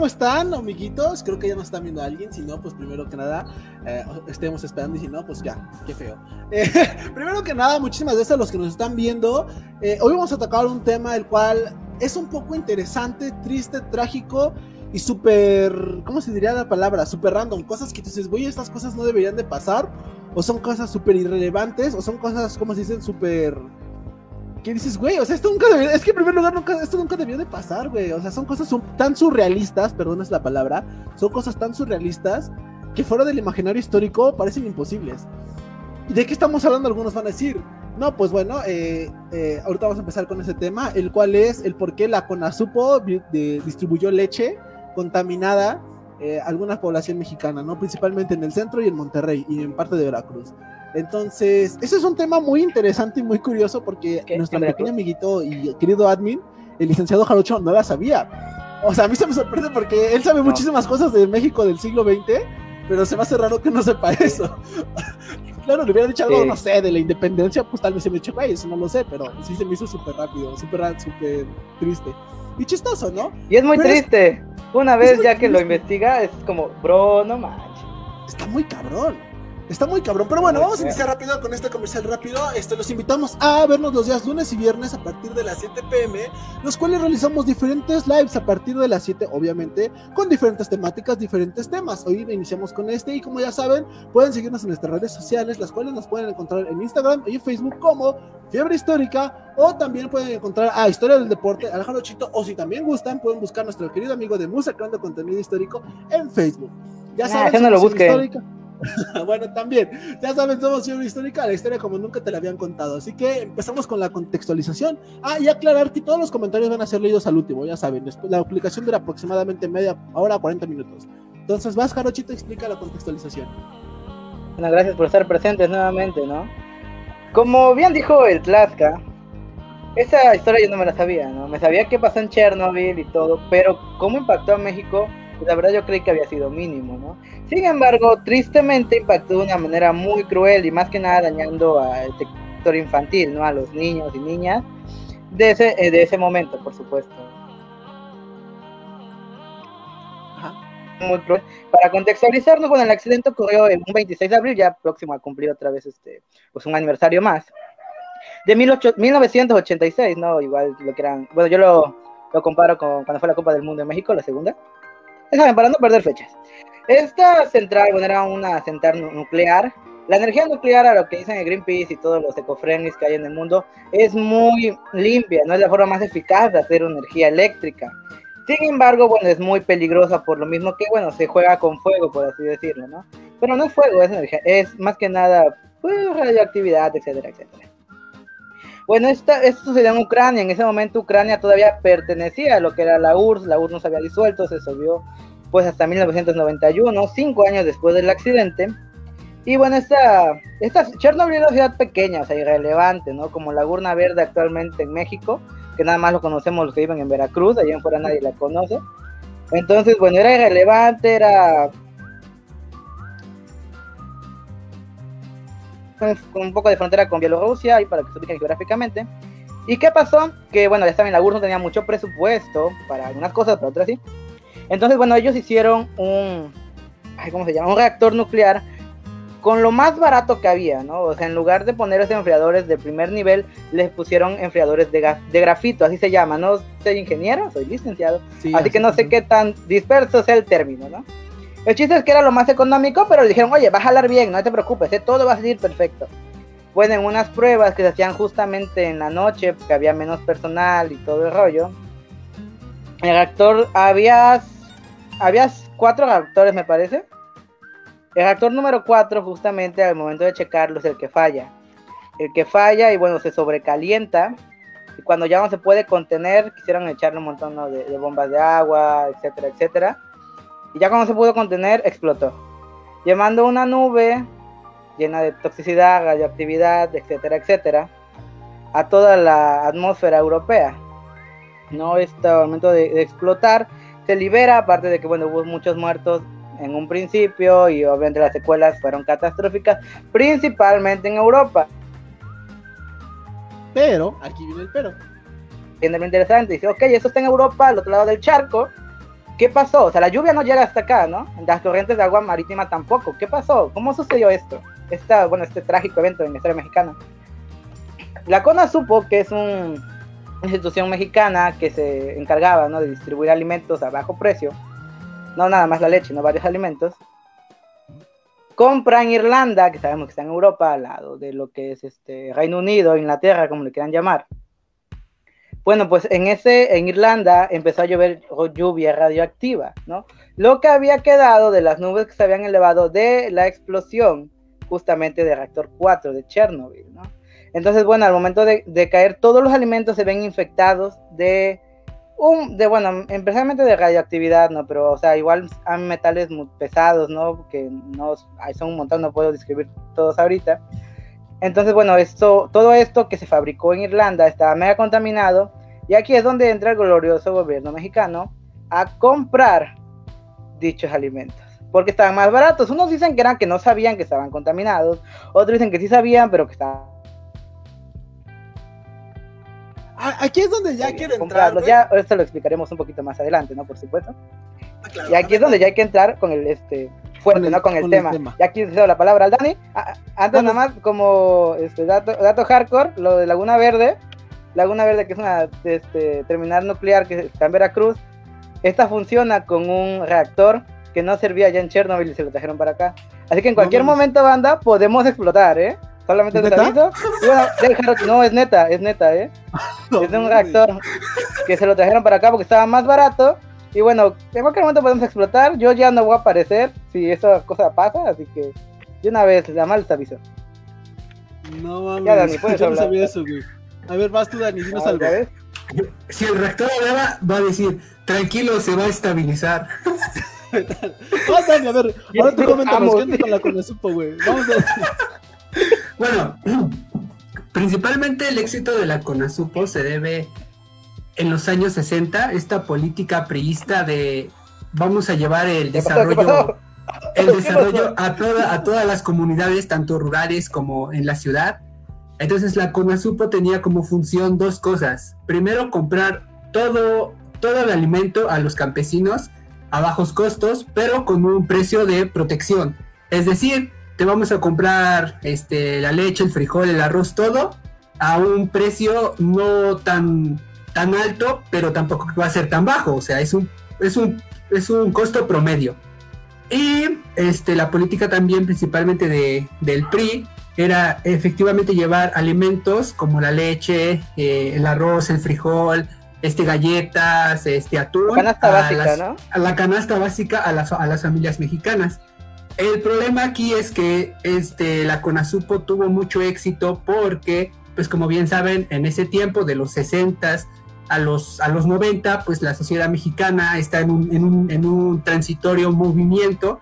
¿cómo están, amiguitos? Creo que ya nos están viendo alguien. Si no, pues primero que nada, eh, estemos esperando. Y si no, pues ya, qué feo. Eh, primero que nada, muchísimas gracias a los que nos están viendo. Eh, hoy vamos a tocar un tema el cual es un poco interesante, triste, trágico y súper. ¿Cómo se diría la palabra? Súper random. Cosas que tú dices, güey, estas cosas no deberían de pasar. O son cosas súper irrelevantes. O son cosas, como se dicen, súper ¿Qué dices, güey? O sea, esto nunca debió, es que en primer lugar nunca, esto nunca debió de pasar, güey. O sea, son cosas tan surrealistas, perdón es la palabra, son cosas tan surrealistas que fuera del imaginario histórico parecen imposibles. ¿Y de qué estamos hablando? Algunos van a decir. No, pues bueno, eh, eh, ahorita vamos a empezar con ese tema, el cual es el por qué la CONASUPO distribuyó leche contaminada eh, a alguna población mexicana, ¿no? Principalmente en el centro y en Monterrey y en parte de Veracruz. Entonces, ese es un tema muy interesante y muy curioso porque nuestro pequeño amiguito y querido admin, el licenciado Jarocho, no la sabía. O sea, a mí se me sorprende porque él sabe muchísimas cosas de México del siglo XX, pero se me hace raro que no sepa eso. claro, le hubiera dicho algo, no sé, de la independencia, pues tal vez se me eche, güey, eso no lo sé, pero sí se me hizo súper rápido, súper súper triste. Y chistoso, ¿no? Y es muy triste. Una vez ya que lo investiga, es como, bro, no manches. Está muy cabrón. Está muy cabrón. Pero bueno, vamos a iniciar rápido con este comercial rápido. Este, los invitamos a vernos los días lunes y viernes a partir de las 7 pm, los cuales realizamos diferentes lives a partir de las 7, obviamente, con diferentes temáticas, diferentes temas. Hoy iniciamos con este y como ya saben, pueden seguirnos en nuestras redes sociales, las cuales nos pueden encontrar en Instagram y en Facebook como Fiebre Histórica o también pueden encontrar a Historia del Deporte, al Jarochito o si también gustan, pueden buscar a nuestro querido amigo de Musa creando contenido histórico en Facebook. Ya saben, no lo busquen. bueno, también, ya saben, somos una histórica, la historia como nunca te la habían contado. Así que empezamos con la contextualización. Ah, y aclarar que todos los comentarios van a ser leídos al último, ya saben. La aplicación dura aproximadamente media hora, 40 minutos. Entonces, vas, Jarochito, explica la contextualización. Bueno, gracias por estar presentes nuevamente, ¿no? Como bien dijo el Tlaxca, esa historia yo no me la sabía, ¿no? Me sabía qué pasó en Chernobyl y todo, pero cómo impactó a México la verdad yo creí que había sido mínimo, ¿no? Sin embargo, tristemente impactó de una manera muy cruel y más que nada dañando al sector infantil, ¿no? A los niños y niñas de ese, eh, de ese momento, por supuesto. Muy cruel. Para contextualizarnos, bueno, el accidente ocurrió en un 26 de abril, ya próximo a cumplir otra vez este, pues un aniversario más. De 1986, ¿no? Igual lo que eran, bueno, yo lo, lo comparo con cuando fue la Copa del Mundo en México, la segunda para no perder fechas. Esta central, bueno, era una central nuclear. La energía nuclear, a lo que dicen el Greenpeace y todos los ecofriendly que hay en el mundo, es muy limpia, no es la forma más eficaz de hacer energía eléctrica. Sin embargo, bueno, es muy peligrosa por lo mismo que, bueno, se juega con fuego, por así decirlo, ¿no? Pero no es fuego, es energía, es más que nada, pues, radioactividad, etcétera, etcétera. Bueno, esta, esto sucedió en Ucrania. En ese momento Ucrania todavía pertenecía a lo que era la URSS. La URSS no se había disuelto, se disolvió pues hasta 1991, cinco años después del accidente. Y bueno, esta, esta Chernobyl es una ciudad pequeña, o sea, irrelevante, ¿no? Como la Laguna Verde actualmente en México, que nada más lo conocemos los que viven en Veracruz, allá en fuera nadie la conoce. Entonces, bueno, era irrelevante, era con un poco de frontera con Bielorrusia, y para que se ubiquen geográficamente. ¿Y qué pasó? Que bueno, ya saben, la URSS no tenía mucho presupuesto para algunas cosas, para otras sí. Entonces, bueno, ellos hicieron un, ¿cómo se llama? Un reactor nuclear con lo más barato que había, ¿no? O sea, en lugar de poner esos enfriadores de primer nivel, les pusieron enfriadores de, de grafito, así se llama. No soy ingeniero, soy licenciado, así que no sé qué tan disperso sea el término, ¿no? El chiste es que era lo más económico, pero le dijeron, oye, va a jalar bien, no te preocupes, ¿eh? todo va a salir perfecto. Bueno, en unas pruebas que se hacían justamente en la noche, porque había menos personal y todo el rollo, el reactor, había, había cuatro reactores, me parece. El reactor número cuatro, justamente al momento de checarlo, es el que falla. El que falla y bueno, se sobrecalienta. Y cuando ya no se puede contener, quisieron echarle un montón de bombas de agua, etcétera, etcétera y ya cuando se pudo contener, explotó, llevando una nube llena de toxicidad, radioactividad, etcétera, etcétera, a toda la atmósfera europea. No, este momento de, explotar se libera, aparte de que bueno, hubo muchos muertos en un principio y obviamente las secuelas fueron catastróficas, principalmente en Europa. Pero, aquí viene el pero. Viene lo interesante, dice, ok, eso está en Europa, al otro lado del charco, ¿qué pasó? O sea, la lluvia no llega hasta acá, ¿no? Las corrientes de agua marítima tampoco. ¿Qué pasó? ¿Cómo sucedió esto? Esta, bueno, este trágico evento en la historia mexicana. La CONA supo que es una institución mexicana que se encargaba ¿no? de distribuir alimentos a bajo precio. No nada más la leche, no varios alimentos. Compra en Irlanda, que sabemos que está en Europa, al lado de lo que es este Reino Unido, Inglaterra, como le quieran llamar bueno, pues en ese, en Irlanda empezó a llover lluvia radioactiva, ¿no? Lo que había quedado de las nubes que se habían elevado de la explosión justamente de reactor 4 de Chernobyl, ¿no? Entonces, bueno, al momento de, caer, todos los alimentos se ven infectados de un, de, bueno, especialmente de radioactividad, ¿no? Pero, o sea, igual hay metales muy pesados, ¿no? Que no, son un montón, no puedo describir todos ahorita. Entonces, bueno, esto, todo esto que se fabricó en Irlanda estaba mega contaminado y aquí es donde entra el glorioso gobierno mexicano a comprar dichos alimentos. Porque estaban más baratos. Unos dicen que eran que no sabían que estaban contaminados. Otros dicen que sí sabían, pero que estaban Aquí es donde ya quiero entrar. Ya esto lo explicaremos un poquito más adelante, ¿no? Por supuesto. Ah, y aquí es donde ya hay que entrar con el este fuerte, ¿no? Con el, tema. Y aquí cedo la palabra al Dani. antes nada más, como este dato, dato hardcore, lo de Laguna Verde. Laguna Verde, que es una este, terminal nuclear que está en Veracruz. Esta funciona con un reactor que no servía ya en Chernobyl y se lo trajeron para acá. Así que en cualquier momento, banda, podemos explotar, ¿eh? Solamente te aviso. bueno, no, es neta, es neta, ¿eh? es de un reactor que se lo trajeron para acá porque estaba más barato y bueno, en cualquier momento podemos explotar. Yo ya no voy a aparecer si esa cosa pasa, así que de una vez, la mal te aviso. No mames, ya, Dani, puedes yo no sabía eso, güey. A ver, vas tú, Dani, dinos algo. Si el reactor hablaba, va a decir, tranquilo, se va a estabilizar. Vamos, Dani, a ver, ahora tú coméntanos, ¿qué con la Conesupo, güey? Vamos a Bueno, principalmente el éxito de la Conasupo se debe en los años 60 esta política priista de vamos a llevar el desarrollo el desarrollo a, toda, a todas las comunidades, tanto rurales como en la ciudad. Entonces la CONASUPO tenía como función dos cosas. Primero, comprar todo, todo el alimento a los campesinos a bajos costos, pero con un precio de protección. Es decir, te vamos a comprar este, la leche, el frijol, el arroz, todo a un precio no tan tan alto, pero tampoco va a ser tan bajo, o sea, es un, es un, es un costo promedio. Y este, la política también, principalmente de, del PRI, era efectivamente llevar alimentos como la leche, eh, el arroz, el frijol, este galletas, este atún, la canasta básica, ¿no? a la canasta básica a las, a las familias mexicanas. El problema aquí es que este, la CONASUPO tuvo mucho éxito porque, pues como bien saben, en ese tiempo de los 60s, a los, a los 90, pues la sociedad mexicana está en un, en un, en un transitorio movimiento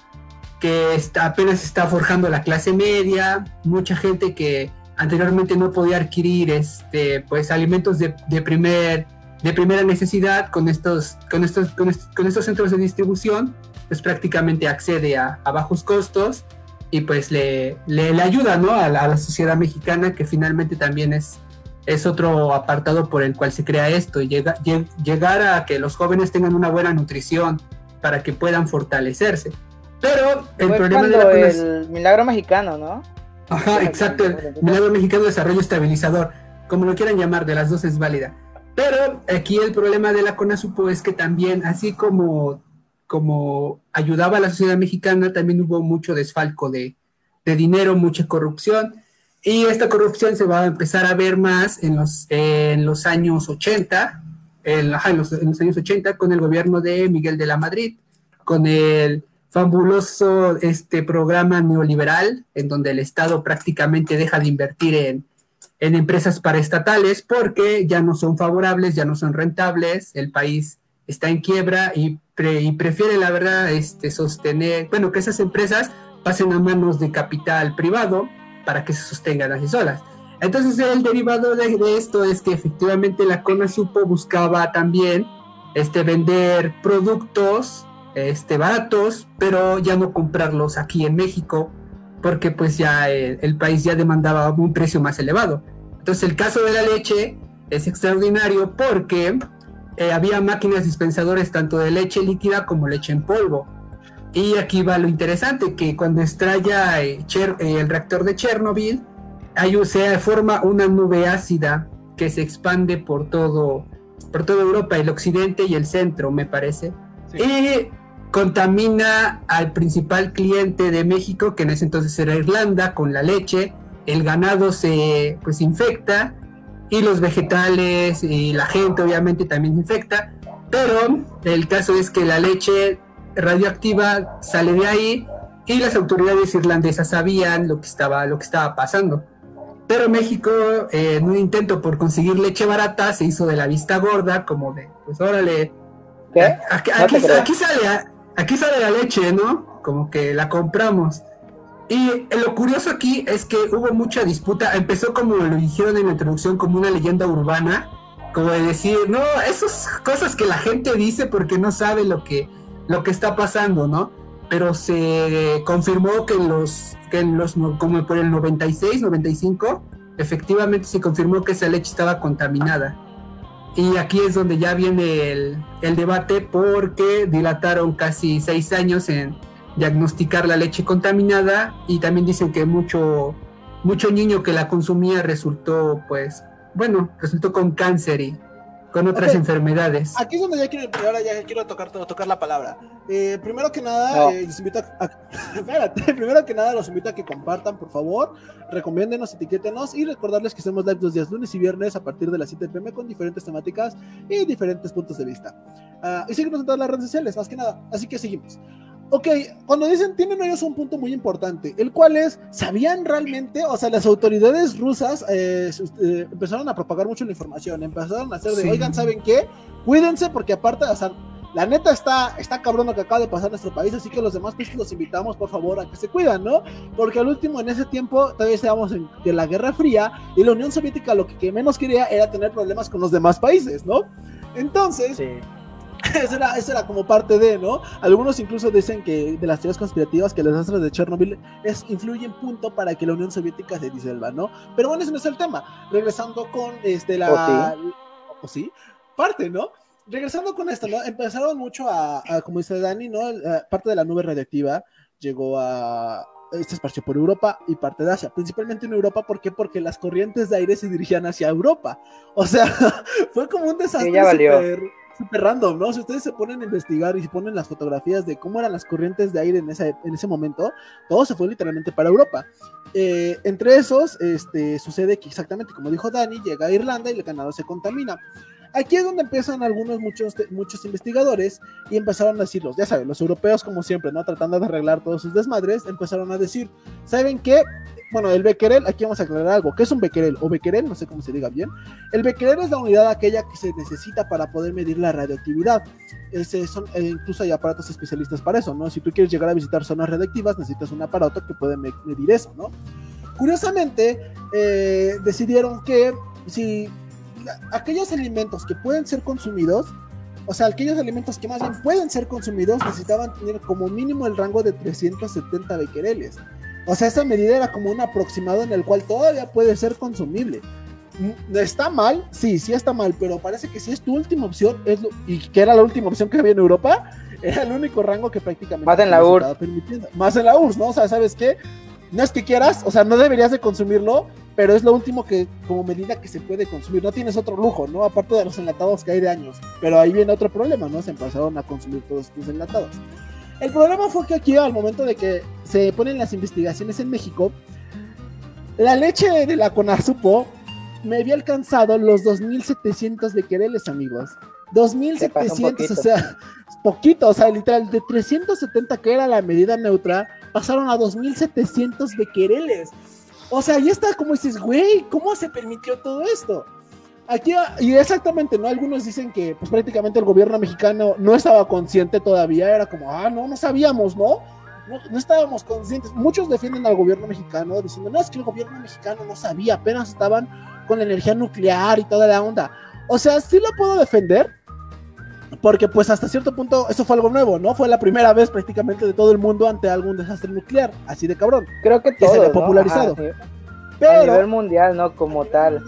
que está, apenas está forjando la clase media, mucha gente que anteriormente no podía adquirir este, pues, alimentos de, de, primer, de primera necesidad con estos, con, estos, con, estos, centros de distribución, pues prácticamente accede a, a bajos costos y pues le, le, le ayuda ¿no? a, la, a la sociedad mexicana que finalmente también es es otro apartado por el cual se crea esto, llega, llegar a que los jóvenes tengan una buena nutrición para que puedan fortalecerse. Pero el problema de la el milagro mexicano, ¿no? Ajá, exacto, el milagro mexicano desarrollo estabilizador, como lo quieran llamar, de las dos es válida. Pero aquí el problema de la CONASUPO es que también, así como, como ayudaba a la sociedad mexicana, también hubo mucho desfalco de, de dinero, mucha corrupción. Y esta corrupción se va a empezar a ver más en los, en los años 80, en, los, años 80 con el gobierno de Miguel de la Madrid, con el fabuloso este programa neoliberal en donde el Estado prácticamente deja de invertir en, en empresas paraestatales porque ya no son favorables, ya no son rentables, el país está en quiebra y, y prefiere la verdad este, sostener, bueno, que esas empresas pasen a manos de capital privado para que se sostengan así solas. Entonces el derivado de, esto es que efectivamente la CONASUPO buscaba también este, vender productos este, baratos, pero ya no comprarlos aquí en México, porque pues ya el, el país ya demandaba un precio más elevado. Entonces el caso de la leche es extraordinario porque eh, había máquinas dispensadores tanto de leche líquida como leche en polvo. Y aquí va lo interesante, que cuando estalla eh, eh, el reactor de Chernobyl, hay, se forma una nube ácida que se expande por todo, por toda Europa, el occidente y el centro, me parece. Y contamina al principal cliente de México, que en ese entonces era Irlanda, con la leche. El ganado se pues infecta y los vegetales y la gente obviamente también se infecta. Pero el caso es que la leche radioactiva sale de ahí y las autoridades irlandesas sabían lo que estaba, lo que estaba pasando. Pero México, eh, en un intento por conseguir leche barata, se hizo de la vista gorda, como de, pues órale. Aquí, sale, aquí sale la leche, ¿no? Como que la compramos. Y lo curioso aquí es que hubo mucha disputa. Empezó como lo dijeron en la introducción, como una leyenda urbana, como de decir, no, esas cosas que la gente dice porque no sabe lo que, lo que está pasando, ¿no? Pero se confirmó que en los, que los, como por el 96, 95, efectivamente se confirmó que esa leche estaba contaminada. Y aquí es donde ya viene el, el debate porque dilataron casi seis años en diagnosticar la leche contaminada y también dicen que mucho, mucho niño que la consumía resultó, pues, bueno, resultó con cáncer y con otras enfermedades. Aquí es donde ya quiero, ahora ya quiero tocar, tocar la palabra. Eh, primero que nada, eh, los invito a, espérate, primero que nada los invito a que compartan, por favor, recomiéndenos, etiquétenos y recordarles que hacemos live dos días, lunes y viernes a partir de las 7 pm con diferentes temáticas y diferentes puntos de vista. Uh, y síguenos en todas las redes sociales, más que nada. Así que seguimos. Ok, cuando dicen tienen ellos un punto muy importante, el cual es, ¿sabían realmente? O sea, las autoridades rusas eh, eh, empezaron a propagar mucho la información, empezaron a hacer de, oigan, ¿saben qué? Cuídense porque aparte, o sea, la neta está, está cabrón lo que acaba de pasar en nuestro país, así que los demás países los invitamos, por favor, a que se cuidan, ¿no? Porque al último, en ese tiempo, todavía estábamos en la Guerra Fría y la Unión Soviética lo que menos quería era tener problemas con los demás países, ¿no? Entonces... Sí eso, era, era, como parte de, ¿no? Algunos incluso dicen que de las teorías conspirativas que los desastres de Chernobyl es, influyen punto para que la Unión Soviética se disuelva, ¿no? Pero bueno, ese no es el tema. Regresando con este, la... ¿O sí? Parte, ¿no? Regresando con esto, ¿no? Empezaron mucho a, como dice Dani, ¿no? parte de la nube radiactiva llegó a, se esparció por Europa y parte de Asia, principalmente en Europa, ¿por qué? Porque las corrientes de aire se dirigían hacia Europa. O sea, fue como un desastre super, súper random, ¿no? Si ustedes se ponen a investigar y ponen las fotografías de cómo eran las corrientes de aire en, esa, en ese momento, todo se fue literalmente para Europa. Eh, entre esos, este, sucede que exactamente como dijo Dani, llega a Irlanda y el ganado se contamina. Aquí es donde empiezan algunos, muchos, muchos investigadores y empezaron a decirlos, ya saben, los europeos como siempre, ¿no? Tratando de arreglar todos sus desmadres, empezaron a decir, ¿saben qué? Bueno, el becquerel, aquí vamos a aclarar algo, ¿qué es un becquerel? O becquerel, no sé cómo se diga bien. El becquerel es la unidad aquella que se necesita para poder medir la radioactividad. Ese son, eh, incluso hay aparatos especialistas para eso, ¿no? Si tú quieres llegar a visitar zonas radioactivas, necesitas un aparato que puede medir eso, ¿no? Curiosamente, eh, decidieron que si aquellos alimentos que pueden ser consumidos, o sea, aquellos alimentos que más bien pueden ser consumidos, necesitaban tener como mínimo el rango de 370 becquereles. O sea, esa medida era como un aproximado en el cual todavía puede ser consumible. Mm, ¿Está mal? Sí, sí está mal, pero parece que si es tu última opción, es y que era la última opción que había en Europa, era el único rango que prácticamente... Más en la URSS. Más en la URSS, ¿no? O sea, ¿sabes qué? No es que quieras, o sea, no deberías de consumirlo, pero es lo último que, como medida que se puede consumir. No tienes otro lujo, ¿no? Aparte de los enlatados que hay de años. Pero ahí viene otro problema, ¿no? Se empezaron a consumir todos estos enlatados. El problema fue que aquí, al momento de que se ponen las investigaciones en México, la leche de la Conasupo me había alcanzado los 2.700 de quereles, amigos. 2.700, o sea, poquito, o sea, literal, de 370 que era la medida neutra, pasaron a 2.700 de quereles. O sea, ahí está como dices, güey, ¿cómo se permitió todo esto? Aquí, y exactamente, ¿no? Algunos dicen que pues prácticamente el gobierno mexicano no estaba consciente todavía, era como, ah, no, no sabíamos, ¿no? No, no estábamos conscientes. Muchos defienden al gobierno mexicano diciendo, no, es que el gobierno mexicano no sabía, apenas estaban con la energía nuclear y toda la onda. O sea, sí lo puedo defender, porque pues hasta cierto punto eso fue algo nuevo, ¿no? Fue la primera vez prácticamente de todo el mundo ante algún desastre nuclear, así de cabrón. Creo que todo, se había popularizado. Pero, a nivel mundial, ¿no? Como tal.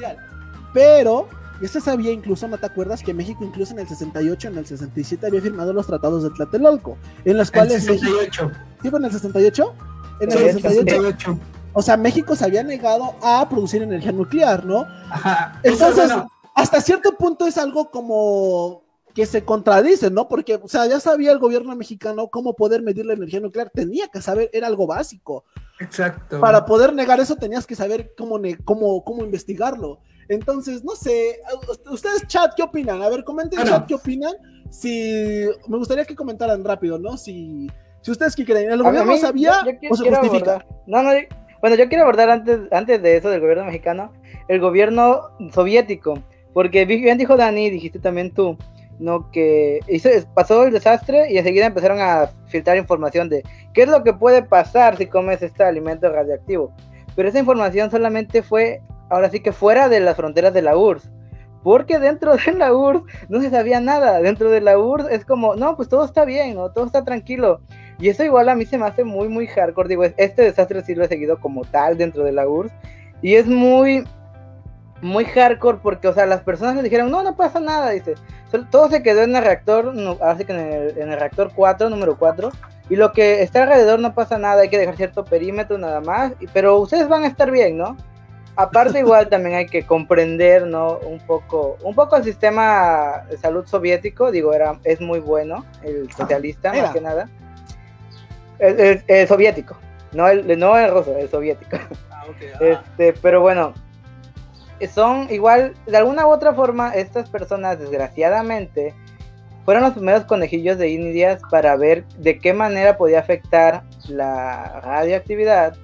Pero Ya se sabía incluso, ¿no te acuerdas? Que México incluso en el 68, en el 67 había firmado los tratados de Tlatelolco, en los cuales... El 68. ¿Sí en el 68? En el 68. O sea, México se había negado a producir energía nuclear, ¿no? Ajá. Entonces, hasta cierto punto es algo como que se contradice, ¿no? Porque, o sea, ya sabía el gobierno mexicano cómo poder medir la energía nuclear, tenía que saber, era algo básico. Exacto. Para poder negar eso tenías que saber cómo, cómo, cómo investigarlo. Entonces, no sé, ustedes chat, ¿qué opinan? A ver, comenten chat, ¿qué opinan? Si, me gustaría que comentaran rápido, ¿no? Si, si ustedes qué creen, ¿el gobierno sabía o se justifica? No, no, bueno, yo quiero abordar antes, antes de eso del gobierno mexicano, el gobierno soviético, porque bien dijo Dani, dijiste también tú, ¿no? Que pasó el desastre y enseguida empezaron a filtrar información de qué es lo que puede pasar si comes este alimento radioactivo. Pero esa información solamente fue, ahora sí que fuera de las fronteras de la URSS. Porque dentro de la URSS no se sabía nada. Dentro de la URSS es como, no, pues todo está bien, ¿no? Todo está tranquilo. Y eso igual a mí se me hace muy, muy hardcore. Digo, este desastre sí lo he seguido como tal dentro de la URSS. Y es muy, muy hardcore porque, o sea, las personas le dijeron, no, no pasa nada, dice. Todo se quedó en el reactor, así que en el, en el reactor 4, número 4. Y lo que está alrededor no pasa nada, hay que dejar cierto perímetro nada más. Pero ustedes van a estar bien, ¿no? Aparte igual también hay que comprender, ¿no? Un poco, un poco el sistema de salud soviético, digo, era, es muy bueno, el socialista, más que nada. El, soviético, no el, no el ruso, el soviético. Ah, ah. Este, pero bueno, son igual, de alguna u otra forma, estas personas, desgraciadamente, fueron los primeros conejillos de indias para ver de qué manera podía afectar la radioactividad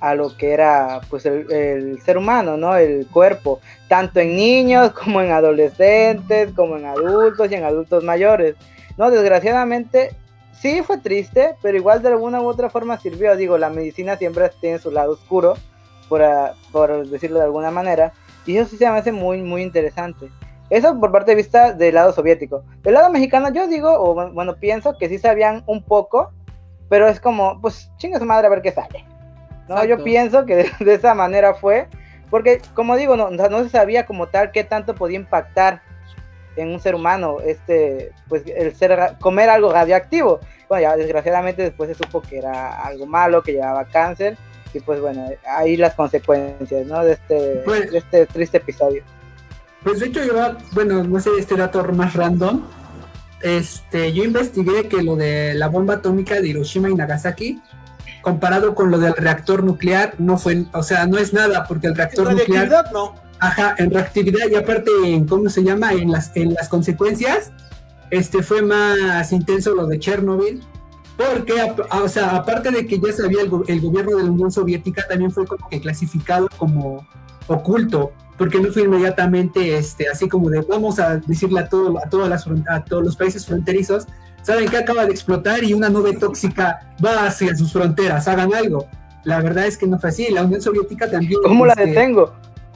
a lo que era pues el, ser humano, ¿no? El cuerpo, tanto en niños como en adolescentes, como en adultos y en adultos mayores. No, desgraciadamente sí fue triste, pero igual de alguna u otra forma sirvió. Digo, la medicina siempre tiene su lado oscuro, por, por decirlo de alguna manera, y eso sí se me hace muy, muy interesante. Eso por parte de vista del lado soviético. Del lado mexicano, yo digo, o bueno, pienso que sí sabían un poco, pero es como, pues chinga su madre a ver qué sale. No, yo pienso que de, esa manera fue, porque como digo, no, no se sabía como tal qué tanto podía impactar en un ser humano, este, pues el ser comer algo radioactivo. Bueno, ya desgraciadamente después se supo que era algo malo, que llevaba cáncer, y pues bueno, ahí las consecuencias, ¿no? De este, pues de este triste episodio. Pues de hecho yo, bueno, no sé este dato más random, este, yo investigué que lo de la bomba atómica de Hiroshima y Nagasaki, comparado con lo del reactor nuclear, no fue, o sea, no es nada, porque el reactor nuclear... no Ajá, en reactividad y aparte en, ¿cómo se llama? En las, en las consecuencias, este fue más intenso lo de Chernobyl, porque, o sea, aparte de que ya sabía el, el, gobierno de la Unión Soviética, también fue como que clasificado como oculto, porque no fue inmediatamente este, así como de vamos a decirle a, todo, a, todas las, a todos los países fronterizos, saben que acaba de explotar y una nube tóxica va hacia sus fronteras, hagan algo. La verdad es que no fue así, la Unión Soviética también... ¿Cómo la este, detengo?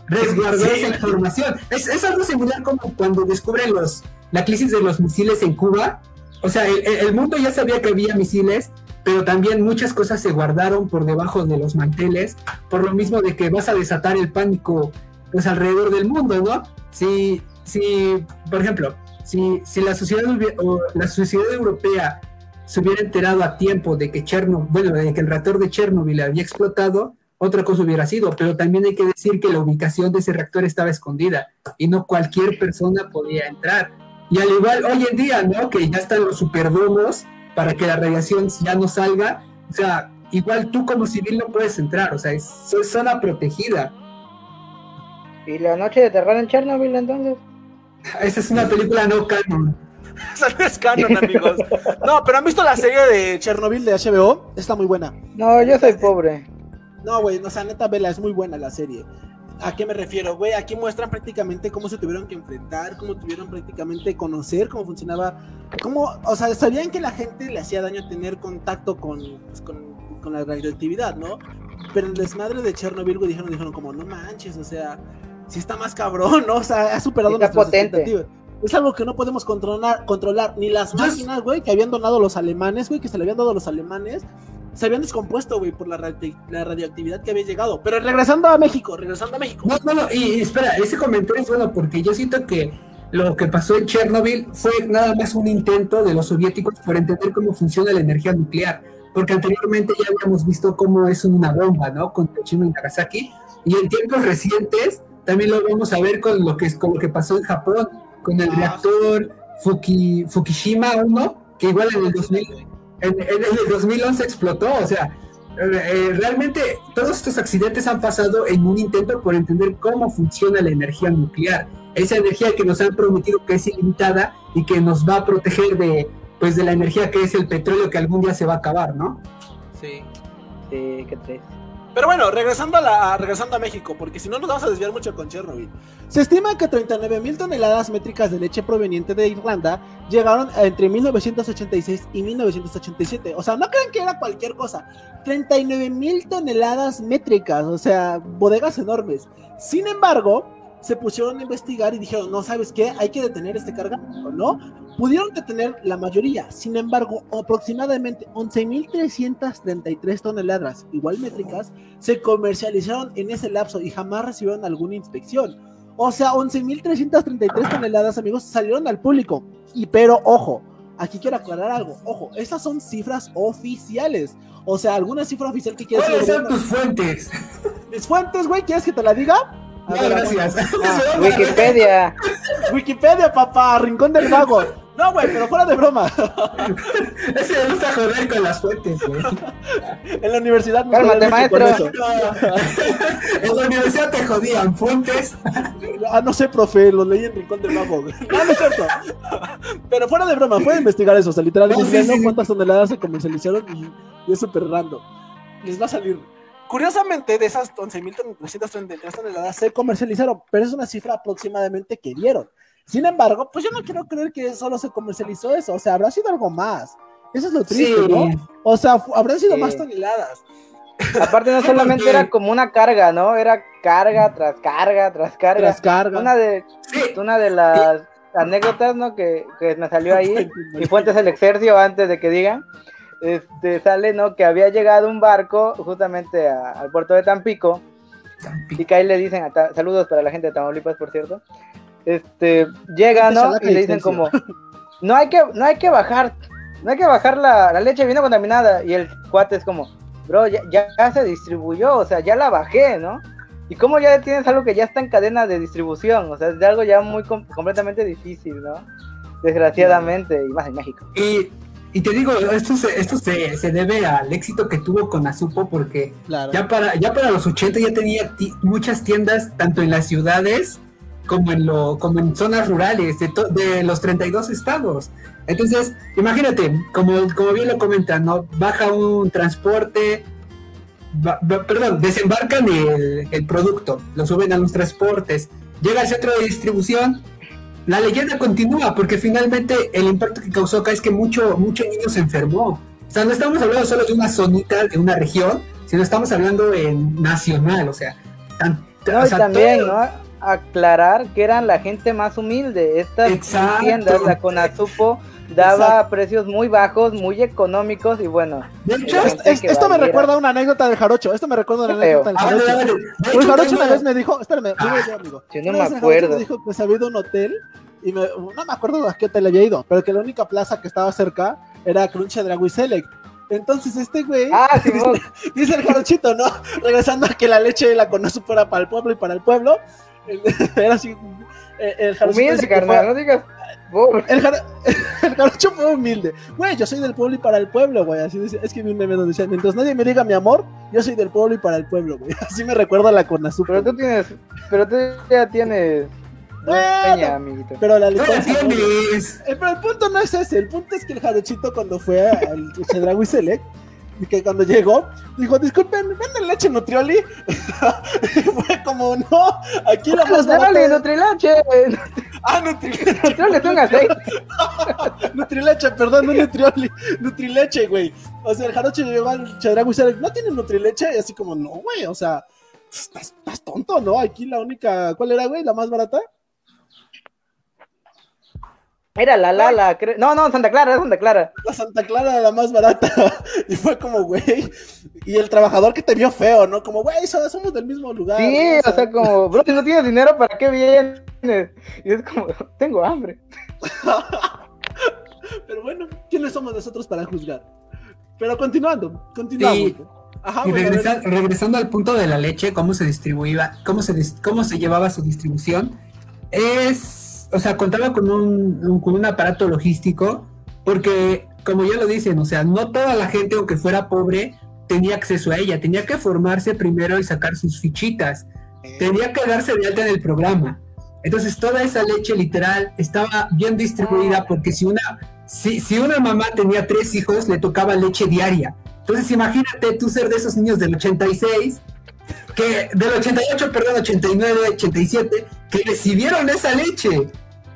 resguardó esa información. Es, algo similar como cuando descubren los, la crisis de los misiles en Cuba. O sea, el, mundo ya sabía que había misiles, pero también muchas cosas se guardaron por debajo de los manteles, por lo mismo de que vas a desatar el pánico pues alrededor del mundo, ¿no? Si, si por ejemplo, si, si la, sociedad, o la sociedad europea se hubiera enterado a tiempo de que Chernobyl, bueno, de que el reactor de Chernobyl había explotado, otra cosa hubiera sido, pero también hay que decir que la ubicación de ese reactor estaba escondida y no cualquier persona podía entrar. Y al igual hoy en día, ¿no? Que ya están los superdomos para que la radiación ya no salga, o sea, igual tú como civil no puedes entrar, o sea, es, zona protegida. ¿Y la noche de terror en Chernobyl entonces? Esa es una película no canon. Esa no es canon, amigos. No, pero han visto la serie de Chernobyl de HBO? Está muy buena. No, yo soy pobre. No, güey, o sea, neta, vela, es muy buena la serie. ¿A qué me refiero, güey? Aquí muestran prácticamente cómo se tuvieron que enfrentar, cómo tuvieron prácticamente conocer cómo funcionaba, cómo, o sea, sabían que la gente le hacía daño tener contacto con, pues, con, la radioactividad, ¿no? Pero el desmadre de Chernobyl, güey, dijeron, dijeron como, no manches, o sea, si está más cabrón, ¿no? O sea, ha superado nuestras expectativas. Es algo que no podemos controlar, controlar ni las máquinas, güey, que habían donado los alemanes, güey, que se le habían dado a los alemanes, se habían descompuesto, güey, por la, radioactividad que había llegado. Pero regresando a México, regresando a México. No, no, no, y, espera, ese comentario es bueno porque yo siento que lo que pasó en Chernobyl fue nada más un intento de los soviéticos por entender cómo funciona la energía nuclear. Porque anteriormente ya habíamos visto cómo es una bomba, ¿no? Con Hiroshima y Nagasaki. Y en tiempos recientes también lo vamos a ver con lo que, con lo que pasó en Japón, con el ah, reactor Fukushima 1, que igual en el 2000 en, el 2011 explotó, o sea, eh, eh, realmente todos estos accidentes han pasado en un intento por entender cómo funciona la energía nuclear, esa energía que nos han prometido que es ilimitada y que nos va a proteger de, pues, de la energía que es el petróleo que algún día se va a acabar, ¿no? Sí. Sí, qué triste. Pero bueno, regresando a, la, regresando a México, porque si no nos vamos a desviar mucho con Chernobyl. Se estima que 39 mil toneladas métricas de leche proveniente de Irlanda llegaron entre 1986 y 1987. O sea, no crean que era cualquier cosa. 39 mil toneladas métricas, o sea, bodegas enormes. Sin embargo, se pusieron a investigar y dijeron, no, ¿sabes qué? Hay que detener este cargamento, ¿no? Pudieron detener la mayoría, sin embargo, aproximadamente 11.333 toneladas, igual métricas, se comercializaron en ese lapso y jamás recibieron alguna inspección. O sea, 11.333 toneladas, amigos, salieron al público. Y pero, ojo, aquí quiero aclarar algo. Ojo, estas son cifras oficiales. O sea, alguna cifra oficial que quieras ¿Cuáles son tus fuentes? ¿Mis fuentes, güey? ¿Quieres que te la diga? No, gracias. Ah, Wikipedia. Wikipedia, papá, Rincón del Vago. No, güey, pero fuera de broma. Ese me gusta joder con las fuentes, güey. En la universidad me Cálmate, maestro. en la universidad te jodían fuentes. Ah, no sé, profe, lo leí en Rincón del Vago. No, no es cierto. Pero fuera de broma, puede investigar eso. O sea, literalmente, no, cuántas toneladas se comercializaron y, y es súper random. Les va a salir Curiosamente, de esas 11.333 toneladas se comercializaron, pero es una cifra aproximadamente que dieron. Sin embargo, pues yo no quiero creer que solo se comercializó eso, o sea, habrá sido algo más. Eso es lo triste, ¿no? O sea, habrán sido más toneladas. Aparte, no solamente era como una carga, ¿no? Era carga tras carga tras carga. Tras carga. Una de, una de las anécdotas, ¿no? Que, que me salió ahí. Mi fuente es el exercio antes de que digan este, sale, ¿no? Que había llegado un barco justamente al puerto de Tampico, y que ahí le dicen, saludos para la gente de Tamaulipas, por cierto, este, llega, ¿no? Y le dicen como, no hay que, no hay que bajar, no hay que bajar la, la leche, vino contaminada, y el cuate es como, bro, ya, ya se distribuyó, o sea, ya la bajé, ¿no? ¿Y cómo ya tienes algo que ya está en cadena de distribución? O sea, es de algo ya muy completamente difícil, ¿no? Desgraciadamente, y más en México. Y y te digo, esto, se, esto se, se, debe al éxito que tuvo con Azupo, porque ya, para, ya para los 80 ya tenía muchas tiendas, tanto en las ciudades como en, lo, como en zonas rurales de, de los 32 estados. Entonces, imagínate, como, como bien lo comentan, ¿no? baja un transporte, perdón, desembarcan el, el producto, lo suben a los transportes, llega al centro de distribución la leyenda continúa porque finalmente el impacto que causó acá es que mucho, mucho niño se enfermó. O sea, no estamos hablando solo de una zonita, de una región, sino estamos hablando en nacional, o sea. no, y también, ¿no? Aclarar que eran la gente más humilde. Estas tiendas, la Conazupo, daba precios muy bajos, muy económicos y bueno. De hecho, esto me recuerda a una anécdota de Jarocho. Esto me recuerda a una anécdota del Jarocho. El Jarocho una vez me dijo, espérame, ah, yo, amigo. Yo no me acuerdo. Me dijo que se había ido a un hotel y me, no me acuerdo a qué hotel había ido, pero que la única plaza que estaba cerca era Crunch Dragui Select. Entonces este güey ah, sí, dice, el jarochito, ¿no? Regresando a que la leche la conoce para el pueblo y para el pueblo. Era así. Eh, el, jarochito. Humilde, carnal, no digas. El, el, jarocho fue humilde. Güey, yo soy del pueblo y para el pueblo, güey. Así dice, es que vi un meme donde decía, mientras nadie me diga mi amor, yo soy del pueblo y para el pueblo, güey. Así me recuerda la Conazupo. Pero tú tienes, pero tú ya tienes pero la licencia. Eh, pero el punto no es ese. El punto es que el Jarochito, cuando fue al Chedragui Select, y que cuando llegó, dijo: Disculpen, ¿venden leche Nutrioli? fue como: No, aquí la más barata. Nutrileche. Ah, Nutrileche. Nutrioli es un aceite. Nutrileche, perdón, no Nutrioli. Nutrileche, güey. O sea, el Jarocho llegó al Chedragui Select: ¿No tiene Nutrileche? Y así como: No, güey, o sea. Estás, estás tonto, ¿no? Aquí la única. ¿Cuál era, güey? ¿La más barata? Era la Lala, creo. No, no, Santa Clara, era Santa Clara. La Santa Clara era la más barata. y fue como, güey. Y el trabajador que te vio feo, ¿no? Como, güey, so- somos del mismo lugar. Sí, ¿no? o sea, como, bro, si no tienes dinero, ¿para qué vienes? Y es como, tengo hambre. Pero bueno, ¿quiénes somos nosotros para juzgar? Pero continuando, continuamos. Ajá, Y regresa- regresando al punto de la leche, cómo se distribuía, cómo se, cómo se llevaba su distribución, es, o sea, contaba con un, un- con un aparato logístico, porque, como ya lo dicen, o sea, no toda la gente, aunque fuera pobre, tenía acceso a ella, tenía que formarse primero y sacar sus fichitas, tenía que darse de alta en el programa. Entonces, toda esa leche literal estaba bien distribuida, porque si una, si, si una mamá tenía tres hijos, le tocaba leche diaria. Entonces imagínate tú ser de esos niños del 86, que del 88, perdón, 89, 87, que recibieron esa leche.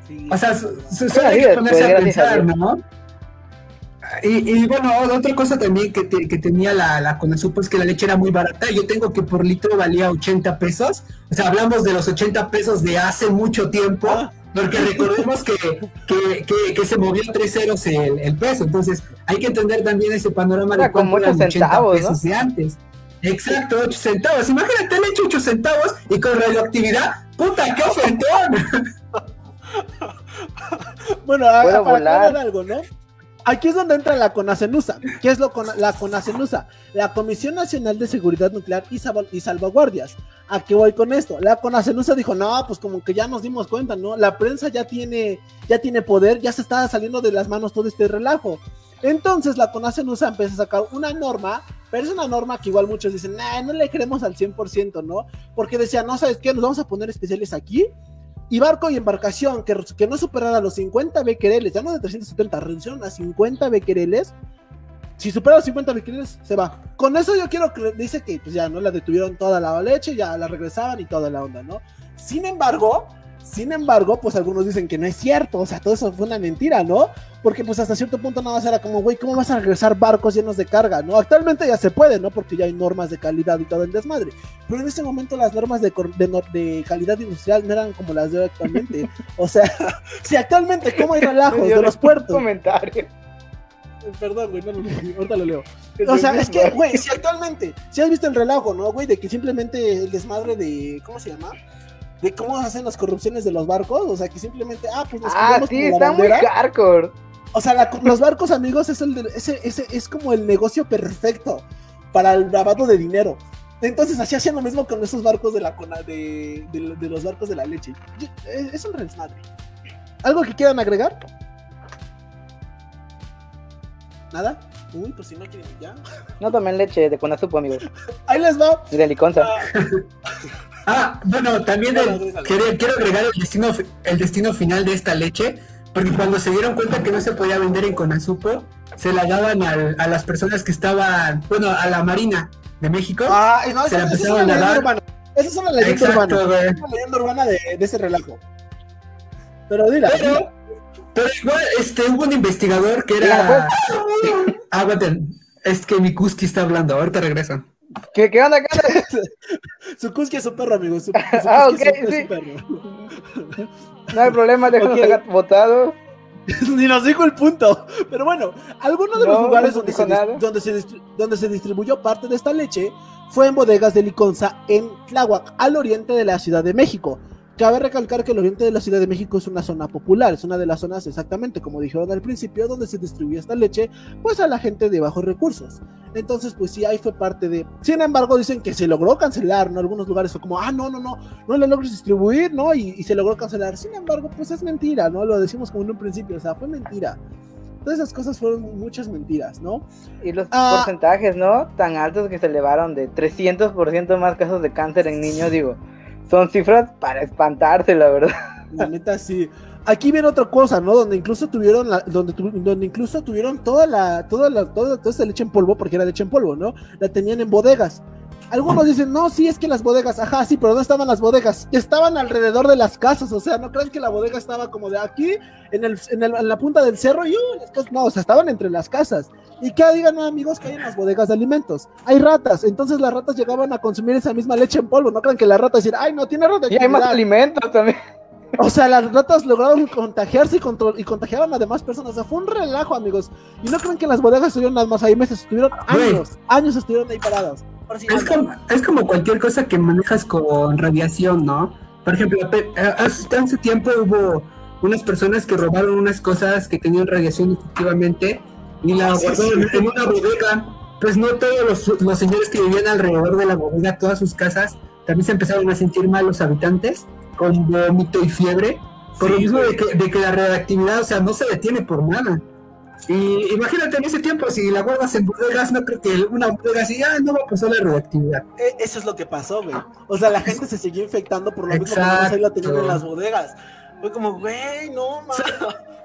Sí. O sea, su- su- solo hay que ponerse a pensar. ¿no? Y, y bueno, otra cosa también que, te- que tenía la, la Conasupo es que la leche era muy barata. Yo tengo que por litro valía 80 pesos. O sea, hablamos de los 80 pesos de hace mucho tiempo. Ah. Porque recordemos que, que, que- que se movió tres ceros el, el peso. Entonces, hay que entender también ese panorama Era de cuánto como ocho eran 80 centavos, ¿no? pesos de antes. Exacto, 8 centavos. Imagínate leche 8 centavos y con radioactividad. ¡Puta, qué ofertón! Bueno, Puedo a- para volar. aclarar algo, ¿no? Aquí es donde entra la CONACENUSA. ¿Qué es lo con la CONACENUSA? La Comisión Nacional de Seguridad Nuclear y, Sal- y Salvaguardias. ¿A qué voy con esto? La CONACENUSA dijo, no, pues como que ya nos dimos cuenta, ¿no? La prensa ya tiene, ya tiene poder, ya se está saliendo de las manos todo este relajo. Entonces la CONACENUSA empieza a sacar una norma, pero es una norma que igual muchos dicen, nah, no le creemos al 100%, ¿no? Porque decía, no, ¿sabes qué? Nos vamos a poner especiales aquí y barco y embarcación que, que no superara los 50 becquereles, ya no de 370, reducieron a 50 becquereles. Si supera los 50 becquereles, se va. Con eso yo quiero que dice que pues ya no la detuvieron toda la leche, ya la regresaban y toda la onda, ¿no? Sin embargo, sin embargo, pues algunos dicen que no es cierto, o sea, todo eso fue una mentira, ¿no? Porque pues hasta cierto punto nada más era como, güey, ¿cómo vas a regresar barcos llenos de carga, no? Actualmente ya se puede, ¿no? Porque ya hay normas de calidad y todo el desmadre. Pero en ese momento las normas de, de, calidad industrial no eran como las de hoy actualmente. O sea, si actualmente, ¿cómo hay relajos de los puertos? comentario. Perdón, güey, no lo leo, ahorita lo leo. O sea, es que, güey, si actualmente, si has visto el relajo, ¿no, güey? De que simplemente el desmadre de, ¿cómo se llama? De cómo hacen las corrupciones de los barcos, o sea, que simplemente, ah, pues nos Ah, sí, la está muy hardcore. O sea, la- los barcos, amigos, es, el de- ese, ese, es como el negocio perfecto para el lavado de dinero. Entonces, así hacían lo mismo con esos barcos de la de, de- de los barcos de la leche. Yo- Es, es un desmadre. ¿Algo que quieran agregar? ¿Nada? Uy, pues si no quieren ya. No tomen leche de Conasupo, amigos. Ahí les va. Ni de liconza. Ah, bueno, también Bueno, el- agrégale. quiero, agregar el destino, el destino final de esta leche, porque cuando se dieron cuenta que no se podía vender en Conasupo, se la daban al- a las personas que estaban, bueno, a la Marina de México. Ah, no, Se esa, la a leyenda dar. urbana. Esa es una leyenda Exacto, urbana. güey. Es una leyenda urbana de, de ese relajo. Pero dila. Pero, pero igual, este, hubo un investigador que era... Aguanten, es que mi Kuski está hablando, ahorita regreso. ¿Qué, qué onda, qué onda? Su Kuski es su perro, amigo. Su, Ah, ok, es su- sí. su perro. No hay problema, déjanos Ok. sacar votado. Ni nos dijo el punto. Pero bueno, algunos de los lugares no donde, se, donde, se donde se distribuyó parte de esta leche fue en bodegas de Liconza en Tláhuac, al oriente de la Ciudad de México. Cabe recalcar que el oriente de la Ciudad de México es una zona popular, es una de las zonas exactamente como dijeron al principio, donde se distribuye esta leche, pues a la gente de bajos recursos. Entonces, pues sí, ahí fue parte de... Sin embargo, dicen que se logró cancelar, ¿no? Algunos lugares fue como, ah, no, no, no, no la logres distribuir, ¿no? Y, y se logró cancelar. Sin embargo, pues es mentira, ¿no? Lo decimos como en un principio, o sea, fue mentira. Todas esas cosas fueron muchas mentiras, ¿no? Y los Ah. porcentajes, ¿no? Tan altos que se elevaron de 300% más casos de cáncer en niños, digo. Son cifras para espantarse, la verdad. La neta sí. Aquí viene otra cosa, ¿no? Donde incluso tuvieron la, donde, tu- donde incluso tuvieron toda la, toda la, toda, toda esta leche en polvo, porque era leche en polvo, ¿no? La tenían en bodegas. Algunos dicen, no, sí, es que las bodegas, ajá, sí, pero ¿dónde estaban las bodegas? Estaban alrededor de las casas, o sea, no crean que la bodega estaba como de aquí, en, el, en, el- en la punta del cerro, y uh, las casas, no, o sea, estaban entre las casas. Y que digan, no, amigos, que hay en las bodegas de alimentos. Hay ratas, entonces las ratas llegaban a consumir esa misma leche en polvo, no crean que la rata decir, ay, no, tiene rata. Y hay más alimentos también. O sea, las ratas lograron contagiarse y, control, y contagiaban a demás personas. O sea, fue un relajo, amigos. Y no creen que las bodegas estuvieron nada más ahí meses, estuvieron años, años estuvieron ahí paradas. Es, como, es como cualquier cosa que manejas con radiación, ¿no? Por ejemplo, hace, hace tiempo hubo unas personas que robaron unas cosas que tenían radiación efectivamente y la guardaron en una bodega. Pues no todos los, señores que vivían alrededor de la bodega, todas sus casas, también se empezaron a sentir mal los habitantes, con vómito y fiebre, por lo mismo de que, de que, la radioactividad, o sea, no se detiene por nada. Y imagínate en ese tiempo, si la guardas en bodegas, no creo que una bodega así, ah, no va a pasar la radioactividad. E, eso es lo que pasó, güey. O sea, la gente se siguió infectando por lo mismo que no se iba teniendo en las bodegas. Fue como, güey, no, man.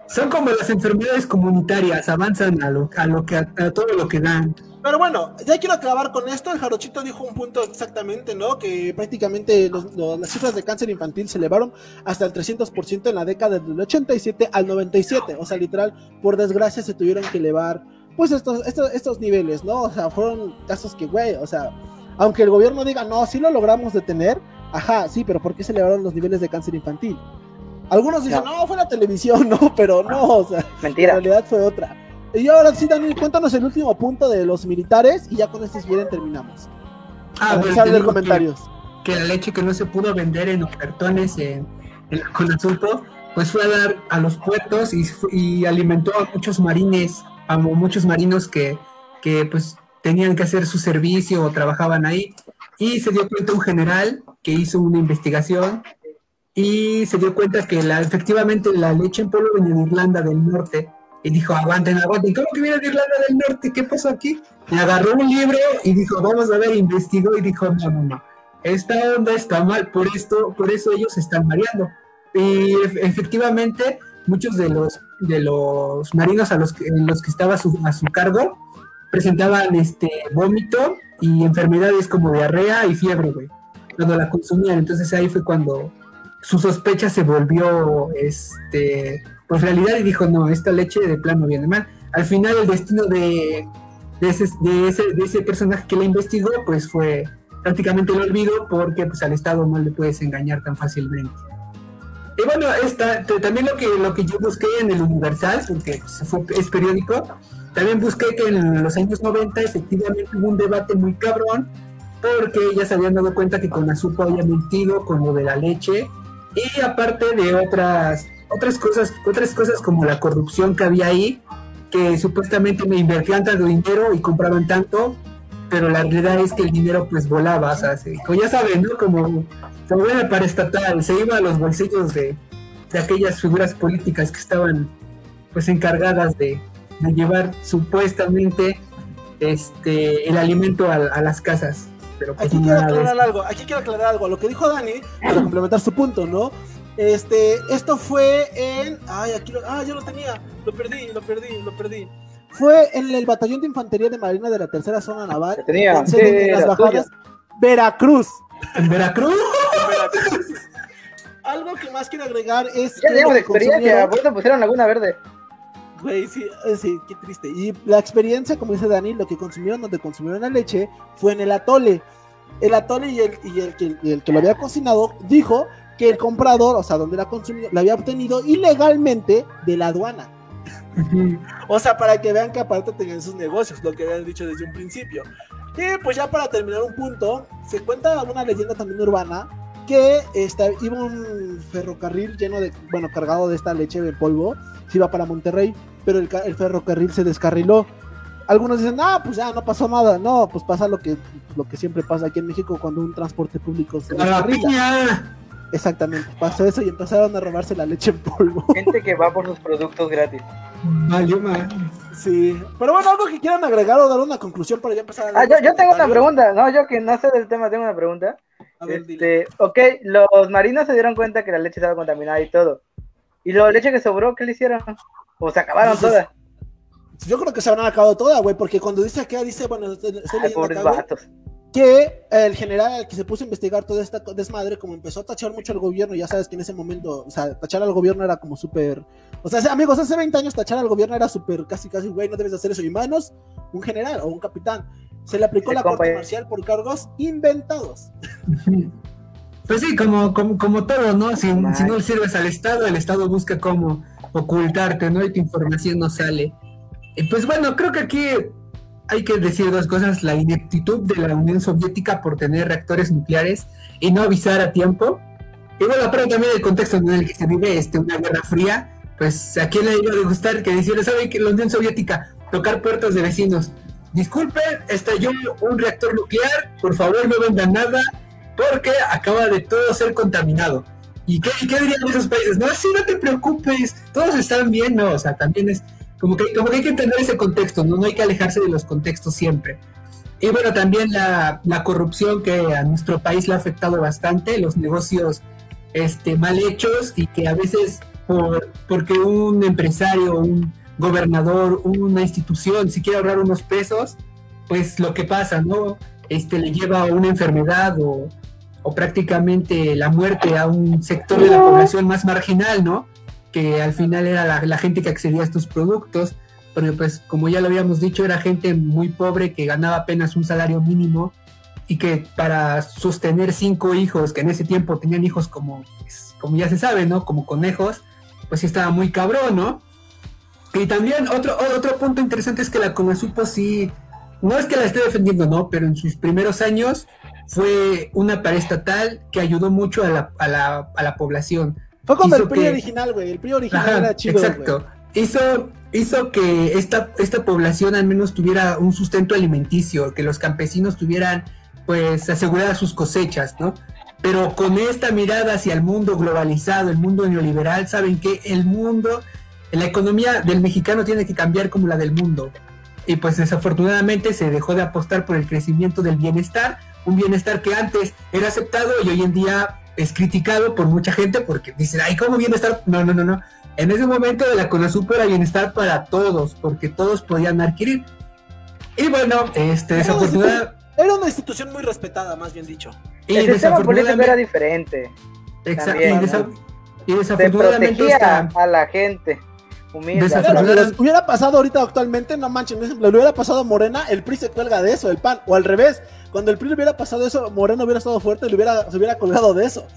Son, como las enfermedades comunitarias, avanzan a lo, a lo que a, todo lo que dan. Pero bueno, ya quiero acabar con esto. El Jarochito dijo un punto exactamente, ¿no? Que prácticamente las cifras de cáncer infantil se elevaron hasta el 300% en la década del 87 al 97. O sea, literal, por desgracia se tuvieron que elevar, pues, estos, estos, estos niveles, ¿no? O sea, fueron casos que, güey, o sea, aunque el gobierno diga, no, sí lo logramos detener, ajá, sí, pero ¿por qué se elevaron los niveles de cáncer infantil? Algunos dicen, no. fue la televisión, no, pero no, o sea, Mentira. en realidad fue otra. Y ahora sí, Dani, cuéntanos el último punto de los militares y ya con este si quieren terminamos. Ah, bueno, de comentarios. Que, la leche que no se pudo vender en los cartones en, con asunto, pues fue a dar a los puertos y, alimentó a muchos marines, a muchos marinos que, que pues tenían que hacer su servicio o trabajaban ahí. Y se dio cuenta un general que hizo una investigación y se dio cuenta que la, efectivamente la leche en polvo de Irlanda del Norte. Y dijo, aguanten, aguanten, ¿cómo que viene de Irlanda del Norte? ¿Qué pasó aquí? Y agarró un libro y dijo, vamos a ver, investigó y dijo, no, no, no, esta onda está mal, por esto, por eso ellos están mareando. Y efectivamente, muchos de los, de los marinos a los que, los que estaba su, a su cargo presentaban este vómito y enfermedades como diarrea y fiebre, güey, cuando la consumían. Entonces ahí fue cuando su sospecha se volvió este pues realidad y dijo no esta leche de plano viene mal al final el destino de, ese, de, ese, de ese personaje que la investigó pues fue prácticamente el olvido porque pues al estado no le puedes engañar tan fácilmente. Y bueno esta, también lo que lo que yo busqué en el Universal porque es periódico también busqué que en los años 90 efectivamente hubo un debate muy cabrón porque ya se habían dado cuenta que con azúcar había mentido con lo de la leche y aparte de otras, otras cosas, otras cosas como la corrupción que había ahí, que supuestamente me invertían tanto dinero y compraban tanto, pero la realidad es que el dinero pues volaba, o sea, ya saben, ¿no? Como se para paraestatal, se iba a los bolsillos de, de aquellas figuras políticas que estaban pues encargadas de, de llevar supuestamente este el alimento a, a las casas. Pero pues aquí quiero aclarar algo, aquí quiero aclarar algo. Lo que dijo Dani, para complementar su punto, ¿no? Este, esto fue en. Ay, aquí lo. Ah, yo lo tenía. Lo perdí, lo perdí, lo perdí. Fue en el Batallón de Infantería de Marina de la Tercera Zona Naval. Tenía, en las bajadas. Veracruz. ¿En Veracruz? Algo que más quiero agregar es. Ya tenemos experiencia, por eso pusieron Laguna Verde. Güey, sí, eh, sí, qué triste. Y la experiencia, como dice Dani, lo que consumieron, donde consumieron la leche, fue en el atole. El atole y el, y el, que, el que lo había cocinado dijo que el comprador, o sea, donde la consumió, la había obtenido ilegalmente de la aduana. o sea, para que vean que aparte tenían sus negocios, lo que habían dicho desde un principio. Y pues ya para terminar un punto, se cuenta una leyenda también urbana que está, iba un ferrocarril lleno de, bueno, cargado de esta leche de polvo se iba para Monterrey, pero el, ferrocarril se descarriló. Algunos dicen, ah, pues ya no pasó nada. No, pues pasa lo que, lo que siempre pasa aquí en México cuando un transporte público se descarrila. Exactamente, pasó eso y empezaron a robarse la leche en polvo. Gente que va por sus productos gratis. Valió mal. Sí, pero bueno, algo que quieran agregar o dar una conclusión para ya empezar a... Ah, yo, yo tengo una pregunta, no, yo que no sé del tema, tengo una pregunta. A ver, este, ok, los marinos se dieron cuenta que la leche estaba contaminada y todo. ¿Y la leche que sobró, qué le hicieron? ¿O se acabaron todas? Yo creo que se habrán acabado todas, güey, porque cuando dice acá, dice, bueno, estoy pobres vatos. Que el general que se puso a investigar toda esta desmadre, como empezó a tachar mucho al gobierno, ya sabes que en ese momento, o sea, tachar al gobierno era como súper. O sea, amigos, hace 20 años tachar al gobierno era súper, casi, casi, güey, no debes hacer eso. Y manos, un general o un capitán. Se le aplicó la corte marcial por cargos inventados. Pues sí, como, como, como todo, ¿no? Si, si, no le sirves al Estado, el Estado busca cómo ocultarte, ¿no? Y tu información no sale. Y pues bueno, creo que aquí hay que decir dos cosas, la ineptitud de la Unión Soviética por tener reactores nucleares y no avisar a tiempo. Y bueno, pero también el contexto en el que se vive este, una guerra fría, pues a quién le iba a gustar que decirle, ¿saben que la Unión Soviética tocar puertas de vecinos? Disculpen, estalló un reactor nuclear, por favor no vendan nada, porque acaba de todo ser contaminado. ¿Y qué, qué dirían esos países? No, sí, no te preocupes, todos están bien, no, o sea, también es como que, como que hay que entender ese contexto, ¿no? no hay que alejarse de los contextos siempre. Y bueno, también la, la corrupción que a nuestro país le ha afectado bastante, los negocios este, mal hechos y que a veces por, porque un empresario, un gobernador, una institución, si quiere ahorrar unos pesos, pues lo que pasa, ¿no? Este, le lleva a una enfermedad o, o prácticamente la muerte a un sector de la población más marginal, ¿no? Que al final era la, la gente que accedía a estos productos, porque pues como ya lo habíamos dicho, era gente muy pobre que ganaba apenas un salario mínimo y que para sostener cinco hijos, que en ese tiempo tenían hijos como, pues, como ya se sabe, ¿no? Como conejos, pues estaba muy cabrón, ¿no? Y también otro, otro punto interesante es que la Conasupo sí, no es que la esté defendiendo, ¿no? Pero en sus primeros años fue una paraestatal que ayudó mucho a la, a la, a la población. Fue como el PRI original, güey. El PRI original era chido. Exacto. Hizo, hizo que esta, esta población al menos tuviera un sustento alimenticio, que los campesinos tuvieran pues asegurar sus cosechas, ¿no? Pero con esta mirada hacia el mundo globalizado, el mundo neoliberal, saben que el mundo, la economía del mexicano tiene que cambiar como la del mundo. Y pues desafortunadamente se dejó de apostar por el crecimiento del bienestar, un bienestar que antes era aceptado y hoy en día es criticado por mucha gente porque dicen, ay, ¿cómo bienestar? No, no, no, no. En ese momento de la CONASUP era bienestar para todos, porque todos podían adquirir. Y bueno, este, desafortunadamente era una institución muy respetada, más bien dicho. Y el sistema político era diferente. Exacto. Y, desafortunadamente. a la gente. Humilde. hubiera pasado ahorita actualmente, no manches, le hubiera pasado a Morena, el PRI se cuelga de eso, el PAN, o al revés, cuando el PRI le hubiera pasado eso, Morena hubiera estado fuerte y le hubiera, se hubiera colgado de eso.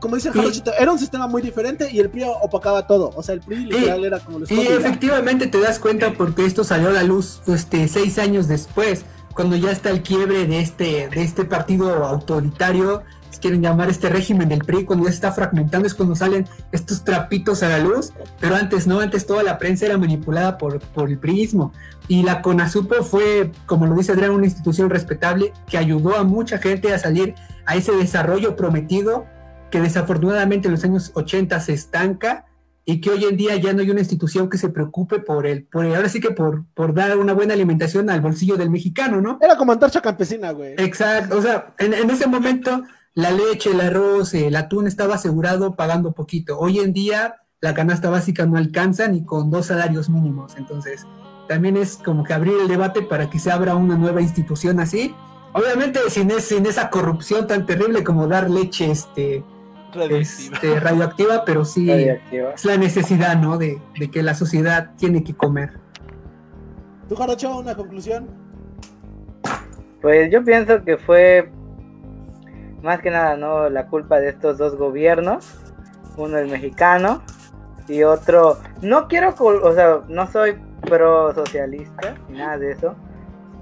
Como dice el era un sistema muy diferente y el PRI opacaba todo. O sea, el PRI literal era como los Y efectivamente te das cuenta porque esto salió a la luz este, seis años después cuando ya está el quiebre de este, de este partido autoritario, quieren llamar este régimen del PRI, cuando ya se está fragmentando, es cuando salen estos trapitos a la luz, pero antes no, antes toda la prensa era manipulada por, por el PRIismo. Y la CONASUPO fue, como lo dice Adrián, una institución respetable que ayudó a mucha gente a salir a ese desarrollo prometido que desafortunadamente en los años 80 se estanca y que hoy en día ya no hay una institución que se preocupe por el, por ahora sí que por, por dar una buena alimentación al bolsillo del mexicano, ¿no? Era como antorcha campesina, güey. Exacto, o sea, en, ese momento la leche, el arroz, el atún estaba asegurado pagando poquito. Hoy en día la canasta básica no alcanza ni con dos salarios mínimos, entonces también es como que abrir el debate para que se abra una nueva institución así. Obviamente sin, sin esa corrupción tan terrible como dar leche, este radioactiva, este, radioactiva pero sí es la necesidad, ¿no? De, que la sociedad tiene que comer. ¿Tú, Jarocho, una conclusión? Pues yo pienso que fue más que nada, ¿no? La culpa de estos dos gobiernos, uno el mexicano y otro, no quiero, o sea, no soy pro socialista, ni nada de eso,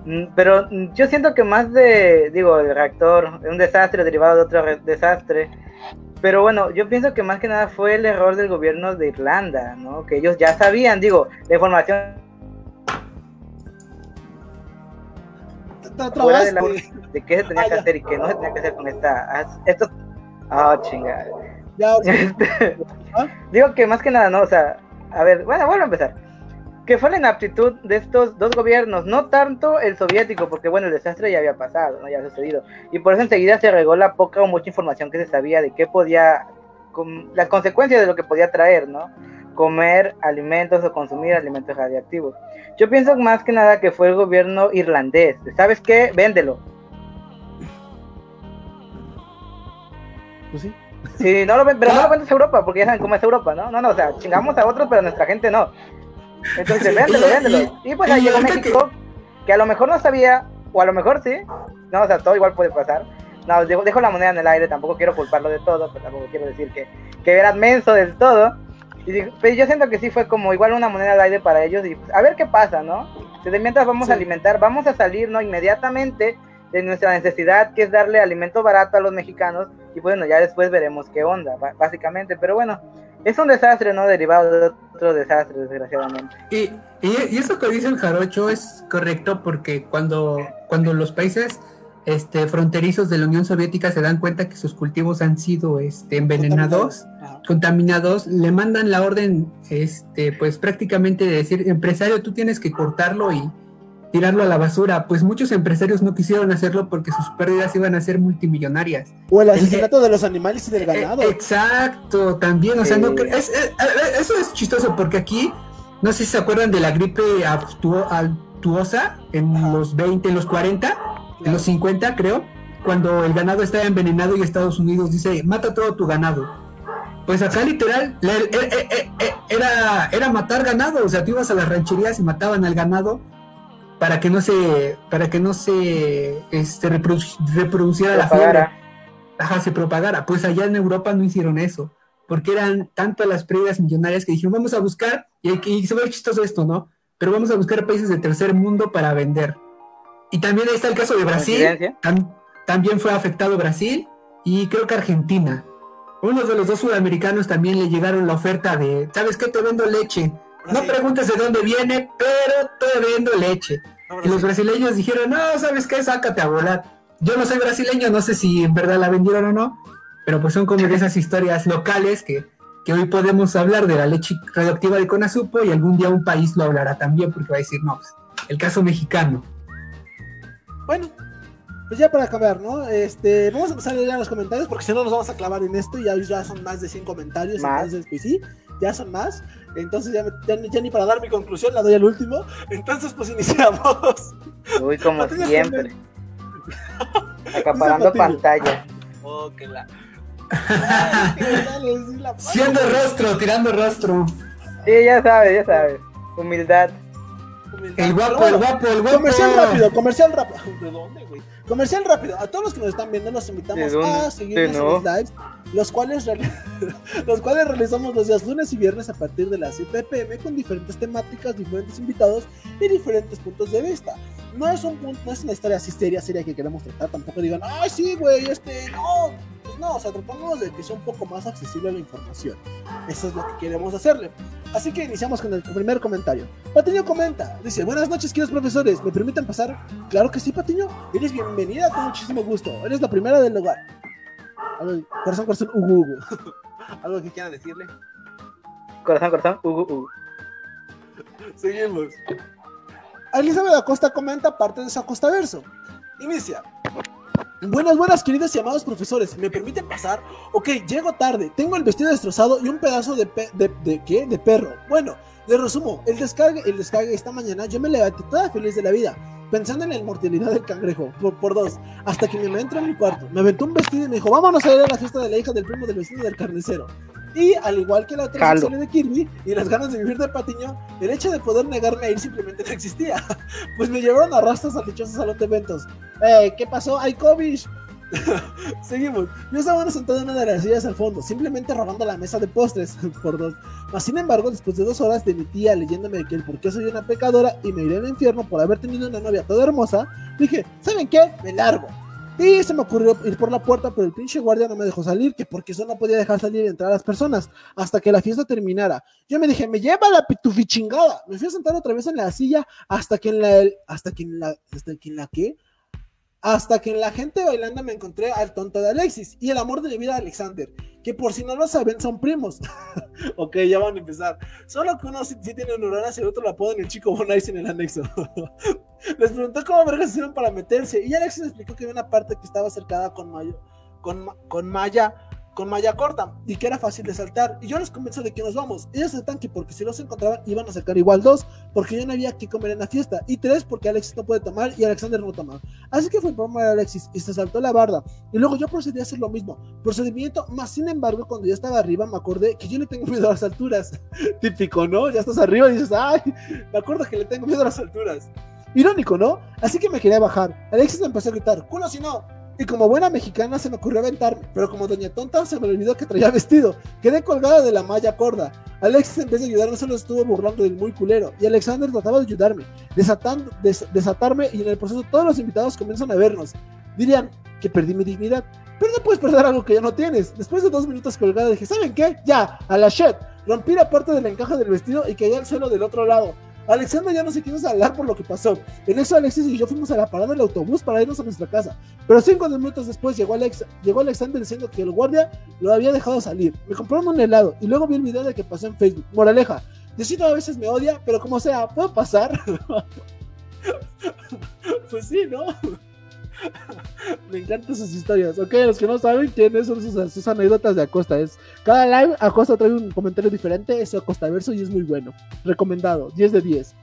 mm, pero yo siento que más de, digo, el reactor, un desastre derivado de otro desastre, pero bueno, yo pienso que más que nada fue el error del gobierno de Irlanda, ¿no? Que ellos ya sabían, digo, la información de, de, qué se tenía que hacer y qué no se tenía que hacer con esta. Esto. Ah, chingada. Este, digo que más que nada, ¿no? O sea, a ver, bueno, vuelvo a empezar que fue la inaptitud de estos dos gobiernos, no tanto el soviético, porque bueno, el desastre ya había pasado, ¿no? ya había sucedido, y por eso enseguida se regó la poca o mucha información que se sabía de qué podía, las consecuencias de lo que podía traer, ¿no? Comer alimentos o consumir alimentos radiactivos. Yo pienso más que nada que fue el gobierno irlandés, ¿sabes qué? Véndelo. Pues sí. Sí, no lo pero no lo vendes a Europa, porque ya saben cómo es Europa, ¿no? No, no, o sea, chingamos a otros, pero a nuestra gente no. Entonces, véndelo, véndelo. Y, pues ahí llegó México, que... a lo mejor no sabía, o a lo mejor sí, no, o sea, todo igual puede pasar, no, dejo, la moneda en el aire, tampoco quiero culparlo de todo, pero tampoco quiero decir que, que era menso del todo. Y pero yo siento que sí fue como igual una moneda al aire para ellos y pues, a ver qué pasa, ¿no? Desde mientras vamos a alimentar, vamos a salir, ¿no? Inmediatamente de nuestra necesidad, que es darle alimento barato a los mexicanos y bueno, ya después veremos qué onda, básicamente. Pero bueno, es un desastre, ¿no? Derivado de otro desastre, desgraciadamente. Y, y, eso que dice el jarocho es correcto porque cuando, cuando los países este, fronterizos de la Unión Soviética se dan cuenta que sus cultivos han sido este, envenenados, contaminados, le mandan la orden, este, pues prácticamente de decir, empresario, tú tienes que cortarlo y tirarlo a la basura. Pues muchos empresarios no quisieron hacerlo porque sus pérdidas iban a ser multimillonarias. O el asesinato de los animales y del eh, ganado. exacto, también, o sea, no es, eh, eh, eso es chistoso porque aquí, no sé si se acuerdan de la gripe actuosa en los 20, en los 40 en los 50 creo, cuando el ganado estaba envenenado y Estados Unidos dice, mata todo tu ganado. Pues acá literal era, era matar ganado, o sea, tú ibas a las rancherías y mataban al ganado para que no se, para que no se este, reproduciera la fiebre. Ajá, se propagara. Pues allá en Europa no hicieron eso, porque eran tanto las pérdidas millonarias que dijeron, vamos a buscar, y, y se ve chistoso esto, ¿no? Pero vamos a buscar países de tercer mundo para vender. Y también ahí está el caso de Brasil. también fue afectado Brasil y creo que Argentina. Uno de los dos sudamericanos también le llegaron la oferta de, ¿sabes qué? Te vendo leche. No preguntes de dónde viene, pero te vendo leche. y los brasileños dijeron, no, ¿sabes qué? Sácate a volar. Yo no soy brasileño, no sé si en verdad la vendieron o no, pero pues son como de esas historias locales que, que hoy podemos hablar de la leche radioactiva de Conasupo y algún día un país lo hablará también porque va a decir, no, pues, el caso mexicano. Bueno, pues ya para acabar, ¿no? Este, vamos a empezar a leer los comentarios porque si no nos vamos a clavar en esto y ya, ya son más de 100 comentarios. Entonces, pues sí, ya son más. Entonces, ya, ya, ni para dar mi conclusión la doy al último. Entonces, pues iniciamos. Uy, como siempre. Acaparando pantalla. Oh, que la. Siendo rostro, tirando rostro. Sí, ya sabes, ya sabes. Humildad. El guapo, el guapo, el guapo. Comercial rápido, comercial rápido. ¿De dónde, güey? Comercial rápido. A todos los que nos están viendo, los invitamos a seguirnos en los lives, los cuales, los cuales realizamos los días lunes y viernes a partir de las 7 pm con diferentes temáticas, diferentes invitados y diferentes puntos de vista. No es un punto, no es una historia así seria, seria que queremos tratar. Tampoco digan, ay, sí, güey, este, no no, o sea, tratamos de que sea un poco más accesible la información. Eso es lo que queremos hacerle. Así que iniciamos con el primer comentario. Patiño comenta, dice, buenas noches, queridos profesores, ¿me permiten pasar? Claro que sí, Patiño, eres bienvenida con muchísimo gusto, eres la primera del lugar. Corazón, corazón, ugu, ugu. ¿Algo que quieran decirle? Corazón, corazón, ugu, ugu. Seguimos. Elizabeth Acosta comenta parte de su Acosta verso. Inicia. Buenas, buenas, queridos y amados profesores. ¿Me permiten pasar? Ok, llego tarde. Tengo el vestido destrozado y un pedazo de, de, de, ¿qué? De perro. Bueno, le resumo. El descargue, el descargue esta mañana yo me levanté toda feliz de la vida, pensando en la inmortalidad del cangrejo, por, por dos, hasta que me entró en mi cuarto. Me aventó un vestido y me dijo, vámonos a ir a la fiesta de la hija del primo del vecino del carnicero. Y al igual que la otra de Kirby y las ganas de vivir de Patiño, el hecho de poder negarme a ir simplemente no existía. Pues me llevaron a rastros al dichoso salón de eventos. Eh, ¿qué pasó? ¡Ay, COVID! Seguimos. Yo estaba sentado en una de las sillas al fondo, simplemente robando la mesa de postres por dos. Mas, sin embargo, después de dos horas de mi tía leyéndome que el por qué soy una pecadora y me iré al infierno por haber tenido una novia toda hermosa, dije, ¿saben qué? Me largo. Y se me ocurrió ir por la puerta, pero el pinche guardia no me dejó salir, que porque eso no podía dejar salir y entrar a las personas hasta que la fiesta terminara. Yo me dije, me lleva la pitufichingada. Me fui a sentar otra vez en la silla hasta que en la, hasta que en la, hasta que en la que hasta que en la gente bailando me encontré al tonto de Alexis y el amor de mi vida Alexander, que por si no lo saben son primos. ok, ya van a empezar. Solo que uno sí, tiene neuronas y el otro la en el chico Bonais en el anexo. Les pregunté cómo vergas hicieron para meterse y Alexis explicó que había una parte que estaba cercada con Mayo, con Maya con malla corta y que era fácil de saltar. Y yo les convenzo de que nos vamos. Ellos saltan que porque si los encontraban iban a sacar igual dos, porque ya no había que comer en la fiesta. Y tres, porque Alexis no puede tomar y Alexander no toma. Así que fue el problema de Alexis y se saltó la barda. Y luego yo procedí a hacer lo mismo. Procedimiento, más sin embargo, cuando ya estaba arriba, me acordé que yo le tengo miedo a las alturas. Típico, ¿no? Ya estás arriba y dices, ay, me acuerdo que le tengo miedo a las alturas. Irónico, ¿no? Así que me quería bajar. Alexis me empezó a gritar, culo si no. Y como buena mexicana se me ocurrió aventarme, pero como doña tonta se me olvidó que traía vestido. Quedé colgada de la malla corda. Alexis en vez de ayudarme solo estuvo burlando del muy culero. Y Alexander trataba de ayudarme, desatando, des- desatarme y en el proceso todos los invitados comienzan a vernos. Dirían que perdí mi dignidad. Pero no puedes perder algo que ya no tienes. Después de dos minutos colgada dije, ¿saben qué? Ya, a la shit. Rompí la parte del encaje del vestido y caí al suelo del otro lado. Alexander ya no se quiso hablar por lo que pasó. En eso Alexis y yo fuimos a la parada del autobús para irnos a nuestra casa. Pero cinco minutos después llegó, Alex, llegó Alexander diciendo que el guardia lo había dejado salir. Me compraron un helado y luego vi el video de que pasó en Facebook. Moraleja, Diosito a veces me odia, pero como sea, ¿puedo pasar? pues sí, ¿no? me encantan sus historias. Ok, los que no saben quiénes son sus, anécdotas de Acosta. Es, cada live Acosta trae un comentario diferente, es Acosta verso y es muy bueno. Recomendado, 10 de 10.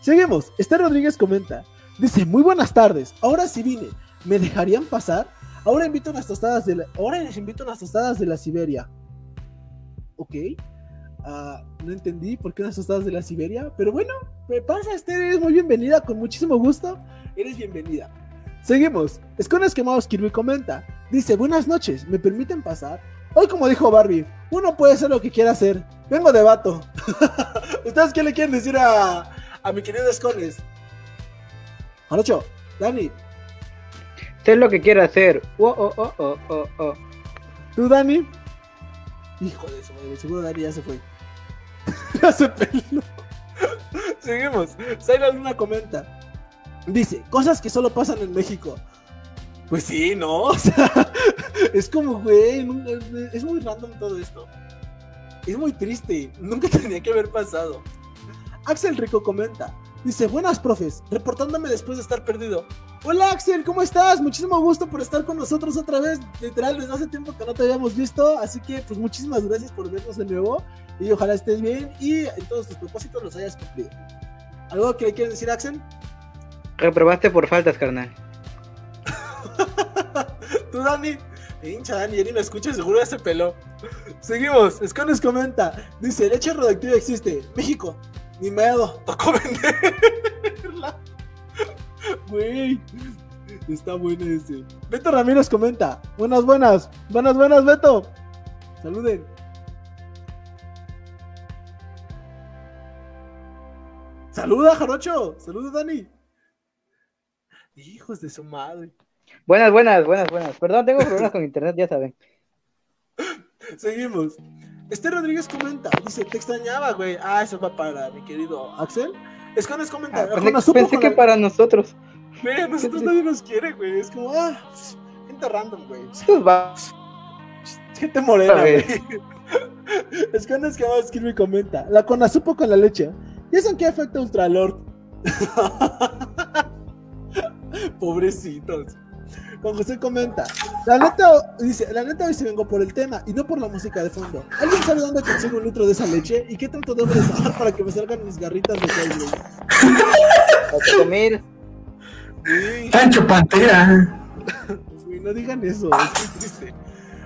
Seguimos. Esther Rodríguez comenta. Dice, muy buenas tardes. Ahora sí vine. ¿Me dejarían pasar? Ahora invito unas tostadas de la... Ahora les invito unas tostadas de la Siberia. Ok. Ah, no entendí por qué unas tostadas de la Siberia. Pero bueno, me pasa, Esther. Eres muy bienvenida. Con muchísimo gusto. Eres bienvenida. Seguimos. Escones Quemados Kirby comenta. Dice, buenas noches. ¿Me permiten pasar? Hoy, como dijo Barbie, uno puede hacer lo que quiera hacer. Vengo de vato. ¿Ustedes qué le quieren decir a, a mi querido Escones? Jarocho, Dani, Sé lo que quiero hacer. Oh, oh, oh, oh, oh, oh. ¿tú, Dani? Hijo de su madre, seguro Dani ya se fue. ya se peló. Seguimos. Zaira Luna comenta. Dice, cosas que solo pasan en México. Pues sí, ¿no? O sea, es como, güey, es muy random todo esto. Es muy triste, nunca tenía que haber pasado. Axel Rico comenta, dice, buenas profes, reportándome después de estar perdido. Hola Axel, ¿cómo estás? Muchísimo gusto por estar con nosotros otra vez. Literal, desde hace tiempo que no te habíamos visto, así que pues muchísimas gracias por vernos de nuevo y ojalá estés bien y en todos tus propósitos los hayas cumplido. ¿Algo que le quieres decir Axel? Reprobaste por faltas, carnal. Tú, Dani. Hincha, Dani, ni lo escuchas, seguro ya se peló. Seguimos. Escones comenta. Dice, leche radioactiva existe. México. Ni miedo. Tocó venderla. Güey. Está bueno ese. Beto Ramírez comenta. Buenas, buenas. Buenas, buenas, Beto. Saluden. Saluda, Jarocho. Saluda, Dani. Hijos de su madre. Buenas, buenas, buenas, buenas. Perdón, tengo problemas con internet, ya saben. Seguimos. Este Rodríguez comenta, dice, te extrañaba, güey. Ah, eso va para mi querido Axel. Escones comenta, Ah, pensé pensé que la- para nosotros. Güey, a nosotros nadie nos quiere, güey. Es como, ah, gente random, güey. Estos va- Gente morena, güey. ver. Escones que más Kirby comenta, la cona supo con la leche. ¿Y eso en qué afecta a Ultralord? Pobrecitos. Juan José comenta, la neta, dice, la neta hoy se vengo por el tema y no por la música de fondo. ¿Alguien sabe dónde consigo un litro de esa leche? ¿Y qué tanto debo de pagar para que me salgan mis garritas de. Güey, Pancho Pantera. güey, no digan eso, es muy triste.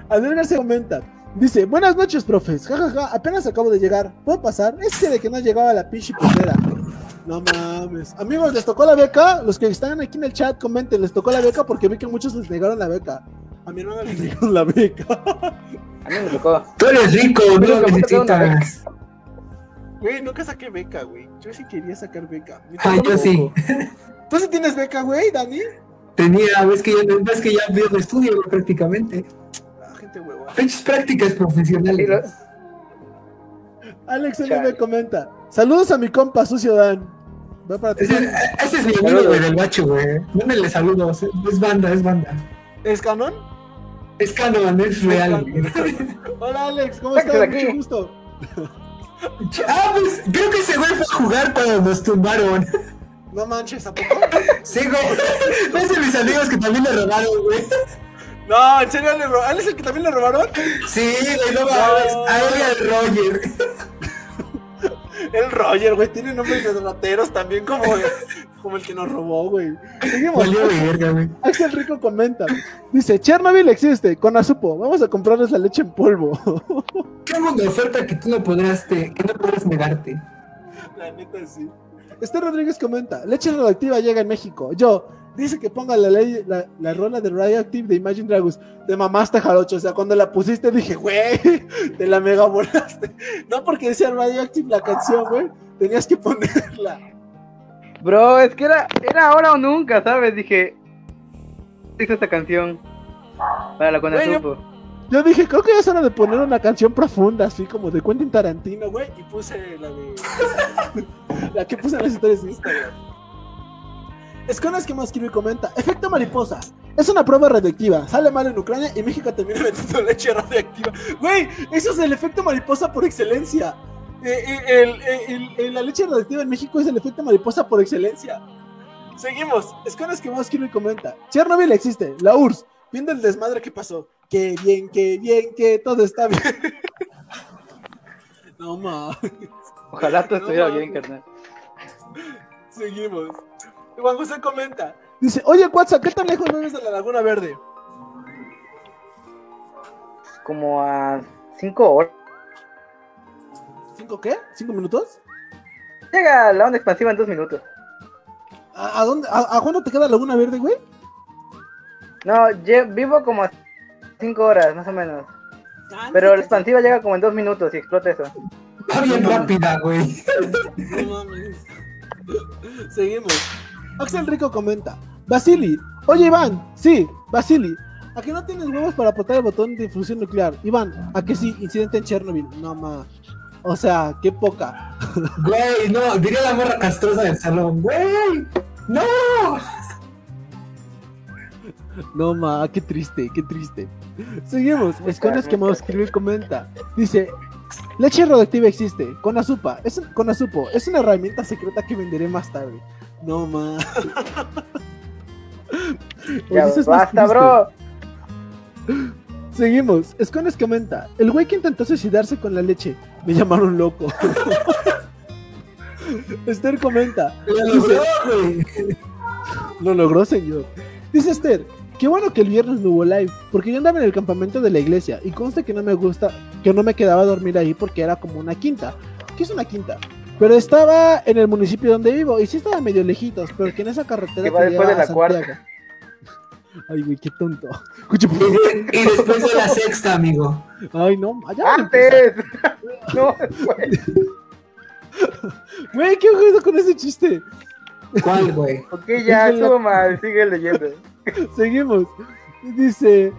Adrián García comenta, dice, buenas noches, profes, jajaja, apenas acabo de llegar, ¿puedo pasar? Es que de que no llegaba la pinche primera. No mames. Amigos, ¿les tocó la beca? Los que están aquí en el chat, comenten, ¿les tocó la beca? Porque vi que muchos les negaron la beca. A mi hermana le negaron la beca. A mí me tocó. Tú eres rico, no lo ¿cómo te da una necesitas. Güey, nunca saqué beca, güey. Yo sí quería sacar beca. Mi Ah, yo sí. ¿Tú sí tienes beca, güey, Dani? Tenía, ves que ya, ves que ya vio de estudio güey, prácticamente. Ah, gente hueva. Pinches prácticas profesionales. Alex. LB comenta. Saludos a mi compa, Sucio Dan. Va para ti. Ese, ese es mi amigo, güey, del bacho, güey. Mándenle saludos. Es banda, es banda. ¿Es canon? Es canon, es real. güey. Hola, Alex, ¿cómo estás? Mucho gusto. Ah, pues creo que ese güey fue a jugar cuando nos tumbaron. No manches, ¿a poco? Sí, güey. Es de mis amigos que también le robaron, güey. No, ¿en serio le robaron? ¿A él es el que también le robaron? Sí, güey, no mames. A él y al Roger. El Roger, güey, tiene nombres de rateros también como, como el que nos robó, güey. Axel Rico comenta. Dice, Chernobyl existe, con Azupo. Vamos a comprarles la leche en polvo. Qué mundo oferta que tú no podrás, te, que no podrás negarte. La neta, sí. Este Rodríguez comenta, leche radioactiva llega en México. Yo, Dice que ponga la, ley, la, la rola de Radioactive de Imagine Dragons. Te mamaste, Jarocho. O sea, cuando la pusiste dije, güey, te la mega volaste. No porque decía Radioactive la canción, güey. Tenías que ponerla. Bro, es que era, era ahora o nunca, ¿sabes? Dije, hizo esta canción para la Güey, Conasupo. Yo dije, creo que ya es hora de poner una canción profunda, así como de Quentin Tarantino, güey. Y puse la de. la que puse en las historias de Instagram. Esconas que más y comenta. Efecto mariposa. Es una prueba radioactiva. Sale mal en Ucrania y México termina metiendo leche radioactiva. Güey, eso es el efecto mariposa por excelencia. Eh, eh, el- el- el- la leche radioactiva en México es el efecto mariposa por excelencia. Seguimos. Esconas que más y comenta. Chernobyl existe. La URSS. Viendo el desmadre que pasó. Qué bien, qué bien, que todo está bien. No más. Ojalá todo No estuviera bien, carnal. Seguimos. Juan José comenta. Dice, oye, Cuatza, ¿qué tan lejos vives de la Laguna Verde? Como a 5 horas. ¿Cinco qué? ¿Cinco minutos? Llega la onda expansiva en 2 minutos. ¿A, a dónde? A, a cuándo te queda Laguna Verde, güey? No, vivo como a 5 horas, más o menos. Pero la expansiva llega como en 2 minutos y explota eso. Va bien rápida, güey. No mames. Seguimos. Axel Rico comenta. Basili. Oye, Iván. Sí, Basili. ¿A que no tienes huevos para apretar el botón de fusión nuclear? Iván, ¿a que sí? Incidente en Chernobyl. No, ma. O sea, qué poca. Güey, no, diría la morra castrosa del salón. Güey, no. No, ma, qué triste, qué triste. Seguimos. Escones que me escribe y comenta. Dice. Leche radioactiva existe. Con azupa. Es, con azupo. Es una herramienta secreta que venderé más tarde. No, ma. Ya, más basta, bro. Seguimos. Escones comenta. El güey que intentó suicidarse con la leche. Me llamaron loco. Esther comenta. Lo logró, lo logró, señor. Dice Esther. Qué bueno que el viernes no hubo live, porque yo andaba en el campamento de la iglesia y consta que no me gusta, que no me quedaba a dormir ahí porque era como una quinta. ¿Qué es una quinta? Pero estaba en el municipio donde vivo y sí estaba medio lejitos, pero que en esa carretera Que va después de a la cuarta. Santiago. Ay, güey, qué tonto. Escucha, Y, de- y después de la sexta, amigo. Ay, no, ya van a empezar. ¡Antes! no, después. Güey, ¿qué ojo con ese chiste? ¿Cuál, güey? Ok, ya, estuvo mal. Sigue leyendo. Seguimos. Dice.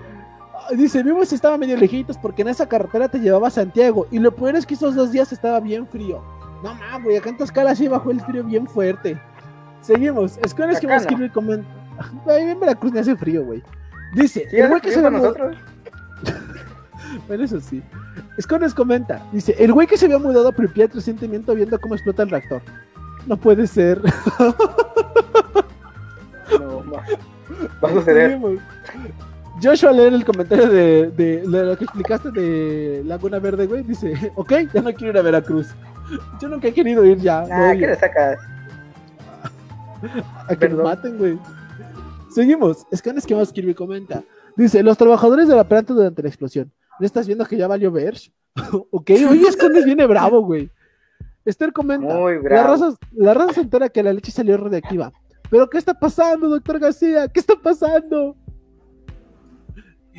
Dice, vimos estaba medio lejitos porque en esa carretera te llevaba a Santiago. Y lo peor es que esos dos días estaba bien frío. No mames, güey, acá en Tlaxcala sí bajó el frío bien fuerte. Seguimos. Escones que más no. escribe y comenta. Güey, en Veracruz me hace frío, güey. Dice, ¿Sí el güey que se para ve mu- nosotros? Bueno, eso sí. Escones comenta. Dice, el güey que se había mudado a Pripyat recientemente viendo cómo explota el reactor. No puede ser. No, ma. Va a suceder. Seguimos. Joshua leer el comentario de, de- de lo que explicaste de Laguna Verde, güey. Dice, ok, ya no quiero ir a Veracruz. Yo nunca he querido ir ya. Ah. ¿qué le sacas? a que nos maten, güey. Seguimos. Escanes que más escribe y comenta. Dice, los trabajadores de la planta durante la explosión. ¿No estás viendo que ya valió Verge? ok, oye, Escanes viene bravo, güey. Esther comenta. Muy La raza, la raza se entera que la leche salió radiactiva. ¿Pero qué está pasando, doctor García? ¿Qué está pasando?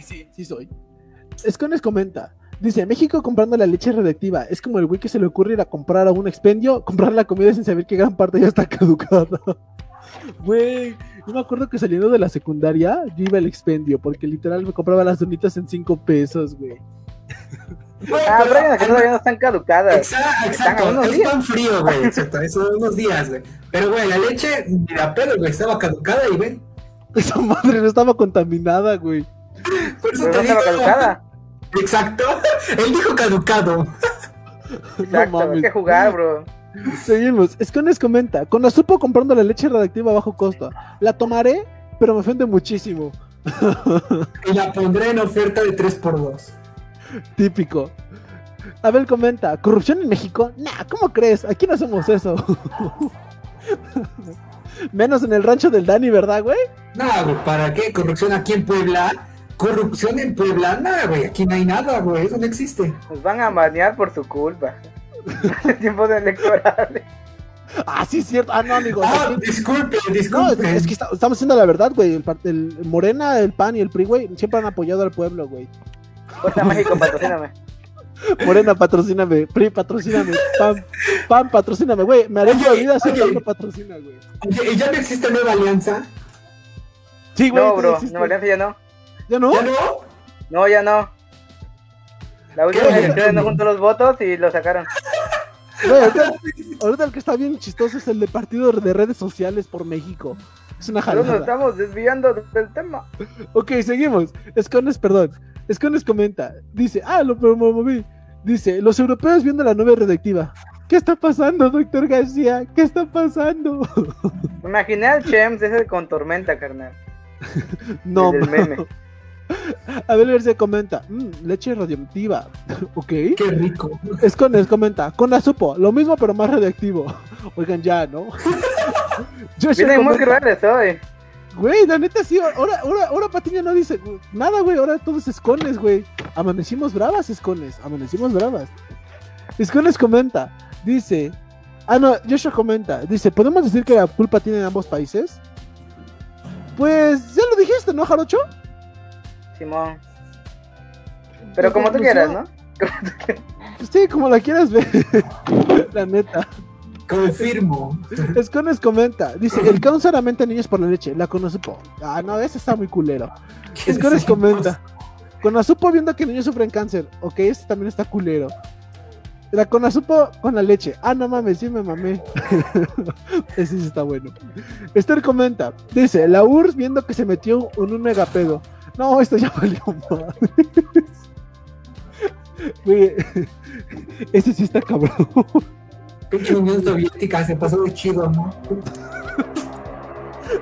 Y sí, sí soy. Escones comenta. Dice, México comprando la leche radiactiva. Es como el güey que se le ocurre ir a comprar a un expendio, comprar la comida sin saber que gran parte ya está caducada. Güey, yo me acuerdo que saliendo de la secundaria, yo iba al expendio, porque literal me compraba las donitas en 5 pesos, güey. Güey, Ah, pero- pero que todavía no están caducadas. Exacto, exacto. unos Es días. pan frío, güey. Exacto, eso unos días, güey. Pero, güey, la leche, ni la pedo, güey, estaba caducada y ven. Esa madre no estaba contaminada, güey. Por eso Pero te no digo. estaba caducada. Exacto. Él dijo caducado. Exacto, hay mames. que jugar, bro. Seguimos. Escones comenta. Con la supo comprando la leche radioactiva a bajo costo. La tomaré, pero me ofende muchísimo. Y la pondré en oferta de 3x2. Típico. Abel comenta. ¿Corrupción en México? Nah, ¿cómo crees? Aquí no hacemos eso. Menos en el rancho del Dani, ¿verdad, güey? Güey, ¿para qué? ¿Corrupción aquí en Puebla? ¿Corrupción en Puebla? Nada, güey, aquí no hay nada, güey, eso no existe. Nos van a banear por su culpa. Tiempos electorales. Ah, sí, es cierto. Ah, no, amigo. Ah, aquí- disculpe, No, es, disculpe. es que está- estamos haciendo la verdad, güey. El, Morena, el PAN y el PRI, güey, siempre han apoyado al pueblo, güey. Fuerza México, patrocíname. Morena, patrocíname. PRI, patrocíname. PAN, PAN, patrocíname, güey. Me haré la vida si me patrocina, güey. ¿Y ya no existe nueva alianza? Sí, güey. No, bro, no, Alianza ya no. ¿Ya no? ¿Ya no? No, ya no. La última elección no juntó los votos y lo sacaron. Ahorita, ahorita el que está bien chistoso es el de partido de redes sociales por México. Es una Pero nos jalada. estamos desviando del tema. Ok, seguimos. Escones, perdón. Escones comenta. Dice, ah, lo promoví. Dice, los europeos viendo la nueva redactiva. ¿Qué está pasando, doctor García? ¿Qué está pasando? Me imaginé al Chems ese con tormenta, carnal. No, El meme. Abel García comenta, "Mm, leche radioactiva. ok. Qué rico. Escones comenta, con azupo, lo mismo pero más radioactivo. Oigan, ya, ¿no? Vienen muy crueles hoy. Güey, la neta sí, ahora, ahora, ahora Patiña no dice nada, güey, ahora todo es escones, güey. Amanecimos bravas, escones, amanecimos bravas. Escones comenta, dice, ah no, Joshua comenta, dice, ¿podemos decir que la culpa tiene en ambos países? Pues ya lo dijiste, ¿no, Jarocho? Simón. Pero como tú quieras, ¿no? Pues sí, como la quieras ver, la neta. Confirmo. Escones comenta, dice, el caos solamente a niños por la leche, la conozupo. Ah, no, ese está muy culero. Escones comenta. Conazupo viendo que niños sufren cáncer. Ok, este también está culero. La Conazupo con la leche. Ah, no mames, sí me mamé. Ese sí está bueno. Esther comenta. Dice, la URSS viendo que se metió en un megapedo. No, esto ya valió madres. Güey, ese sí está cabrón. Pinche Unión Soviética se pasó de chido, ¿no?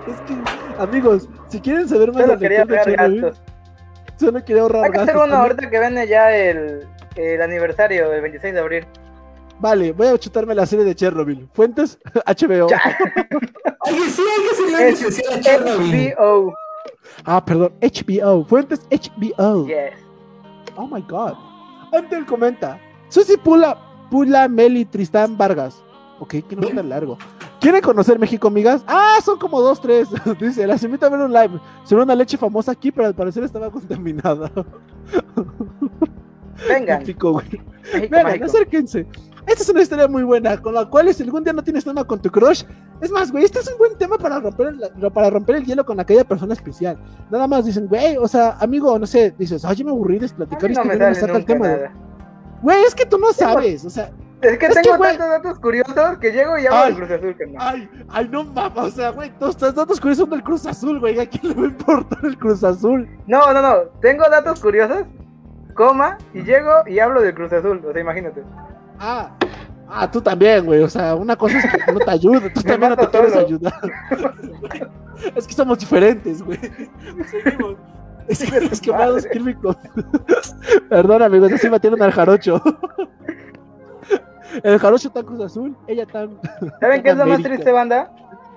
Es que, amigos, si quieren saber más Solo quería de ahorrar Chernobyl, gastos. solo quería ahorrar Hay que hacer uno ahorita que viene ya el, el aniversario del 26 de abril. Vale, voy a chutarme la serie de Chernobyl. Fuentes, HBO. Oye, sí, hay que hacerle una Es discusión a Chernobyl. HBO. Ah, perdón, HBO. Fuentes HBO. Yes. Oh my god. Antel comenta. Susi Pula, Pula Meli Tristán Vargas. Ok, que no tan largo. ¿Quieren conocer México, amigas? Ah, son como dos, tres. Dice, las invito a ver un live sobre una leche famosa aquí, pero al parecer estaba contaminada. Vengan. Típico, güey. México, Vengan, México. acérquense. Esta es una historia muy buena, con la cual si algún día no tienes tema con tu crush, es más, güey, este es un buen tema para romper el, para romper el hielo con aquella persona especial. Nada más dicen, güey, o sea, amigo, no sé, dices, ay, yo me aburrí de platicar y no este me güey me sale saca el tema nada. Güey, es que tú no sabes, o sea, Es que Es que, tengo güey- tantos datos curiosos que llego y hablo Ay. del Cruz Azul, carnal. ay, ay, no mames, o sea, güey, todos estos datos curiosos son del Cruz Azul, güey, ¿a quién le va a importar el Cruz Azul? No, no, no. Tengo datos curiosos, coma, y llego y hablo del Cruz Azul. O sea, imagínate. Ah, ah, tú también, güey, o sea, una cosa es que no te ayuda, tú también no te mato quieres ayudar. es que somos diferentes, güey. Seguimos. Es que los quemados. Perdón, amigos, así batieron al jarocho. El jarocho tan Cruz Azul, ella tan. ¿Saben qué es lo más triste, banda?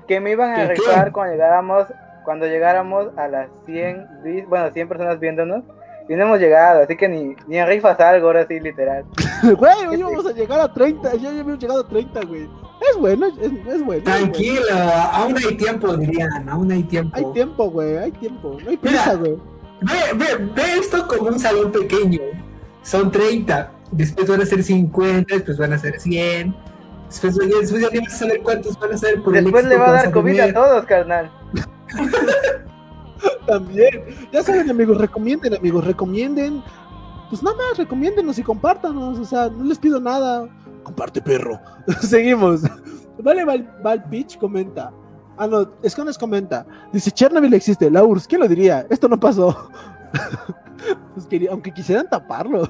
Que me iban a rifar cuando llegáramos, cuando llegáramos a las 100, vi- bueno, 100 personas viéndonos. Y no hemos llegado, así que ni, ni en rifas algo, ahora sí, literal. Güey, hoy vamos a llegar a 30. Ya habíamos llegado a 30, güey. Es bueno, es, es bueno. es bueno. Tranquilo, aún hay tiempo, dirían, aún hay tiempo. Hay tiempo, güey, hay tiempo. No hay prisa, Mira. güey. Ve, ve, ve esto como un salón pequeño. Son 30, después van a ser 50, después van a ser 100. Después, después ya ni vas a saber cuántos van a ser por el Después le éxito va a dar COVID a todos, carnal. También. Ya saben, amigos, recomienden, amigos, recomienden. Pues nada más, recomiéndenos y compártanos. O sea, no les pido nada. Comparte, perro. Seguimos. Vale, Val, Val Pitch comenta. Ah, no, Escones comenta. Dice, Chernobyl existe, la URSS. ¿Quién lo diría? Esto no pasó. pues quería, aunque quisieran taparlo.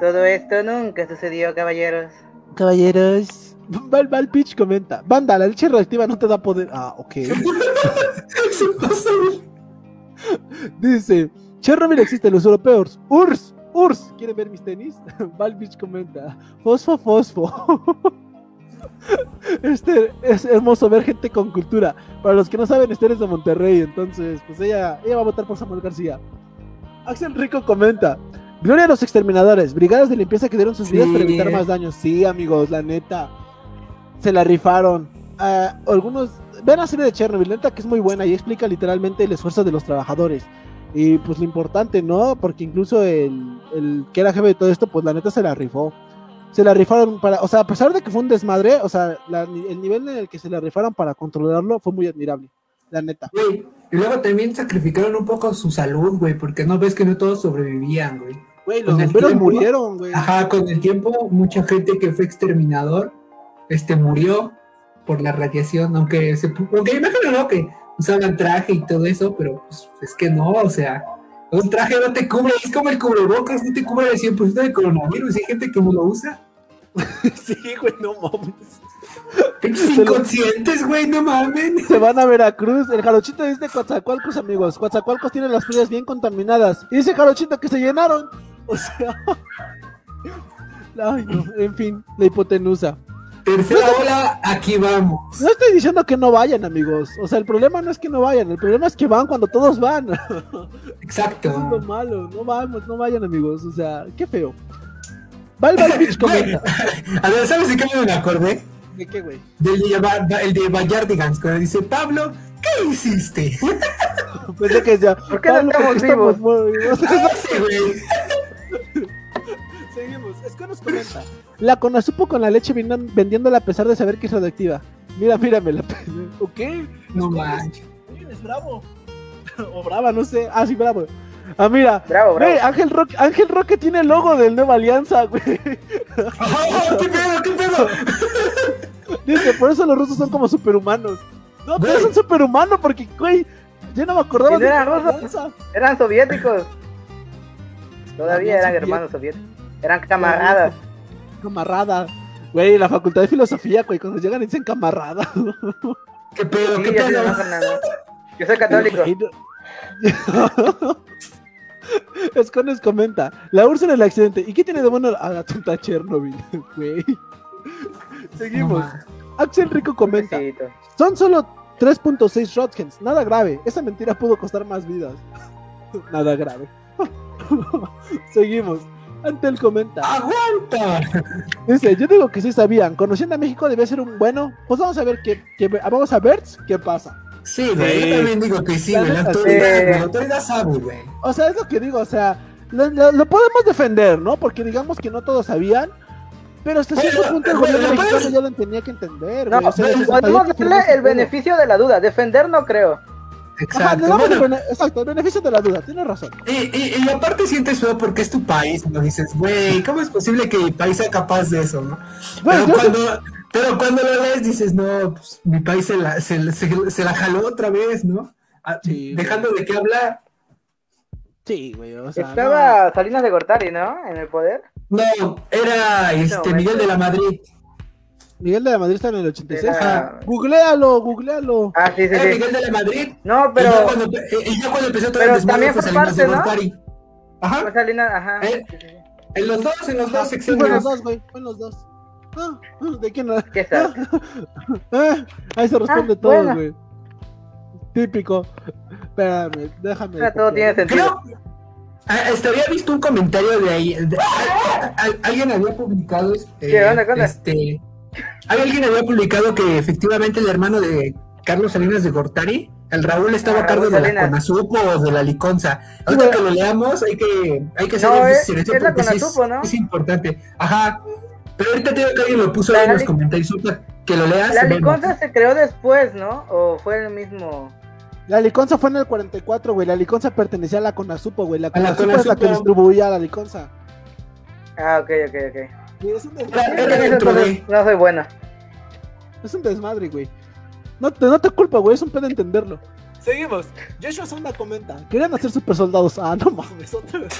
Todo esto nunca sucedió, caballeros. Caballeros. Val, Val Pitch comenta. Banda, la leche radioactiva no te da poder. Ah, ok. Dice, Chernobyl existe, los europeos. URSS, URSS. ¿Quieren ver mis tenis? Valvich comenta, fosfo, fosfo. Este es hermoso ver gente con cultura. Para los que no saben, Esther es de Monterrey, entonces, pues ella, ella va a votar por Samuel García. Axel Rico comenta, Gloria a los exterminadores, brigadas de limpieza que dieron sus vidas para evitar más daños. Sí, amigos, la neta. Se la rifaron. Ah, algunos ven la serie de Chernobyl, neta que es muy buena y explica literalmente el esfuerzo de los trabajadores. Y pues lo importante, ¿no? Porque incluso el, el que era jefe de todo esto, pues la neta se la rifó. Se la rifaron para, o sea, a pesar de que fue un desmadre, o sea, la- el nivel en el que se la rifaron para controlarlo fue muy admirable, la neta. Güey, y luego también sacrificaron un poco su salud, güey, porque no ves que no todos sobrevivían, güey. Güey, los bomberos tiempo, murieron, güey. Ajá, con el tiempo, mucha gente que fue exterminador, este, murió por la radiación, aunque se, aunque imagino, ¿no? Que usaban traje y todo eso, pero pues, es que no, o sea, un traje no te cubre, es como el cubrebocas, no te cubre el 100% de coronavirus, hay gente que no lo usa. sí, güey, no mames. Pinches inconscientes, güey, no mames. Se van a Veracruz. El jarochito dice Coatzacoalcos, amigos. Coatzacoalcos tiene las playas bien contaminadas. Y dice jarochito que se llenaron. O sea. Ay, no. En fin, la hipotenusa. Tercera ola, aquí vamos. No estoy diciendo que no vayan, amigos. O sea, el problema no es que no vayan. El problema es que van cuando todos van. Eso es lo Exacto. malo. No vamos, no vayan, amigos. O sea, qué feo. Val Val Beach comenta. A ver, ¿sabes de qué me acordé? ¿De qué, güey? Del de, el de Bayardigans, cuando dice, Pablo, ¿qué hiciste? Pensé que decía. ¿Por qué no "Pablo, estamos porque vivos?" muy vivos. Sí, güey. Seguimos. Es que nos comenta. La Conasupo con la leche vendiéndola a pesar de saber que es radioactiva. Mira, mírame la. ¿Ok? No manches. Es bravo. O brava, no sé. Ah, sí, bravo. Ah, mira. Bravo, bravo. Güey, Ángel Roque, Ángel Roque tiene el logo del Nueva Alianza, güey. ¡Oh, qué pedo, qué pedo! Dice, por eso los rusos son como superhumanos. No, pero son superhumanos porque, güey, ya no me acordaba ¿Y no de eran la rusos? Alianza. Eran soviéticos. Todavía eran hermanos soviéticos. Eran camaradas. Camarada. Güey, la facultad de filosofía, güey, cuando llegan dicen camarada. ¿Qué pedo, Sí, qué ya se pedo? Yo soy católico. Escones comenta, la URSS en el accidente. ¿Y qué tiene de bueno a la tonta Chernobyl? Güey. Seguimos. No. Axel Rico comenta, son solo 3.6 Rotgens, nada grave. Esa mentira pudo costar más vidas. nada grave. Seguimos. Antel comenta, ¡Aguanta! dice, yo digo que sí sabían, conociendo a México debe ser un bueno, pues vamos a ver qué, qué- vamos a ver qué pasa. Sí, güey, Sí. yo también digo que sí, La güey. La autoridad, la autoridad sabe, güey. O sea, es lo que digo, o sea, lo, lo- lo podemos defender, ¿no? Porque digamos que no todos sabían, pero hasta cierto punto el gobierno lo mexicano puedes- ya lo tenía que entender, No. O sea, el podemos 68 darle el beneficio de la duda. Defender no creo. Ajá, Exacto. damos el exacto, beneficio de la duda, tienes razón. y, y, y aparte sientes feo porque es tu país, ¿no? Dices, güey, ¿cómo es posible que mi país sea capaz de eso, no? Pero cuando, pero cuando lo lees dices, no, pues mi país se la, se, se- se la jaló otra vez, ¿no? Ah, Sí, dejando de qué hablar. Sí, güey, o sea, Estaba Salinas de Gortari, ¿no? En el poder. No, era este. Miguel de la Madrid. Miguel de la Madrid está en el 86. Era- Googlealo, googlealo. Ah, sí, sí, sí. Miguel de la Madrid. No, Y pero. ya cuando, y ya cuando empezó todo pero el desmadre también fue fue parte, ¿no? Gortari. Fue Ajá. Salinas, ajá. Eh. En los dos, en los dos fue en los dos, güey, fue en los dos. Ah, ¿De quién? Ah, ¿Qué tal? ahí se responde Ah, todo, bueno. güey. Típico. Espérame, déjame. Todo tiene sentido. Creo. Ah, este, había visto un comentario de ahí. de- a- a- alguien había publicado. Este, ¿Qué onda, qué onda? este, alguien había publicado que efectivamente el hermano de Carlos Salinas de Gortari, el Raúl, estaba Ah, a cargo Raúl de la. Conasupo o de la Liconza. Ahorita Bueno. que lo leamos, hay que, hay que No, hacer es- es la porque sí es, Conasupo, ¿no? es importante. Ajá. Pero ahorita tengo que alguien lo puso La ahí en los comentarios. Que lo leas. La liconza se creó después, ¿no? ¿O fue el mismo? La liconza fue en el 44, güey. La liconza pertenecía a la Conasupo, güey. La A la Conasupo es la que Conasupo. distribuía la liconza. Ah, ok, ok, ok. Güey, es un desmadre, No soy buena. es un güey. No te, no te culpa, güey. Es un pedo entenderlo. Seguimos. Joshua Sonda comenta. Querían hacer super soldados. Ah, no mames. Otra vez.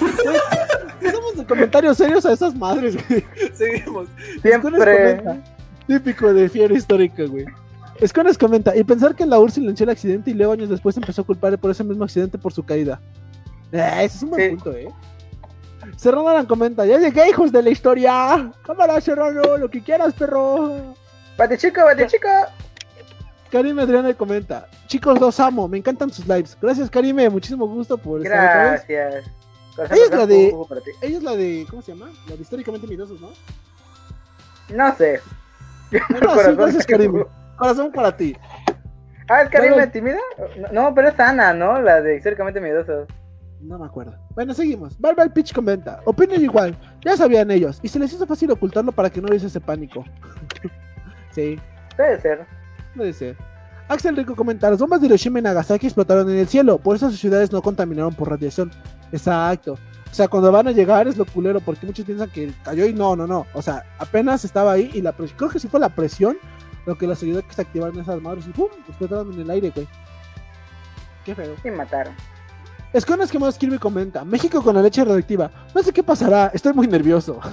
Estamos de comentarios serios a esas madres, güey. Seguimos. Siempre. comenta, Típico de fiera histórica, güey. Escones comenta, y pensar que la URSS silenció el accidente y luego años después empezó a culpar por ese mismo accidente por su caída. Eh, ese es un buen Sí. punto, eh. Serrano Aran comenta, ya llegué, hijos de la historia. Cámara, Serrano, lo que quieras, perro. Bate chico, bate chico. Karime Adriana comenta, chicos, los amo, me encantan sus lives. Gracias, Karime, muchísimo gusto por estar otra vez. Gracias. Ella es la de-. Ella es la de, ¿cómo se llama? La de históricamente miedosos, ¿no? No sé. No, sí, gracias, Karim. Corazón para ti. Ah, ¿es Karim Pero- la tímida? No, pero es Ana, ¿no? La de históricamente miedosos. No me acuerdo. Bueno, seguimos. Barbar Pitch comenta. Opinión igual. Ya sabían ellos. Y se les hizo fácil ocultarlo para que no hubiese ese pánico. sí, Puede ser. puede ser. Axel Rico comenta. Las bombas de Hiroshima y Nagasaki explotaron en el cielo. Por eso sus ciudades no contaminaron por radiación. Exacto. O sea, cuando van a llegar es lo culero. Porque muchos piensan que cayó y no, no, no. O sea, apenas estaba ahí y la presión. Creo que sí fue la presión lo que les ayudó a que se activaran esas madres y ¡pum! explotaron en el aire, güey. Qué feo. Sí, mataron. Escones que más Kirby comenta. México con la leche radioactiva. No sé qué pasará. Estoy muy nervioso.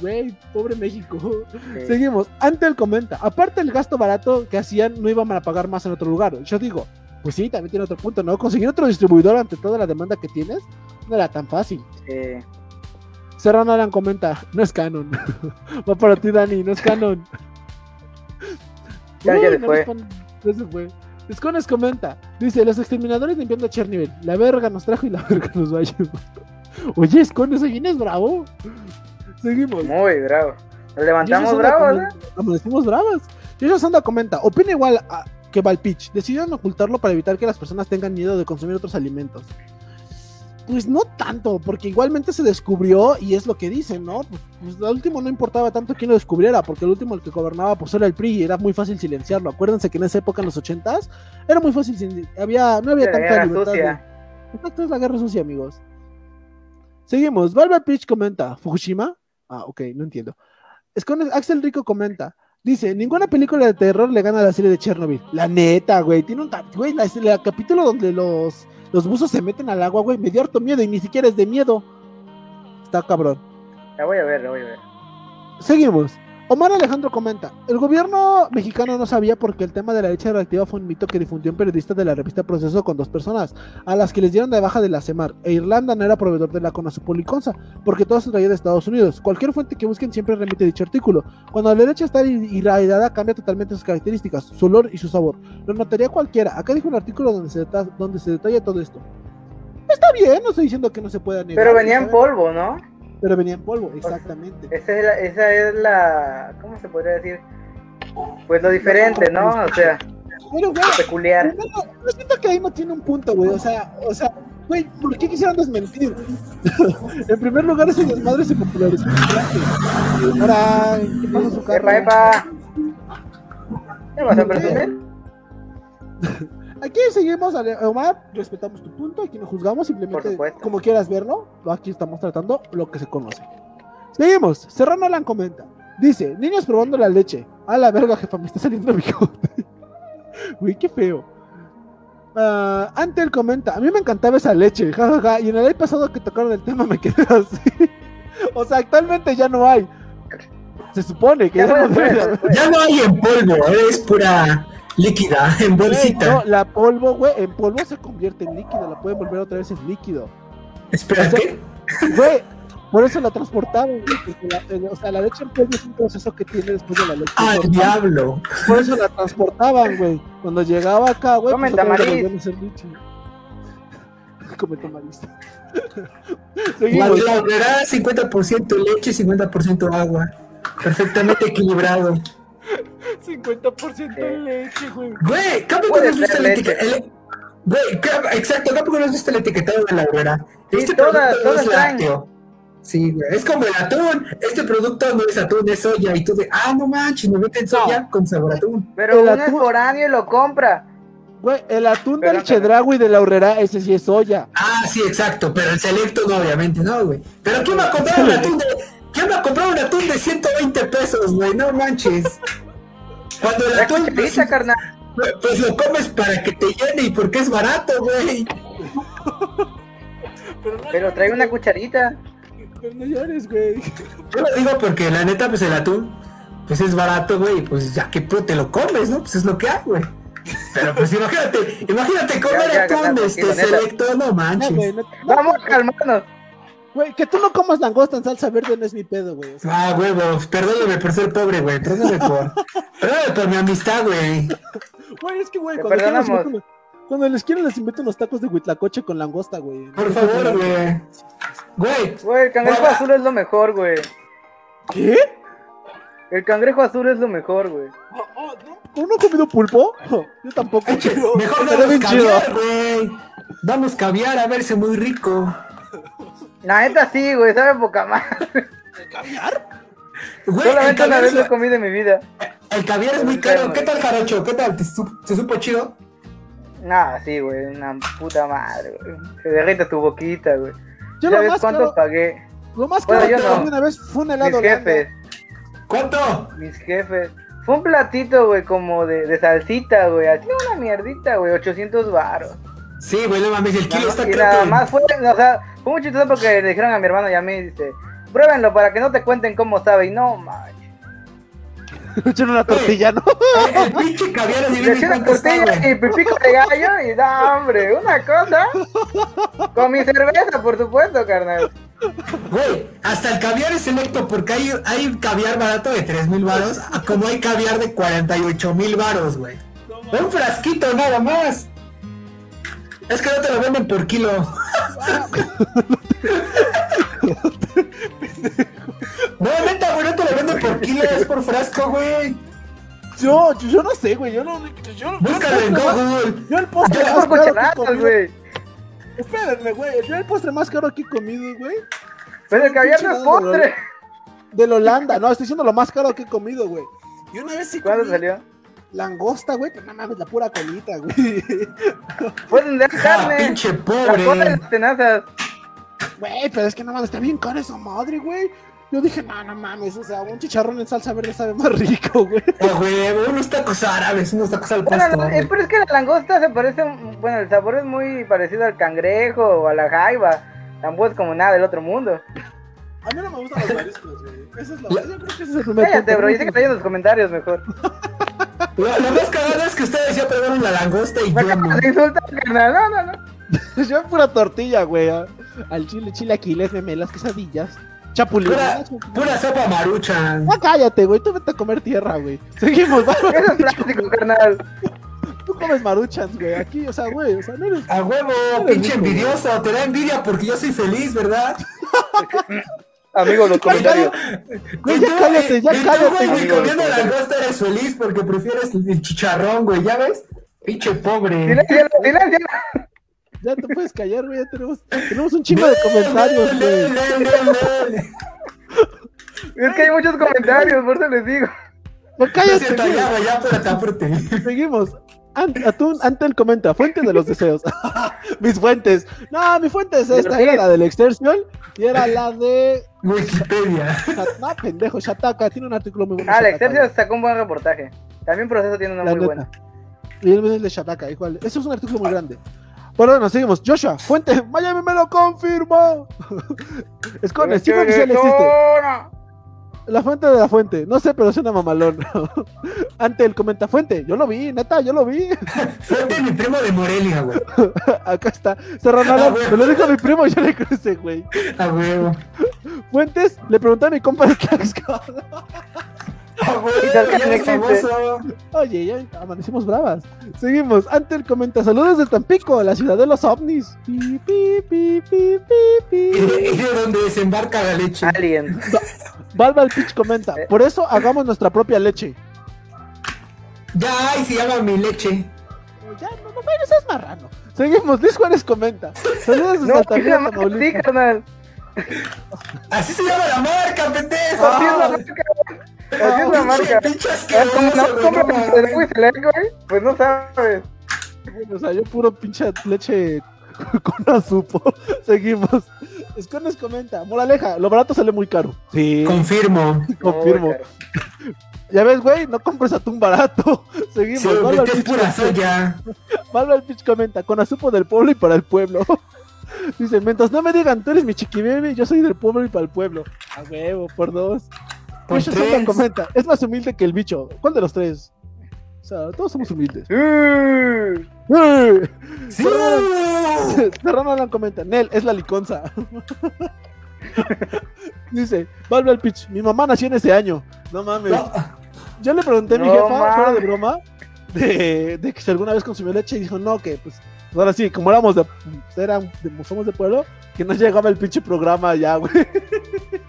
Güey, pobre México. Sí. Seguimos. Antel comenta. Aparte el gasto barato que hacían, no iban a pagar más en otro lugar. Yo digo, pues sí, también tiene otro punto, ¿no? Conseguir otro distribuidor ante toda la demanda que tienes no era tan fácil. Sí. Serrano Alan comenta. No es canon. Va para ti, Dani. No es canon. Ya, se no fue. ya se fue. Escones comenta, dice, los exterminadores limpiando Chernobyl, la verga nos trajo y la verga nos va a llevar. Oye, Escones, hoy vienes bravo. Seguimos. Muy bravo. Nos levantamos bravos, ¿eh? Amanecimos bravas. Yoyo Sonda comenta, opina igual a- que Valpich, decidieron ocultarlo para evitar que las personas tengan miedo de consumir otros alimentos. Pues no tanto, porque igualmente se descubrió y es lo que dicen, ¿no? Pues, pues al último no importaba tanto quién lo descubriera, porque el último el que gobernaba pues era el PRI y era muy fácil silenciarlo. Acuérdense que en esa época, en los ochentas, era muy fácil, había, no había La tanta guerra libertad. de-. Exacto, es la guerra sucia, amigos. Seguimos. Barber Pitch comenta. ¿Fukushima? Ah, ok, no entiendo. Escones- Axel Rico comenta. Dice, ninguna película de terror le gana a la serie de Chernobyl. La neta, güey. Tiene un... Güey, la, el capítulo donde los, los buzos se meten al agua, güey. Me dio harto miedo y ni siquiera es de miedo. Está cabrón. La voy a ver, la voy a ver. Seguimos. Omar Alejandro comenta, el gobierno mexicano no sabía porque el tema de la leche radioactiva fue un mito que difundió un periodista de la revista Proceso con dos personas, a las que les dieron de baja de la CEMAR, e Irlanda no era proveedor de la Conazupol y Consa, porque todo se traía de Estados Unidos. Cualquier fuente que busquen siempre remite dicho artículo. Cuando la leche está ir- irradiada cambia totalmente sus características, su olor y su sabor. Lo notaría cualquiera. Acá dijo un artículo donde se, donde se detalla todo esto. Está bien, no estoy diciendo que no se pueda negar. Pero venía en polvo, ¿no? Pero venía en polvo, exactamente. Esa es, la, esa es la. ¿Cómo se podría decir? Pues lo diferente, ¿no? O sea, Pero, güey, peculiar. No, yo siento que ahí no tiene un punto, güey. O sea, o sea, güey, ¿por qué quisieran desmentir? en primer lugar, ese desmadre se popularizó. Ahora, ¿qué pasa su carro? Epa, epa. ¿Qué vas a presumir? Aquí seguimos, Omar, respetamos tu punto, aquí no juzgamos, simplemente como quieras verlo, aquí estamos tratando lo que se conoce. Seguimos, Serrano Alan comenta, dice, niños probando la leche, a la verga jefa, me está saliendo bigote. Güey, qué feo. Ah, Antel comenta, a mí me encantaba esa leche, jajaja, y en el año pasado que tocaron el tema me quedé así. o sea, actualmente ya no hay. Se supone que Ya ya, puede no puede. Ya hay en polvo, es pura líquida, en Güey, bolsita. no, la polvo, güey, en polvo se convierte en líquido, la pueden volver otra vez en líquido. Espera, o. Güey, por eso la transportaban, güey, el- o sea, la leche en polvo es un proceso que tiene después de la leche. ¡Al normal, diablo! Por eso la transportaban, güey. Cuando llegaba acá, güey, Come otra vez la tamariz. volvían a hacer leche. Come tamariz. La la obrera, 50% leche, 50% agua. Perfectamente equilibrado. 50% leche, güey. Güey, ¿cómo Puede no has visto ser la leche. etiqueta? el- Güey, ¿qué- exacto, ¿cómo no has visto el etiquetado de la obrera? Sí, Este todas- producto no todas es lácteo. Sí, güey, es como el atún. Este producto no es atún, es soya. Y tú de, ah, no manches, me meten soya con sabor atún. Pero El uno es atún- foráneo y lo compra. Güey, el atún Pero del no- chedragui y de la horrera, ese sí es soya. Ah, sí, exacto, pero el selecto no, obviamente, no, güey. Pero ¿quién va a comprar un atún de, ¿quién va a comprar un atún de 120 pesos, güey? No manches. Cuando el atún, pues, carnal. pues lo comes para que te llene y porque es barato, güey. Pero, no Pero trae una cucharita. Pero no llores, güey. Yo lo digo porque la neta, pues el atún, pues es barato, güey, pues ya que pues, te lo comes, ¿no? Pues es lo que hay, güey. Pero pues imagínate, imagínate comer Ya, ya, atún carnal, este selecto, no No, manches. güey, no- no- Vamos a calmarnos. Güey, que tú no comas langosta en salsa verde no es mi pedo, güey. O sea, Ah, huevo, perdóname por ser pobre, güey. Perdóname por. Perdóname por mi amistad, güey. güey, es que, güey, cuando, quieran les perdonamos. invito unos- cuando les quiero les invito unos tacos de huitlacoche con langosta, güey. Por favor, güey. Güey, Güey, el cangrejo azul es lo mejor, güey. ¿Qué? El cangrejo azul es lo mejor, güey. Oh, oh, ¿no? ¿Tú no has comido pulpo? Yo tampoco. Eche, pero mejor damos caviar, güey. Damos caviar a verse muy rico. La neta sí, güey, sabe poca madre. ¿Caviar? Güey, el Solamente una caviar, vez lo he comido en mi vida. el caviar es muy caro. ¿Qué tal, Jarocho? ¿Qué tal? ¿Te, su- te supo chido? Nah, sí, güey, una puta madre, güey. Se derrite tu boquita, güey. Yo lo ¿Sabes más cuánto caro, pagué? lo más Bueno, caro yo que no. una vez fue un Mis helado Holanda. jefes, ¿Cuánto? mis jefes. Fue un platito, güey, como de, de salsita, güey. Así una mierdita, güey, 800 baros. Sí, güey, no mames, el kilo está y creo nada que- más fue, o sea, fue muy chistoso porque le dijeron a mi hermano y a mí, dice, pruébenlo para que no te cuenten cómo sabe. Y no, man. Echaron una tortilla, ¿no? El, pinche caviar así Le eché una tortilla y pipico de gallo y da hombre, una cosa. Con mi cerveza, por supuesto, carnal. Güey, hasta el caviar es selecto porque hay, hay caviar barato de 3 mil varos, como hay caviar de 48 mil varos, güey. Un frasquito nada más. Es que no te lo venden por kilo. No, neta, güey, no te lo venden por kilo, es por frasco, güey. Yo, yo, yo no sé, güey. Yo no. Yo, Búscalo en Google. yo el postre Yo más caro que he cucharadas, comido. güey. Espérenme, güey. Yo el postre más caro que he comido, güey. Pero el caviar no de postre. De la Holanda. No, estoy diciendo lo más caro que he comido, güey. Y una vez sí ¿Cuándo salió? Langosta, güey. Pero no mames, la pura colita, güey. Pueden dar Ah, carne. pinche La cola de pobre. las tenazas. Güey, pero es que no mames, está bien cara esa madre, güey. Yo dije, no, no mames, o sea, un chicharrón en salsa verde sabe más rico, güey. Ah, güey, unos tacos árabes, unos tacos al Bueno, pastor. no, eh, pero es que la langosta se parece, bueno, el sabor es muy parecido al cangrejo o a la jaiba. Tampoco es como nada del otro mundo. A mí no me gustan los mariscos, güey. Esa es la Yo creo que ese es el primer Cállate, punto. bro, y sigue leyendo los comentarios mejor. Lo, lo más cagado es que ustedes ya probaron la langosta y yo no. carnal. No, no, no. Yo pura tortilla, güey. a- Al chile, chilaquiles, memelas, quesadillas, chapulín. Pura, pura sopa maruchan. Ah, cállate, güey. Tú vete a comer tierra, güey. Seguimos, vamos. Eso es plástico, carnal. Tú comes maruchans, güey. Aquí, o sea, güey. O sea, no eres. A huevo, Eres pinche rico, güey. envidioso. Te da envidia porque yo soy feliz, ¿verdad? Amigos, los comentarios. Güey, ya cállate, ya y tú, cállate, güey, amigo, comiendo los comentarios. langosta eres feliz porque prefieres el chicharrón, güey, ¿ya ves? Pinche pobre. Silencio, silencio. Ya te puedes callar, güey. Ya tenemos, tenemos un chingo de comentarios, güey. Es que hay muchos comentarios, por eso les digo. No, cállate, ya, güey, ya, apúrate, apúrate. Seguimos. Ant- Atún, Antel comenta, fuente de los deseos. Mis fuentes. No, mi fuente es esta, era la del Extersion y era la de... Wikipedia. No, pendejo, Shataka, tiene un artículo muy bueno. Ah, el Excelsior sacó un buen reportaje. También Proceso tiene uno la muy neta. bueno. Y él es de Shataka, igual. Eso es un artículo muy grande. Bueno, seguimos. Joshua, fuente, Miami me lo confirmó. Escone, sí oficial existe. La fuente de la fuente. No sé, pero suena mamalón. Ante el comenta fuente. Yo lo vi, neta, yo lo vi. Fuente mi primo de Morelia, güey. Acá está. Serrano, Ah, me lo dijo mi primo y yo le crucé, güey. A huevo. Fuentes, le pregunté a mi compa de Tlaxcala. Y tal que no existe. Oye, ya amanecimos bravas. Seguimos. Ante el comenta, saludos de Tampico, la ciudad de los ovnis. Pi, pi, pi, pi, pi, Y pi. de, y de donde desembarca la leche. Alien. Valva el pitch comenta, por eso hagamos nuestra propia leche. Ya, y se llama mi leche. Ya, no, no, bueno, es marrano. Seguimos, Luis Juárez comenta. Saludos desde No, Altamira, sí, Tamaulipas. carnal. Así se llama la marca, pendejo. Así es la marca. Así es la marca. Pinche Ah, Como no güey, compras el pues no sabes. O sea, yo puro pinche leche con azupo. Seguimos. Escones comenta, moraleja, lo barato sale muy caro. Sí, Confirmo. confirmo. Ya ves, güey, no compres atún barato. Seguimos. Sí, es Pitch pura soya. Valva el Pitch comenta, con azupo del pueblo y para el pueblo. Dice, mientras no me digan, tú eres mi chiquibebe, yo soy del pueblo y para el pueblo. A huevo, por dos. Yoshi Sosa tres. comenta, es más humilde que el bicho. ¿Cuál de los tres? O sea, todos somos humildes. Sí. Serrano Alan comenta, Nel, es la liconza. Dice, Valve al pitch, mi mamá nació en ese año. No mames. No, Yo le pregunté a mi No jefa, fuera de mames. broma, de, de que si alguna vez consumió leche y dijo, no, que pues, pues ahora sí, como éramos de, pues, eran, de- somos de pueblo, que no llegaba el pinche programa ya, güey.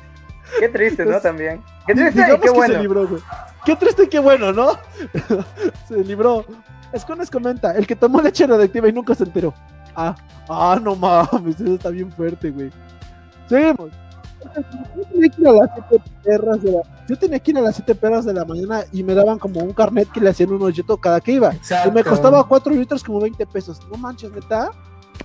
qué triste, ¿no? También. Qué triste y Digamos qué que se bueno. libró, güey. Qué triste y qué bueno, ¿no? se libró. Escones comenta, el que tomó leche radioactiva y nunca se enteró. Ah, ah, no mames, eso está bien fuerte, güey. Seguimos. Yo tenía que ir a las 7 perras de la... Yo tenía que ir a las 7 perras de la mañana y me daban como un carnet que le hacían un hoyito cada que iba. Y me Exacto. costaba 4 litros como 20 pesos. No manches, neta.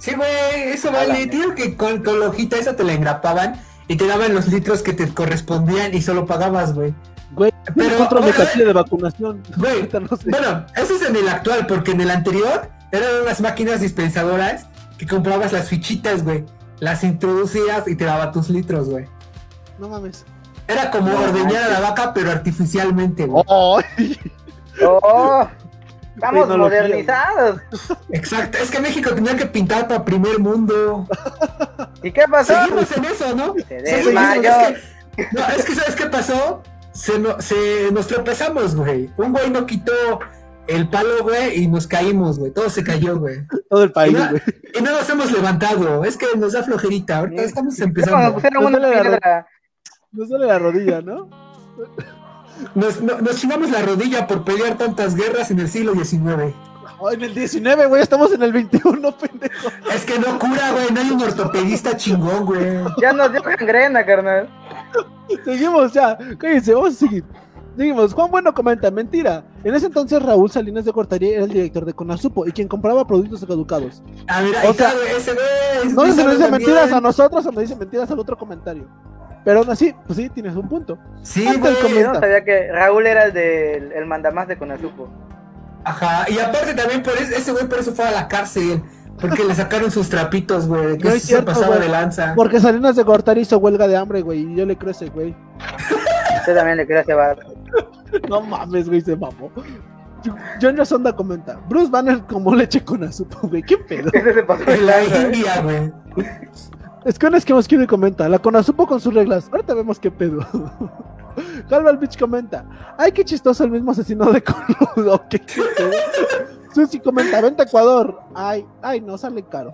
Sí, güey, eso vale. Tío, que con, con la hojita esa te la engrapaban y te daban los litros que te correspondían y solo pagabas, güey. Güey, Pero, ahora- cartilla de vacunación. Güey, Ahorita no sé. Bueno, eso es en el actual, porque en el anterior eran unas máquinas dispensadoras que comprabas las fichitas, güey. Las introducías y te daba tus litros, güey. No mames. Era como No ordeñar a la vaca, pero artificialmente, güey. ¡Ay! Oh, estamos Tecnología, modernizados. Exacto, es que México tenía que pintar para primer mundo. ¿Y qué pasó? Seguimos en eso, ¿no? Se desmayó. es que- no, es que ¿sabes qué pasó? Se, no- se nos tropezamos, güey. Un güey no quitó el palo, güey, y nos caímos, güey. Todo se cayó, güey. Todo el país, Y no- güey. Y no nos hemos levantado. Es que nos da flojerita. Ahorita estamos empezando. pusieron Nos duele la piedra. Nos duele la rodilla, ¿no? Nos, no- nos chingamos la rodilla por pelear tantas guerras en el siglo XIX. Oh, en el 19, güey, estamos en el 21, pendejo. Es que no cura, güey. No hay un ortopedista chingón, güey. Ya nos dio gangrena, carnal. Seguimos ya. Cállense, vamos a seguir. Seguimos. Juan Bueno comenta, mentira. En ese entonces Raúl Salinas de Cortaría era el director de Conasupo y quien compraba productos caducados. A ver, O ahí está, sea, güey. Ese güey. No sé si sabe nos dice mentiras a nosotros o me dice mentiras al otro comentario. Pero aún así, pues sí, tienes un punto. Sí, güey. Yo no sabía que Raúl era el del el mandamás de Conasupo. Ajá. Y aparte también por eso, ese güey por eso fue a la cárcel. Porque le sacaron sus trapitos, güey. Que No es se cierto, pasaba güey. de lanza. Porque Salinas de Cortaría hizo huelga de hambre, güey, y yo le creo a ese güey. Usted también le quería llevar. No mames, güey, se mamó. John Sonda comenta, Bruce Banner como leche con azúcar, güey, qué pedo. Ese se pasó de En la ¿eh? India, güey. Es que es que más quiero y comenta, la Conazupo con sus reglas. Ahorita vemos qué pedo. Calval Beach comenta, ay, qué chistoso el mismo asesino de coludo. ¿Qué, qué? Susi comenta, vente a Ecuador. Ay, ay, no sale caro.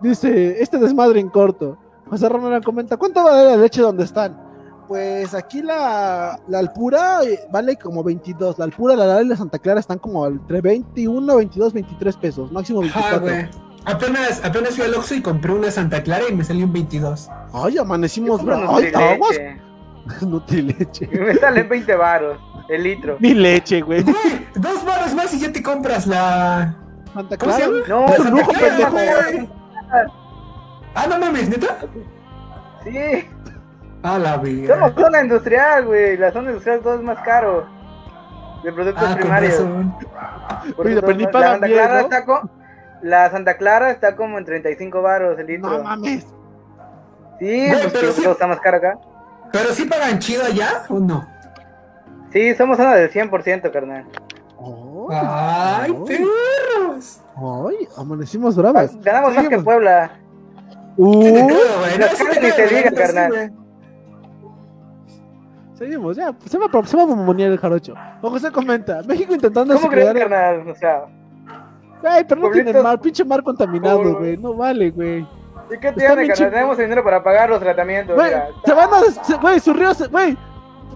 Dice, este desmadre en corto. José Ronald comenta, ¿cuánto vale la leche donde están? Pues aquí la, la Alpura eh, vale como 22. La Alpura, la Lara y la Santa Clara están como entre 21, 22, 23 pesos. Máximo Ajá, 24. güey. Apenas, apenas fui al Oxxo y compré una Santa Clara y me salió un 22. Ay, amanecimos, Compra bro. Ay, aguas. Nutrileche. Nutrileche. Y me salen 20 varos el litro. Mi leche, güey. Güey, dos baros más y ya te compras la. Santa ¿Cómo se Clara. llama? No, La es un Santa lujo, Clara, pendejo. güey. Ah, no mames, neta. Sí, Ah, la somos vida. zona industrial, güey. La zona industrial todo es más caro. De productos Ah, con primarios. Por Oye, ni la pagan Santa bien, Clara ¿no? La Santa Clara está como en 35 varos el litro. No mames. sí, Güey, pues pero que sí. está más caro acá. Pero sí pagan chido allá o no? Sí, somos zona del 100%, carnal. Ay, ay, perros. ay, amanecimos bravas. Ganamos más que. Puebla. Uh, Sí te No, te ni se diga, carnal. seguimos, ya. Se va, a- se va a bombonear el jarocho. Juan José comenta: México intentando ¿Cómo crees, carnal? O sea, Ay, pero no tiene mar, pinche mar contaminado, güey. No vale, güey. ¿y qué tiene, chido. Tenemos el dinero para pagar los tratamientos. Güey, se van a. Güey, su río se. Güey.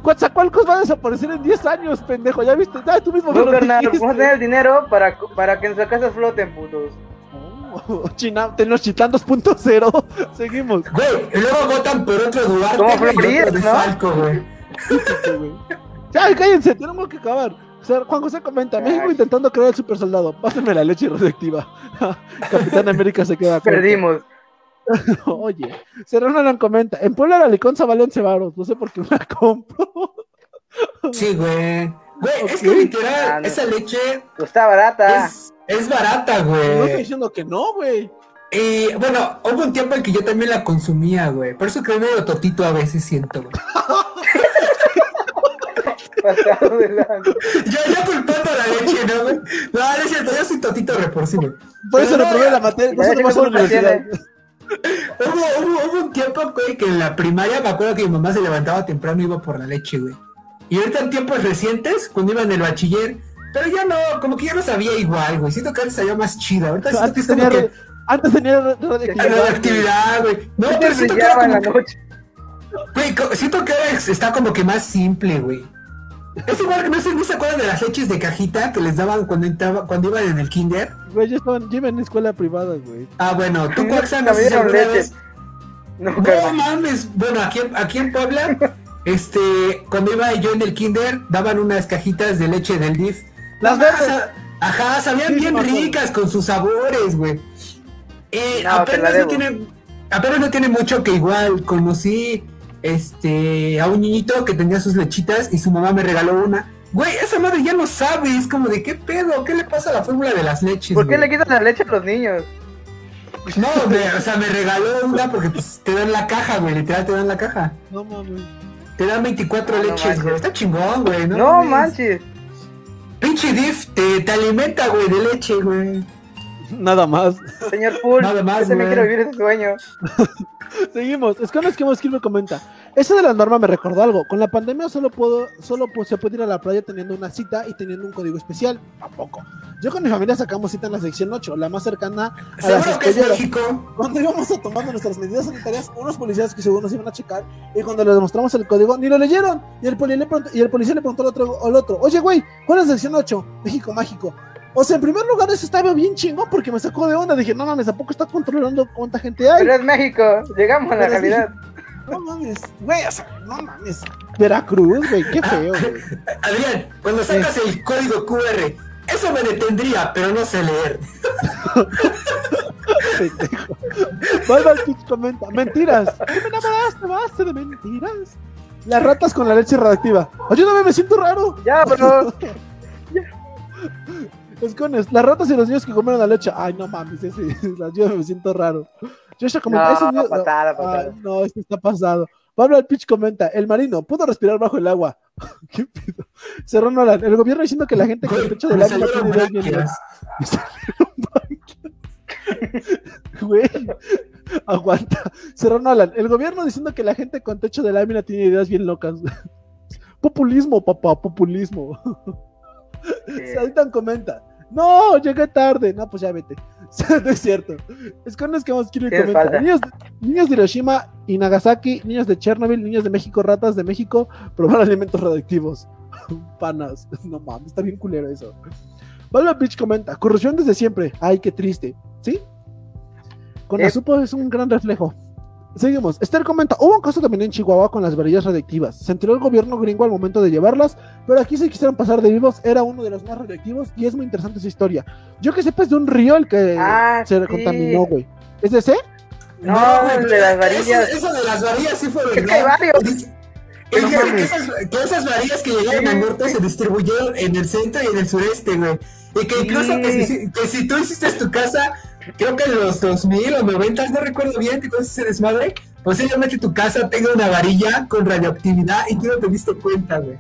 Coatzacoalcos va a desaparecer en 10 años, pendejo. ¿Ya viste? Ah, tú mismo me No, carnal, vamos a tener el dinero para, para que nuestras casas floten, putos. Oh, China, tenemos Chitán 2.0. Seguimos. Güey, y luego votan por otro Duarte Como güey, Florida, ¿no? Falco, güey. güey. Ya, cállense, tenemos que acabar. O sea, Juan José comenta, México intentando crear el super soldado. Pásenme la leche radioactiva. Capitán América se queda corto. Perdimos. Oye, Serrano comenta, en Puebla la liconza vale 11 varos. No sé por qué me la compro. Sí, güey. Güey, es que literal, Ah, no. esa leche Pues está barata. es, es barata, No estoy güey. diciendo que no, güey. Y bueno, hubo un tiempo en que yo también la consumía, güey. Por eso que medio totito a veces siento, güey. Pasado de lanza. Yo, yo culpando a la leche, ¿no, güey? No, no es cierto, yo soy totito reporcino. Por eso no, reprobé la materia. Por eso no vas a la ¿qué culpa universidad. Hubo, hubo, hubo un tiempo, güey, que en la primaria me acuerdo que mi mamá se levantaba temprano y iba por la leche, güey. Y ahorita en tiempos recientes, cuando iba en el bachiller, pero ya no, como que ya no sabía igual, güey. Siento que antes sabía más chida. Ahorita siento que Antes es como tenía, que antes tenía la radioactividad. actividad, güey. No, pero siento que era como la noche. Güey, siento que ahora es- está como que más simple, güey. Es igual que no se, no se acuerdan de las leches de cajita que les daban cuando, entraba, cuando iban en el kinder. Güey, yo estaba, yo iba en escuela privada, güey. Ah, bueno, tú, me no sé si dieron alguna leche. vez- No, No mames, bueno, aquí, aquí en Puebla, este, cuando iba yo en el kinder, daban unas cajitas de leche del DIF. Las Ajá, verdes. Ajá, sabían Sí, bien ricas con sus sabores, güey. Eh, No, apenas, no tiene, apenas no tiene mucho que igual conocí este a un niñito que tenía sus lechitas y su mamá me regaló una. Güey, esa madre ya no sabe, es como de qué pedo, qué le pasa a la fórmula de las leches. ¿Por qué güey? le quitas la leche a los niños? No, me- o sea, me regaló una porque pues, te dan la caja, güey, literal te dan la caja. No mames. Te dan 24 No, no leches, güey. Está chingón, güey. No, No, mames. manches. Pinche Diff te, te alimenta, güey, de leche, güey. Nada más. Señor Pool, Nada más, yo también quiero vivir ese sueño. Seguimos. Es que no es que me comenta. Eso de la norma me recordó algo. Con la pandemia solo puedo, solo pues, se puede ir a la playa teniendo una cita y teniendo un código especial. Tampoco. Yo con mi familia sacamos cita en la sección 8, la más cercana a las Seguro que es escolleras. México. Cuando íbamos a tomando nuestras medidas sanitarias, unos policías que seguro nos iban a checar, y cuando les demostramos el código, ni lo leyeron. Y el, poli le preguntó- y el policía le preguntó al otro, al otro, oye, güey, ¿cuál es la sección 8? México Mágico. O sea, en primer lugar, eso estaba bien chingón porque me sacó de onda. Dije, no mames, ¿a poco está controlando cuánta gente hay? Pero es México, llegamos a la Pero realidad. No mames, güey, o sea, no mames. Veracruz, güey, qué feo, güey. Adrián, cuando sacas el código QR, eso me detendría, pero no sé leer. pendejo. Valval Pitch comenta, mentiras. ¿Qué me enamoraste? Basta de mentiras. Las ratas con la leche radioactiva. Ayúdame, me siento raro. Ya, las ratas y los niños que comieron la leche. Ay, no mames, ese, ayúdame, me siento raro. Joshua comenta, No, esos niños- pasada, Ay, pasada. no, esto está pasado. Pablo al pitch comenta, el marino pudo respirar bajo el agua. ¿Qué pedo? Cerró Nolan, el gobierno diciendo que la gente con el techo de me lámina salieron tiene salieron branquias. Güey, aguanta. Cerró Nolan, el gobierno diciendo que la gente con techo de lámina tiene ideas bien locas. Populismo, papá, populismo. Sí. Saitan comenta. No, llegué tarde. No, pues ya vete. no es cierto. Es con los que más quiero comentar. Niños, niños de Hiroshima y Nagasaki, niños de Chernobyl, niños de México, ratas de México, probar alimentos radioactivos. Panas. No mames, está bien culero eso. Valva Beach comenta, corrupción desde siempre. Ay, qué triste. ¿Sí? Con Eh. la supo es un gran reflejo. Seguimos. Esther comenta, hubo un caso también en Chihuahua con las varillas radiactivas. Se enteró el gobierno gringo al momento de llevarlas, pero aquí se quisieron pasar de vivos. Era uno de los más radioactivos y es muy interesante esa historia. Yo que sepa es de un río el que Ah, se sí. contaminó, güey. ¿Es de ese? No, güey, el de las varillas. Eso, eso de las varillas sí fue verdad. hay varios. Es que, No que esas, que esas varillas que llegaron al norte se distribuyeron en el centro y en el sureste, güey. Y que incluso Sí. que, si, que si tú hiciste tu casa, creo que en los 2000 o 90, no recuerdo bien, que todo ese desmadre, posiblemente tu casa tenga una varilla con radioactividad y tú no te diste cuenta, güey.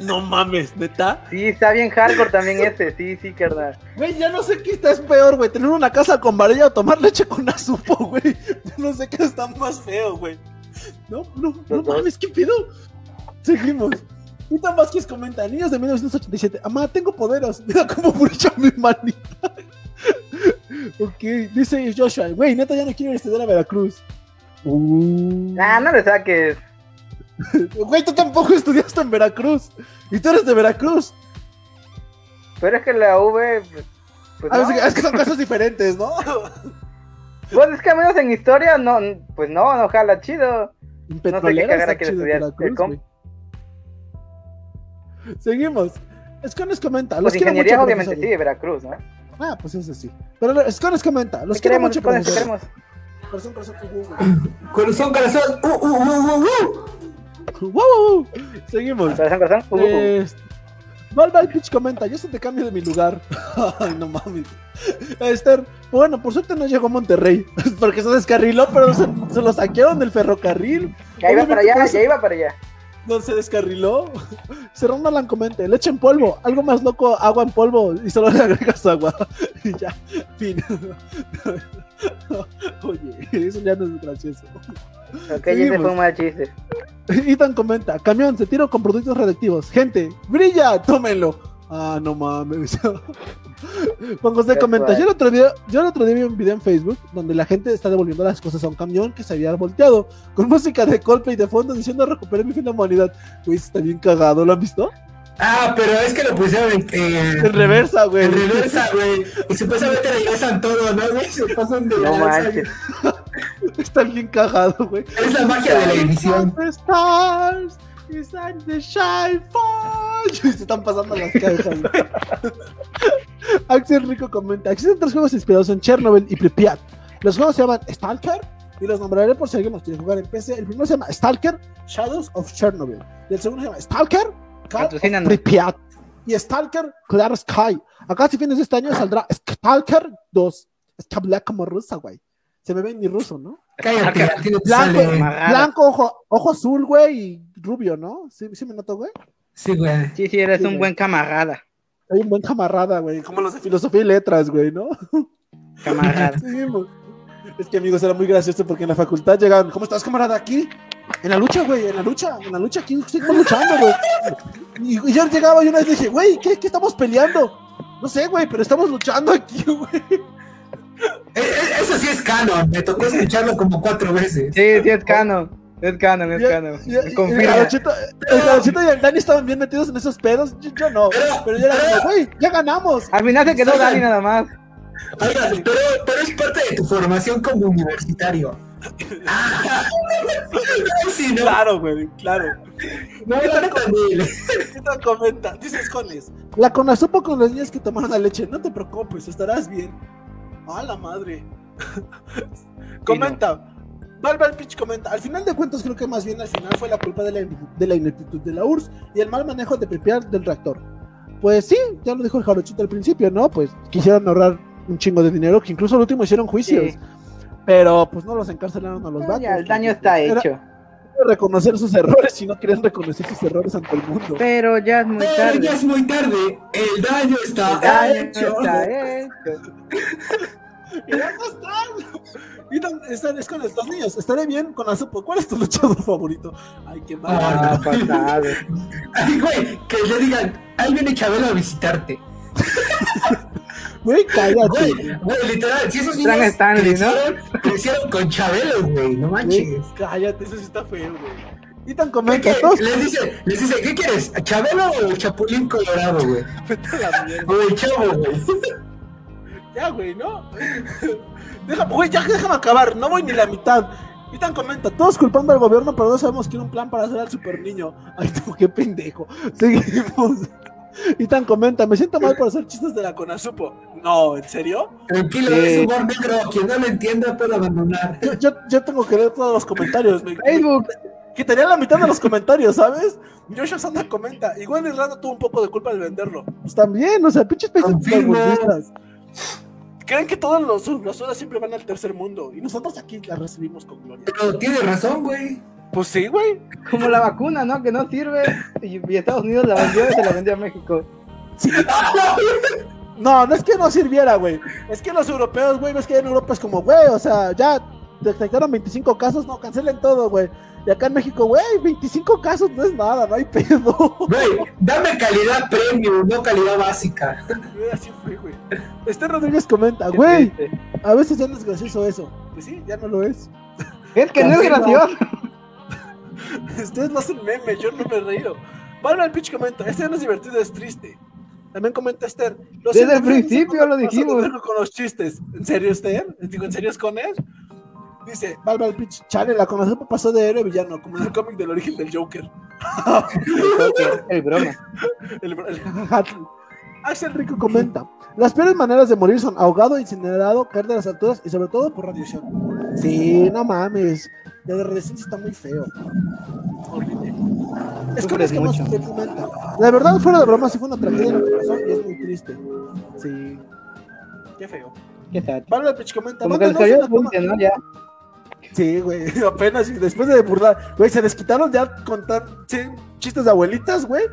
No mames, neta. Sí, está bien hardcore también ese. Sí, sí, carnal. Güey, ya no sé qué está es peor, güey. Tener una casa con varilla o tomar leche con azupo, güey. Yo no sé qué está más feo, güey. No, no, no mames, ¿qué pido? Seguimos. Ethan Vázquez comenta, niños de 1987, amá, tengo poderes, mira cómo brilla mi manita. Ok, dice Joshua, güey, neta ya no quiero ir a estudiar a Veracruz. Uh. Ah, no le saques. Güey, tú tampoco estudiaste en Veracruz. Y tú eres de Veracruz. Pero es que la V. pues, Pues Ah, no. es, que, es que son cosas diferentes, ¿no? Pues es que al menos en historia, no, pues no, no jala chido. No sé qué quiere chido estudiar Veracruz, el com- güey. Seguimos. Escones comenta. Los Pues ingeniería mucho, obviamente profesor. sí, de Veracruz, ¿no? Ah, pues eso sí. Pero Escones comenta. Los quiero queremos, mucho, profesor. queremos. Corazón, corazón, uh, uh, Corazón, corazón, uh, uh, uh, uh, uh. uh. Seguimos. Corazón, corazón. Uh, uh, uh. Este, Valval Pitch comenta, yo se te cambio de mi lugar. Ay, no mames. Esther, bueno, por suerte no llegó a Monterrey, porque se descarriló, pero se, se lo saquearon del ferrocarril. Ya iba para allá, ya iba para allá. No se descarriló. Cerrón Nolan comenta, leche en polvo, algo más loco, agua en polvo, y solo le agregas agua. y ya, fin. Oye, eso ya no es gracioso. Ok, ese fue un mal chiste. Ethan comenta, camión, se tiro con productos radioactivos. Gente, brilla, tómenlo. Ah, no mames. Juan José comenta, yo el, otro día, yo el otro día vi un video en Facebook donde la gente está devolviendo las cosas a un camión que se había volteado, con música de Coldplay de fondo diciendo recuperé mi fin de humanidad. Güey, está bien cagado, ¿lo han visto? Ah, pero es que lo pusieron en, eh, En reversa, güey. en reversa, güey. Y supuestamente regresan todo, ¿no, güey? Se pasan de No manches. Está bien cagado, güey. Es la magia de la edición. The stars the shine. Se están pasando las cajas. güey. Axel Rico comenta: Existen tres juegos inspirados en Chernobyl y Pripyat. Los juegos se llaman Stalker y los nombraré por si alguien los quiere jugar en PC. El primero se llama Stalker Shadows of Chernobyl. Y el segundo se llama Stalker Call of Patrocínanos. Pripyat. Y Stalker Clear Sky. Acá, si fines de este año, saldrá Stalker 2. Es que habla como rusa, güey. Se me ve en mi ruso, ¿no? Cállate, Blanco, ojo, ojo azul, güey, y rubio, ¿no? Sí, sí me noto, güey. Sí, güey. Sí, sí, eres Sí, un güey. buen camarada. Hay un buen camarada, güey. Como los de filosofía y letras, güey, ¿no? Camarada. Sí, es que, amigos, era muy gracioso porque en la facultad llegaban, ¿cómo estás, camarada? Aquí. En la lucha, güey, en la lucha, en la lucha, aquí seguimos luchando, güey. Y, y yo llegaba y una vez dije, güey, ¿qué, ¿qué estamos peleando? No sé, güey, pero estamos luchando aquí, güey. Eh, eh, Eso sí es canon. Me tocó escucharlo como cuatro veces. Sí, sí, es canon. Es canon, es canon. y- y- Me El confirma. Jarochito el Jarochito y el Dani estaban bien metidos en esos pedos. Yo, yo no, pero yo era como, güey, ya ganamos. Al final se quedó Dani nada más. Oigan, pero, pero es parte de tu formación como universitario. Ah, sí, no, Claro, güey, claro. no, ¿Qué tal comenta? Dices Cones. La Conasupo con los niños que tomaron la leche. No te preocupes, estarás bien. A la madre. comenta. Valval Pitch comenta. Al final de cuentas, creo que más bien al final fue la culpa de la, de la ineptitud de la URSS y el mal manejo de Pripyat del reactor. Pues sí, ya lo dijo el jarochito al principio, ¿no? Pues quisieron ahorrar un chingo de dinero, que incluso al último hicieron juicios. Sí. Pero pues no los encarcelaron a los vatos. Ya, el daño está pues, era hecho. reconocer sus errores y no querían reconocer sus errores ante el mundo. Pero ya es muy Pero tarde. ya es muy tarde. El daño está El daño hecho. está hecho. Y ya no están. Y no- están- es con estos niños. Estaré bien con la supo. ¿Cuál es tu luchador favorito? Ay, qué mal. Ah. Pasado. Ay, güey, que le digan, ahí viene Chabelo a visitarte. Güey, cállate. Güey, güey, literal, si esos niños Stanley, ¿no? crecieron, crecieron con Chabelo, güey, no Güey, manches. cállate, eso sí está feo, güey. Y tan. Les dice, les dice, ¿qué quieres? ¿Chabelo o el Chapulín Colorado, güey? Vete a la mierda. O el Chavo, güey. Ya, güey, ¿no? Déjame, güey, ya déjame acabar. No voy ni la mitad. Y tan comenta, todos culpando al gobierno, pero no sabemos quién un plan para hacer al super niño. Ay, no, qué pendejo. Seguimos. Y tan comenta, me siento mal por hacer chistes de la Conasupo. No, ¿en serio? Tranquilo, Sí. es humor negro. Quien no lo entienda puede abandonar. Yo, yo, yo tengo que leer todos los comentarios. Me, Facebook. Quitaría la mitad de los comentarios, ¿sabes? Joshua Sanda comenta, igual Irlanda tuvo un poco de culpa al venderlo. Pues también, o sea, pinches países. Creen que todos los, los sudas siempre van al tercer mundo y nosotros aquí la recibimos con gloria. Pero tiene razón, güey. Pues sí, güey. Como la vacuna, ¿no? Que no sirve. Y, y Estados Unidos la vendió y se la vendió a México. No, no es que no sirviera, güey. Es que los europeos, güey, ves que en Europa es como, güey, o sea, ya detectaron 25 casos, no, cancelen todo, güey. Y acá en México, güey, 25 casos no es nada, no hay pedo. Güey, dame calidad premium, no calidad básica. Así fue, güey. Este Rodríguez comenta, güey, a veces ya no es gracioso eso. Pues sí, ya no lo es. Es que no es gracioso. Ustedes no hacen meme, yo no me he reído. Valve Pitch comenta, este no es divertido, es triste. También comenta Esther. lo Desde siento, el principio lo dijimos. con los chistes. ¿En serio, Esther? Digo, ¿en serio es con él? Dice, Valve Pitch, chale, la conocí pasó de héroe villano, como en el cómic del origen del Joker. El broma. El, el jajajatle. Axel Rico comenta: Las peores maneras de morir son ahogado, incinerado, caer de las alturas y sobre todo por radiación. Sí, no mames. La de radiación está muy feo. Horrible. Es que que más te comenta. La verdad, fuera de broma, sí fue una tragedia lo que pasó y es muy triste. Sí. Qué feo. ¿Qué tal? Pablo Pich comenta: punte, ¿no? Ya. Sí, güey, apenas después de burlar, güey, se desquitaron ya contar 100 chistes de abuelitas, güey.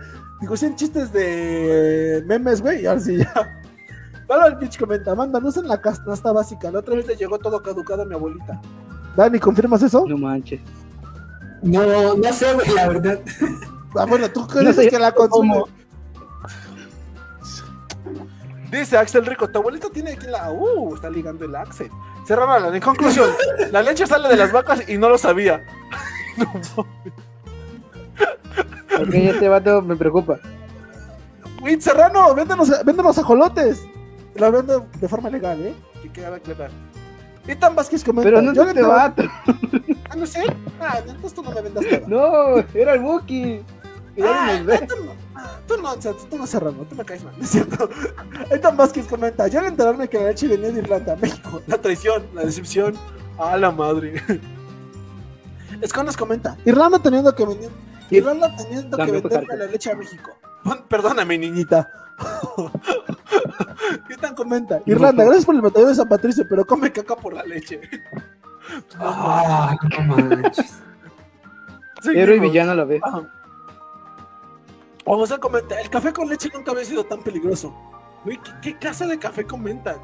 Digo, 100 chistes de memes, güey, y ahora sí ya. Pablo el pitch comenta, manda, no usen la canasta básica. La otra vez le llegó todo caducado a mi abuelita. Dani, ¿confirmas eso? No manches. No, no sé, güey, la verdad. Ah, bueno, tú No crees sé que la consumes. cómo. Dice Axel Rico, tu abuelito tiene aquí la. Uh, está ligando el Axel. Serrano, en conclusión, la leche sale de las vacas y no lo sabía. No, Ok, este vato me preocupa. Güey, Serrano, véndenos, véndenos ajolotes. La vendo de forma legal, ¿eh? Que queda aclarar. Ethan Vázquez comenta. Pero no es este vato. Ah, no sé. Ah, entonces tú no me vendas nada. No, era el Buki. Ah, tú no, ah, tú no, o sea, tú no Serrano, tú me caes mal, ¿no es cierto? Ethan Vázquez comenta, yo al enterarme que la leche venía de Irlanda, México, la traición, la decepción, a la madre. Escones comenta, Irlanda teniendo que vender, Irlanda teniendo que venderle la leche a México. Perdóname, niñita. Ethan comenta, Irlanda, gracias por el batallón de San Patricio, pero come caca por la leche. Ah, no manches. Héroe y villano a la vez. Ajá. O José comenta, el café con leche nunca había sido tan peligroso. Güey, ¿qué, qué clase de café comentan?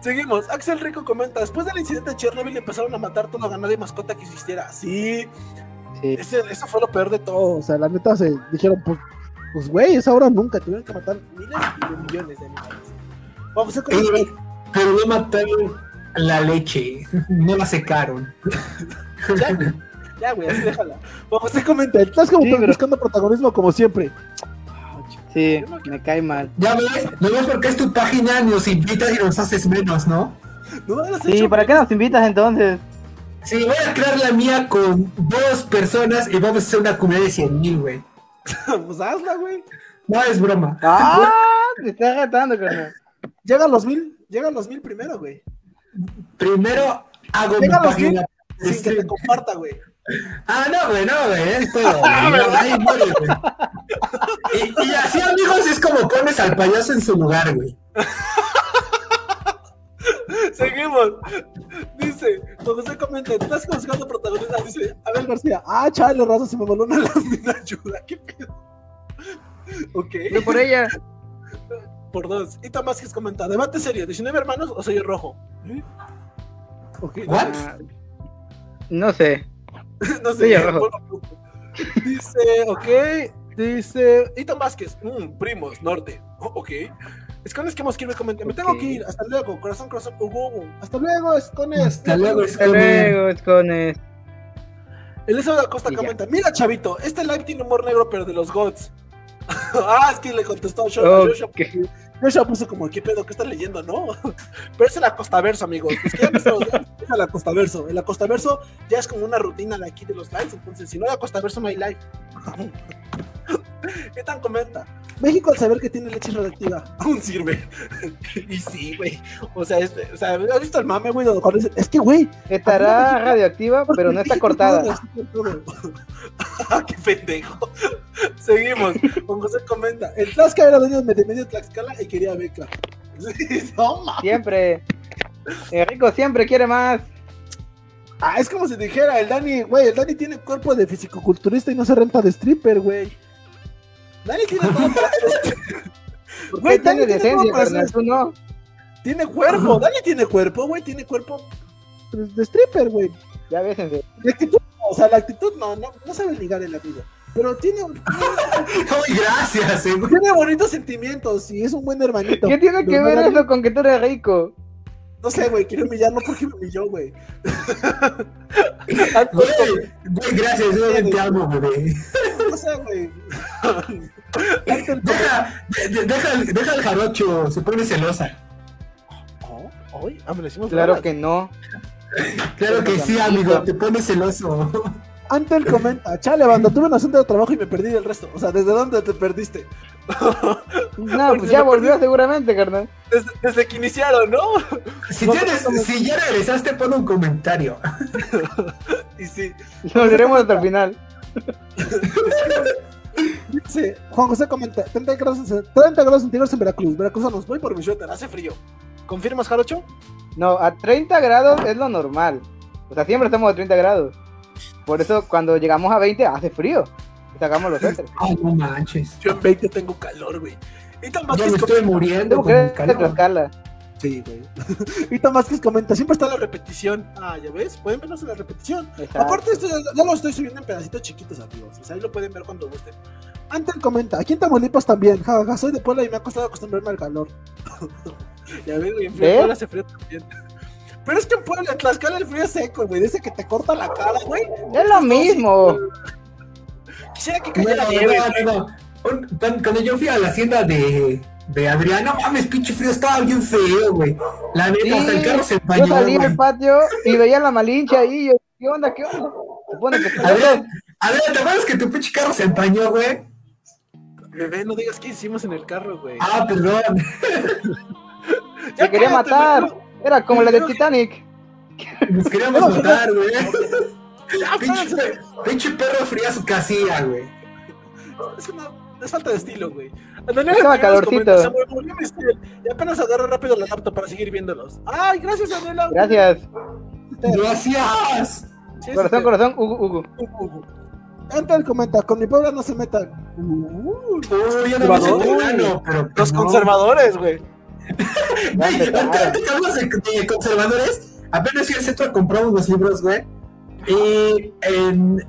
Seguimos. Axel Rico comenta, después del incidente de Chernobyl empezaron a matar todo ganado y mascota que existiera. Sí, Sí. ese- eso fue lo peor de todo. O sea, la neta se dijeron, pues, pues güey, es ahora nunca. Tuvieron que matar miles y de millones de animales. José comenta, Eh, pero no mataron la leche, no la secaron. ya, güey, ya, güey, así déjala. O José comenta, el Tlaxcala Sí, pero- buscando protagonismo como siempre. Sí, me cae mal. Ya ves, no ves por qué es tu página, nos invitas y nos haces menos, ¿no? No Sí, hecho, ¿para qué nos invitas entonces? Sí, voy a crear la mía con dos personas y vamos a hacer una comunidad de 100 mil, güey. pues hazla, güey. No es broma. ¡Ah! Te estás retando, carnal. Llega a los mil, llega a los mil primero, güey. Primero hago mi Llega a los mil página. sin que te comparta, güey. Ah, no, güey, no, güey, es todo. güey. No, ahí muere, güey. Y, y así, amigos, es como pones al payaso en su lugar, güey. Seguimos. Dice, Don José comenta, estás buscando protagonista. Dice, Abel García, ah, chale, raza, se me voló una lámina, ayuda, qué pedo. Ok, Yo por ella. por dos. Y Tomás que comenta, debate serio, 19 hermanos o soy el rojo. ¿Eh? No What? sé. No sé. no sé. El rojo. Dice, ok. Dice, Ito Vázquez, mm, primos, norte. Ok. Escones que Mosquito me comenta, me tengo que ir. Hasta luego, corazón, corazón. Hugo. Hasta luego, Escones. Hasta luego, Escones. de Acosta comenta, mira chavito, este live tiene humor negro pero de los gods. ah, es que le contestó Joshua, Joshua. Joshua puso como, ¿qué pedo? ¿Qué estás leyendo, no? pero es el acostaverso, amigos. Los que ya es el acostaverso. El acostaverso ya es como una rutina de aquí de los lives, entonces si no hay acostaverso no hay live. ¿Qué tan comenta? México al saber que tiene leche radioactiva aún sirve. y sí, güey. O sea, es- o sea, ¿has visto el mame, güey? Es que, güey, Estará radioactiva, pero no está cortada. Ah, qué pendejo. Seguimos. Con José comenta. El Tlaxcala era dueño de medio Tlaxcala y quería beca. Sí, no, ma. Siempre. Enrico siempre quiere más. Ah, es como si dijera el Dani, güey, el Dani tiene cuerpo de fisicoculturista y no se renta de stripper, güey. Dani tiene todo para ser ¿Por Güey, tiene decencia, carnal? Tú no. Tiene cuerpo, Dani tiene cuerpo, güey, tiene cuerpo pues, de stripper, güey. Ya bésense. La actitud, no, o sea, la actitud no, no, no sabe ligar el amigo. Pero tiene, Ay, gracias, eh, güey. tiene bonitos sentimientos y es un buen hermanito. ¿Qué tiene que ver eso con que tú eres rico? No sé, güey, quiero humillarlo porque me humilló, güey. Güey, güey, gracias, yo te amo, bebé. No sé, güey. Deja, de- de- deja, el- deja el jarocho, se pone celosa. Oh, hoy, ah, me lo hicimos Claro que no. Claro que sí, amigo, te pone celoso. Antel comenta, chale, banda, tuve un asunto de trabajo y me perdí del resto. O sea, ¿desde dónde te perdiste? No, pues ya volvió seguramente, carnal. Desde, desde que iniciaron, ¿no? Si, No, tienes, no, no. si ya regresaste, pon un comentario. Y sí. Lo veremos hasta el final. Sí, Juan José comenta, 30 grados, 30 grados centígrados en Veracruz. Veracruz nos voy por mi suéter, hace frío. ¿Confirmas, Jarocho? No, a 30 grados es lo normal. O sea, siempre estamos a 30 grados. Por eso cuando llegamos a 20 hace frío. Sacamos los suéteres. Ay, no manches. Yo en 20 tengo calor, güey. Y tan Ya Vázquez me estoy muriendo ¿Tú con el calor. Tlaxcala? Sí, güey. y Tomás que comenta, siempre está la repetición. Ah, ya ves, pueden verlos en la repetición. Exacto. Aparte, esto ya, ya lo estoy subiendo en pedacitos chiquitos, amigos. O sea, ahí lo pueden ver cuando gusten. Antes comenta, aquí en Tamaulipas también. Ja, ja, soy de Puebla y me ha costado acostumbrarme al calor. ya ves, güey, en ¿Eh? Puebla hace frío también. Pero es que en Puebla, en Tlaxcala, el frío es seco, güey. Dice que te corta la cara, güey. Es lo mismo. Quisiera que No, cayera nieve, no, cuando, yo fui a la hacienda de, de Adrián, no mames, pinche frío, estaba bien feo, güey. La neta, Sí, hasta el carro se yo empañó, salí güey. al patio y veía la malincha ahí. y yo, ¿Qué onda? ¿Qué onda? Que Adrián, Adrián, ¿te acuerdas que tu pinche carro se empañó, güey? Bebé, no digas qué hicimos en el carro, güey. Ah, perdón. Se quería matar. Era como la de Titanic. Nos queríamos matar, güey. Pinche, perro fría su casilla, güey. Es una es falta de estilo, güey. Daniel Estaba calorcito. Se murió mi Y apenas agarro rápido la laptop para seguir viéndolos. Ay, gracias, Daniela. Gracias. Gracias. Sí, Corazón, sí. corazón, Hugo, Hugo. Entra el comenta, con mi puebla no se metan. Uh, Uy, yo no me enano, pero. los no. conservadores, güey. De, de conservadores, apenas fui al centro a comprar unos libros, güey. Y en,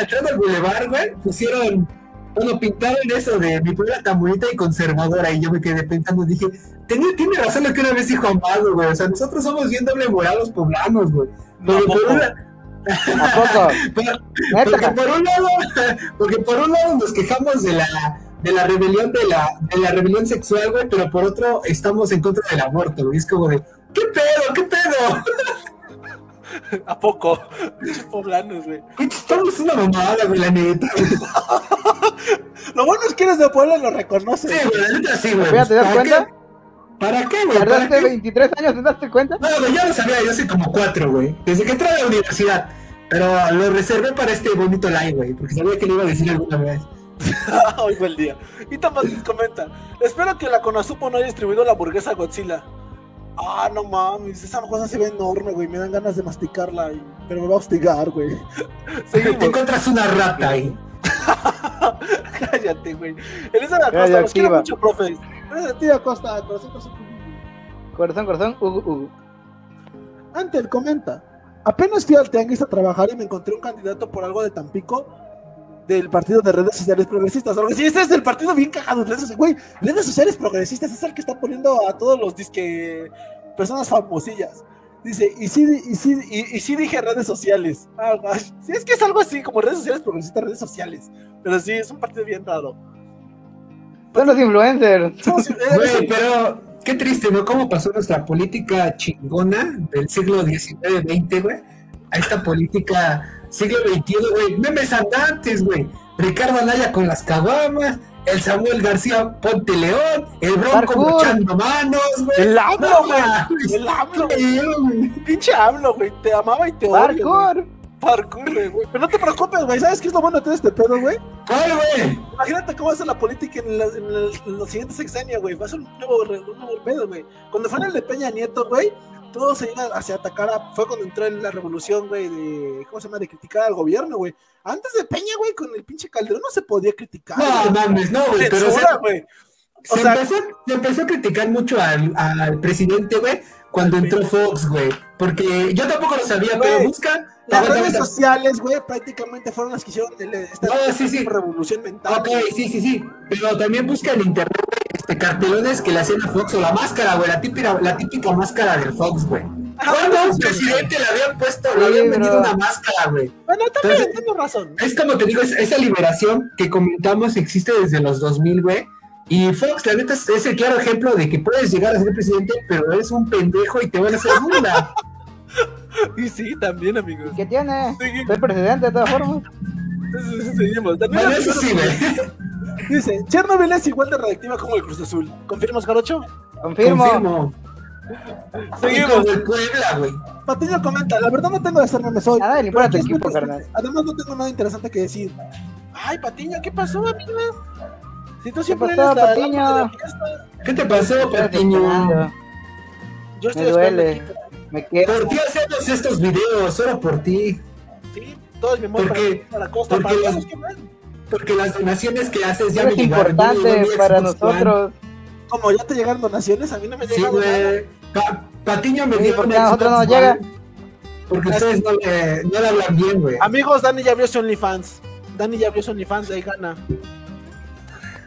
entrando al bulevar, güey, pusieron, bueno, pintaron eso de mi puebla tan bonita y conservadora. Y yo me quedé pensando, dije, tiene, tiene razón lo que una vez dijo Amado, güey. O sea, nosotros somos bien doble moral los poblanos, güey. Porque por una- porque por un lado, porque por un lado nos quejamos de la de la rebelión de la de la rebelión sexual, güey, pero por otro estamos en contra del aborto, güey. Es como de, ¿qué pedo? ¿Qué pedo? ¿A poco? Pinches poblanos, güey. Estamos una mamada, güey, la neta. Lo bueno es que eres de puebla y lo reconoces. Sí, güey, la neta sí, güey. Mira, ¿te das ¿Para cuenta? qué? ¿Para qué, güey? ¿Para ¿Tardaste qué? 23 años en darte cuenta? No, güey, ya lo sabía, yo hace como cuatro, güey. Desde que entré a la universidad. Pero lo reservé para este bonito live, güey, porque sabía que lo iba a decir alguna vez. Hoy fue el día. Y Tomás comenta: Espero que la Conasupo no haya distribuido la hamburguesa Godzilla. Ah, no mames, esa cosa se ve enorme, güey. Me dan ganas de masticarla, y- pero me va a hostigar, güey. Te encuentras una rata ahí. Cállate, güey. Elizabeth Acosta, los quiero mucho, profe. Gracias a ti, Acosta. Corazón, corazón. Corazón, corazón, Hugo, Hugo. Antel comenta. Apenas fui al tianguis a trabajar y me encontré un candidato por algo de Tampico del partido de redes sociales progresistas. Algo así. Ese es el partido bien cagado. Redes sociales, güey, redes sociales progresistas es el que está poniendo a todos los disque personas famosillas. Dice, y sí, y sí, y, y sí dije redes sociales. Ah, gosh. Sí, es que es algo así, como redes sociales progresistas, redes sociales. Pero sí, es un partido bien raro. Son los influencers. Güey, pero qué triste, ¿no? ¿Cómo pasó nuestra política chingona del siglo XIX-XX, güey? A esta política siglo XXI, güey. Memes andantes, güey. Ricardo Anaya con las caguamas, el Samuel García Ponte León, el Bronco Parkour. mochando manos, güey. El AMLO, güey. El AMLO. Pinche AMLO, güey. Te amaba y te odio. güey. Parkour. Parkour, güey. Pero no te preocupes, güey. ¿Sabes qué es lo bueno de todo este pedo, güey? ¿Cuál, güey? Imagínate cómo va a ser la política en, la- en la- en los siguientes sexenios, güey. Va a ser un nuevo, un nuevo pedo, güey. Cuando fue en el de Peña Nieto, güey, todo se iba hacia atacar a... Fue cuando entró en la revolución, güey, de... ¿Cómo se llama? De criticar al gobierno, güey. Antes de Peña, güey, con el pinche Calderón no se podía criticar. No, mames, no, güey. Pero o sea. O se, sea- empezó, se empezó a criticar mucho al, al presidente, güey, cuando entró Fox, güey. Porque yo tampoco lo sabía, Güey, pero busca. Las redes sociales, güey, prácticamente fueron las que hicieron esta No, sí, sí. revolución mental. Ok, sí, sí, sí. Pero también busca en internet güey, este, cartelones que le hacían a Fox o la máscara, güey. La típica, la típica máscara del Fox, güey. ¿Cuándo a un presidente le habían puesto, le habían vendido una máscara, güey? Bueno, también Entonces- tengo razón. Es como te digo, es- esa liberación que comentamos existe desde los 2000, güey. Y Fox, la neta, es, es el claro ejemplo de que puedes llegar a ser presidente, pero eres un pendejo y te van a hacer burla. Y sí, también, amigos. ¿Qué tiene? Sí, Soy presidente de todas formas. seguimos. Bueno, eso sí, güey. Dice, Chernobyl es igual de radiactiva como el Cruz Azul. ¿Confirmas, Jarocho? Confirmo. Confirmo. Seguimos. Puebla, güey. Patiño comenta, la verdad no tengo de hoy. Nada le importa tu equipo. Además no tengo nada interesante que decir. Ay, Patiño, ¿qué pasó, amiga? Si tú siempre pasó, eres la de fiesta. ¿Qué te pasó, Patiño? Yo estoy Me esperando duele. Me quedo. ¿Por qué hacemos estos videos? Solo por ti. Sí, todo es mi amor Porque- para la costa, porque para los. Porque las donaciones que haces ya Es me llegaron. me importante mi para nosotros. Como ya te llegaron donaciones, a mí no me Sí, llegaron nada. güey. Pa- Patiño me Sí, dio porque un a nosotros no llega. Porque ustedes no le, no le hablan bien, güey. Amigos, Dani ya vio su OnlyFans. Dani ya vio su OnlyFans, ahí gana.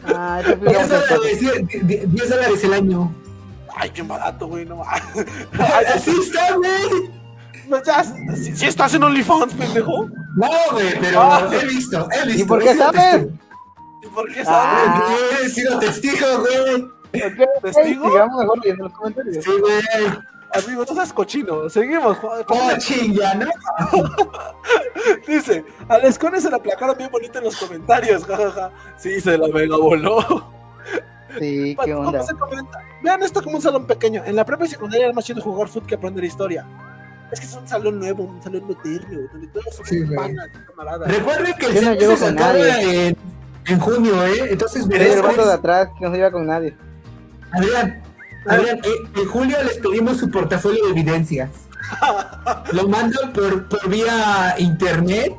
Ah, ese fue 10 un respeto. dólares, die- die- 10 dólares el año. Ay, qué barato, güey, no. Así está, güey. Ya, si, si estás en OnlyFans, pendejo. No, güey, pero Ah. he visto, he visto. ¿Y por qué sabes? testigo. ¿Y por qué Ah. sabes? Porque He sido testigo, güey. Ok, ¿Testigo? Sigamos mejor leyendo los comentarios. Sí, güey. Amigo, no seas cochino. Seguimos. Oh, chinga, ¿no? Dice, a cones se la aplacaron bien bonito en los comentarios, jajaja. Sí, se la mega voló. Sí, qué ¿Cómo onda. Vean esto como un salón pequeño. En la prepa y secundaria era más chido jugar fútbol que aprender historia. Es que es un salón nuevo, un salón moderno, donde todos somos Sí, panas, camaradas. Recuerden que el Yo no con nadie. en, en junio, ¿eh? Entonces, Eres el vato de atrás que no se lleva con nadie. Adrián, Adrián, eh, en julio les pedimos su portafolio de evidencias. Lo mando por, por vía internet,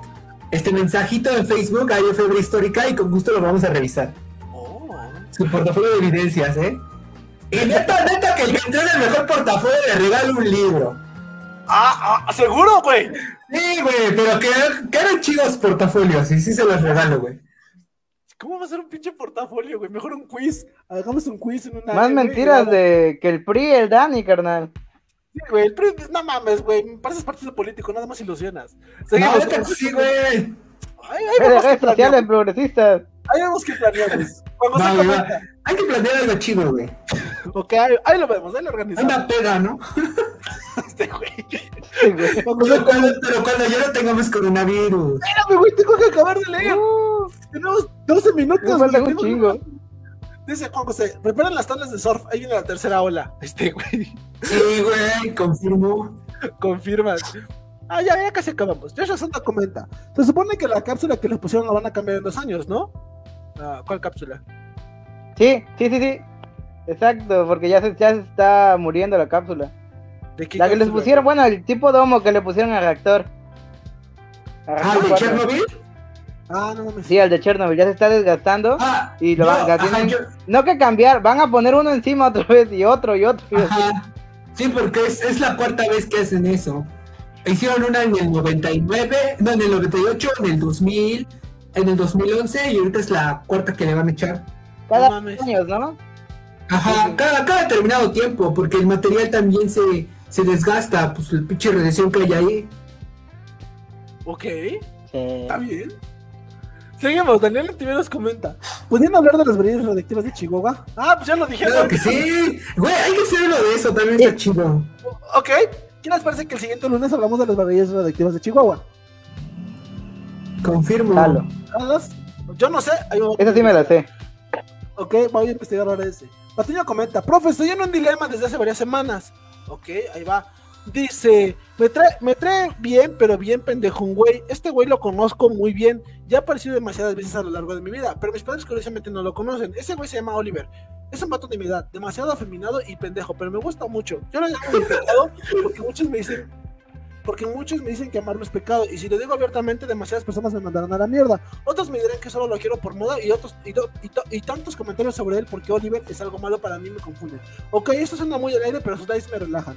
este mensajito en Facebook, hay Febre Histórica, y con gusto lo vamos a revisar. Oh. Su portafolio de evidencias, ¿eh? Y neta, neta, que el que entregue el mejor portafolio le regalo un libro. Ah, ah, seguro, güey. Sí, güey, pero que, que eran chidos portafolios, y sí se los regalo, güey. ¿Cómo va a ser un pinche portafolio, güey? Mejor un quiz. Hagamos un quiz en una. Más mentiras de que el PRI, el Dani, carnal. Sí, güey, el PRI, no mames, güey. Me pareces partido político, nada más ilusionas. No, Seguimos. que sí, güey. Ay, ay, De vemos redes que sociales planeamos. progresistas. Ahí vemos que planeamos. Cuando se Va, güey, va. comenta. Hay que planear algo chido, güey. Ok, ahí, ahí lo vemos, ahí lo Hay organizamos. una pega, ¿no? Este, güey. Sí, Pero cuando, pero cuando ya no tengamos coronavirus. Espérame, güey, tengo que acabar de leer. Uh, Tenemos 12 minutos. Me un chingo. Dice Juan José, preparan las tablas de surf, ahí viene la tercera ola. Este, güey, Sí, güey, confirmo. confirma. Ah, ya, ya casi acabamos. Joshua Santa comenta. Se supone que la cápsula que les pusieron la van a cambiar en dos años, ¿no? Ah, ¿Cuál cápsula? Sí, sí, sí, sí. Exacto, porque ya se, ya se está muriendo la cápsula. ¿De qué La que les pusieron, bueno, el tipo domo que le pusieron al reactor. Al Ah, ¿de. Chernobyl? Ah, no mames. Sí, al de Chernobyl, ya se está desgastando. Ah, Y lo yo- van- ajá, tienen- yo- No que cambiar, van a poner uno encima otra vez y otro y otro. y otro. ajá. Sí, porque es, es la cuarta vez que hacen eso. Hicieron una en el 99, no, en el 98, en el 2000, en el 2011 y ahorita es la cuarta que le van a echar. Cada No años, ¿no? Ajá, cada, cada determinado tiempo, porque el material también se, se desgasta, pues el pinche radiación que hay ahí. Ok, Sí. está bien. Seguimos, Daniel Antiveros comenta. ¿Podrían hablar de las variedades radioactivas de Chihuahua? Ah, pues ya lo dijeron. Claro que sí, güey, hay que hacer uno de eso, también está chido. Ok, ¿qué les parece que el siguiente lunes hablamos de las variedades radioactivas de Chihuahua? Confirmo. ¿Todas? Yo no sé. va- Esa sí me la sé. Ok, voy a investigar ahora ese. Patiño comenta, profe, estoy en un dilema desde hace varias semanas. Ok, ahí va. Dice, me trae, me trae bien, pero bien pendejo un güey. Este güey lo conozco muy bien. Ya ha aparecido demasiadas veces a lo largo de mi vida, pero mis padres curiosamente no lo conocen. Ese güey se llama Oliver. Es un vato de mi edad, demasiado afeminado y pendejo, pero me gusta mucho. Yo lo llamo porque muchos me dicen, porque muchos me dicen que amarlo es pecado. Y si lo digo abiertamente, demasiadas personas me mandarán a la mierda. Otros me dirán que solo lo quiero por moda y otros y, to- y to- y tantos comentarios sobre él porque Oliver es algo malo para mí me confunden. Ok, esto suena muy al aire, pero sus likes me relajan.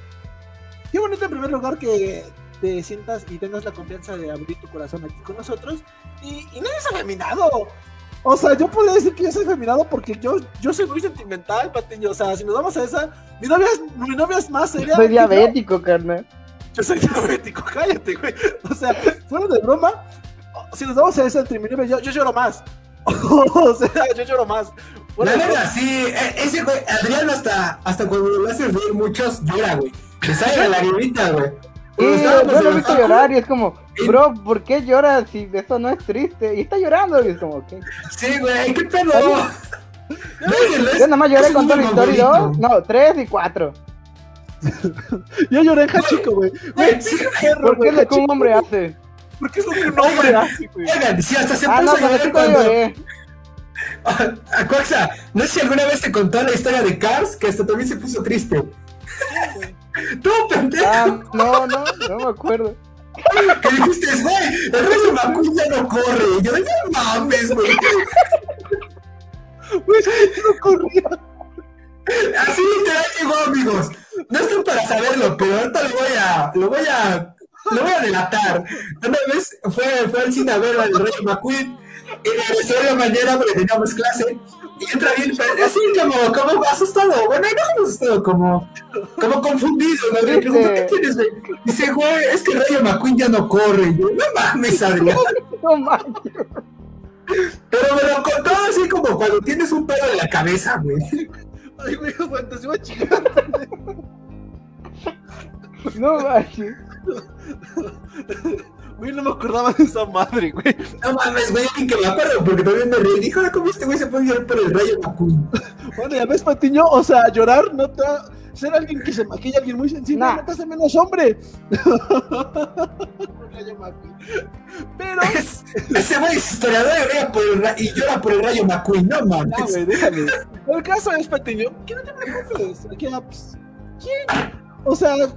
Qué bonito en primer lugar que te sientas y tengas la confianza de abrir tu corazón aquí con nosotros. Y, y nadie es afeminado. O sea, yo podría decir que yo soy afeminado porque yo, yo soy muy sentimental, Patiño. O sea, si nos vamos a esa, mi novia es, mi novia es más seria. Soy yo. diabético, carnal. Yo soy diabético, cállate, güey. O sea, fuera de broma, si nos vamos a esa y yo, yo lloro más. o sea, yo lloro más. La verdad, sí, e- ese güey, Adrián hasta, hasta cuando lo haces reír muchos llora, güey. Le sale la lagrimita, güey. Sí, Cuando estábamos yo lo he en visto llorar y es como, bro, ¿por qué lloras si eso no es triste? Y está llorando y es como, ¿qué? Sí, güey, qué pedo. Yo nada más lloré con Toy Story 2, bonito. no, 3 y 4. Yo lloré en Hachiko, güey. Güey, Sí, perro, ¿Por qué es lo que un hombre hace? Porque es lo que un hombre hace, güey. Oigan, si hasta se Ah, no, puso a llorar cuando... lloré. Acuaxa, no sé si alguna vez te contó la historia de Cars, que hasta también se puso triste. Tú, pendejo, Ah, no, no, no me acuerdo. que dijiste, güey, el rey de McQueen ya no corre. Y yo, no mames, güey. Güey, no corría. Así literal llegó, amigos. No estoy para saberlo, pero ahorita lo voy a, lo voy a, lo voy a delatar. Una vez fue, fue al cine a ver al Rey McQueen y regresó de la mañana porque teníamos clase y entra bien, así como, como asustado, bueno, no asustado, como, como confundido, ¿no? Le pregunto, ¿qué tienes, güey? Dice, güey, es que Rayo McQueen ya no corre. Yo, no mames, Adrián. No mames. Pero me lo contó así como cuando tienes un pedo en la cabeza, güey. Ay, güey, aguanta, se va a chingar. No manches. Güey, no me acordaba de esa madre, güey. No mames, güey, que me acuerdo, porque todavía me reí. Dijo, ahora cómo este güey se puede llorar por el Rayo McQueen. Bueno, ya ves, Patiño, o sea, llorar no te va- Ser alguien que se maquilla, alguien muy sensible, Nah. no te hace menos hombre. Pero, Es- Ese es historiador y llora por el, ra- y llora por el Rayo McQueen, no mames. güey, déjame. El caso es, Patiño, que no te preocupes. Aquí, ah, pues, ¿quién? O sea, es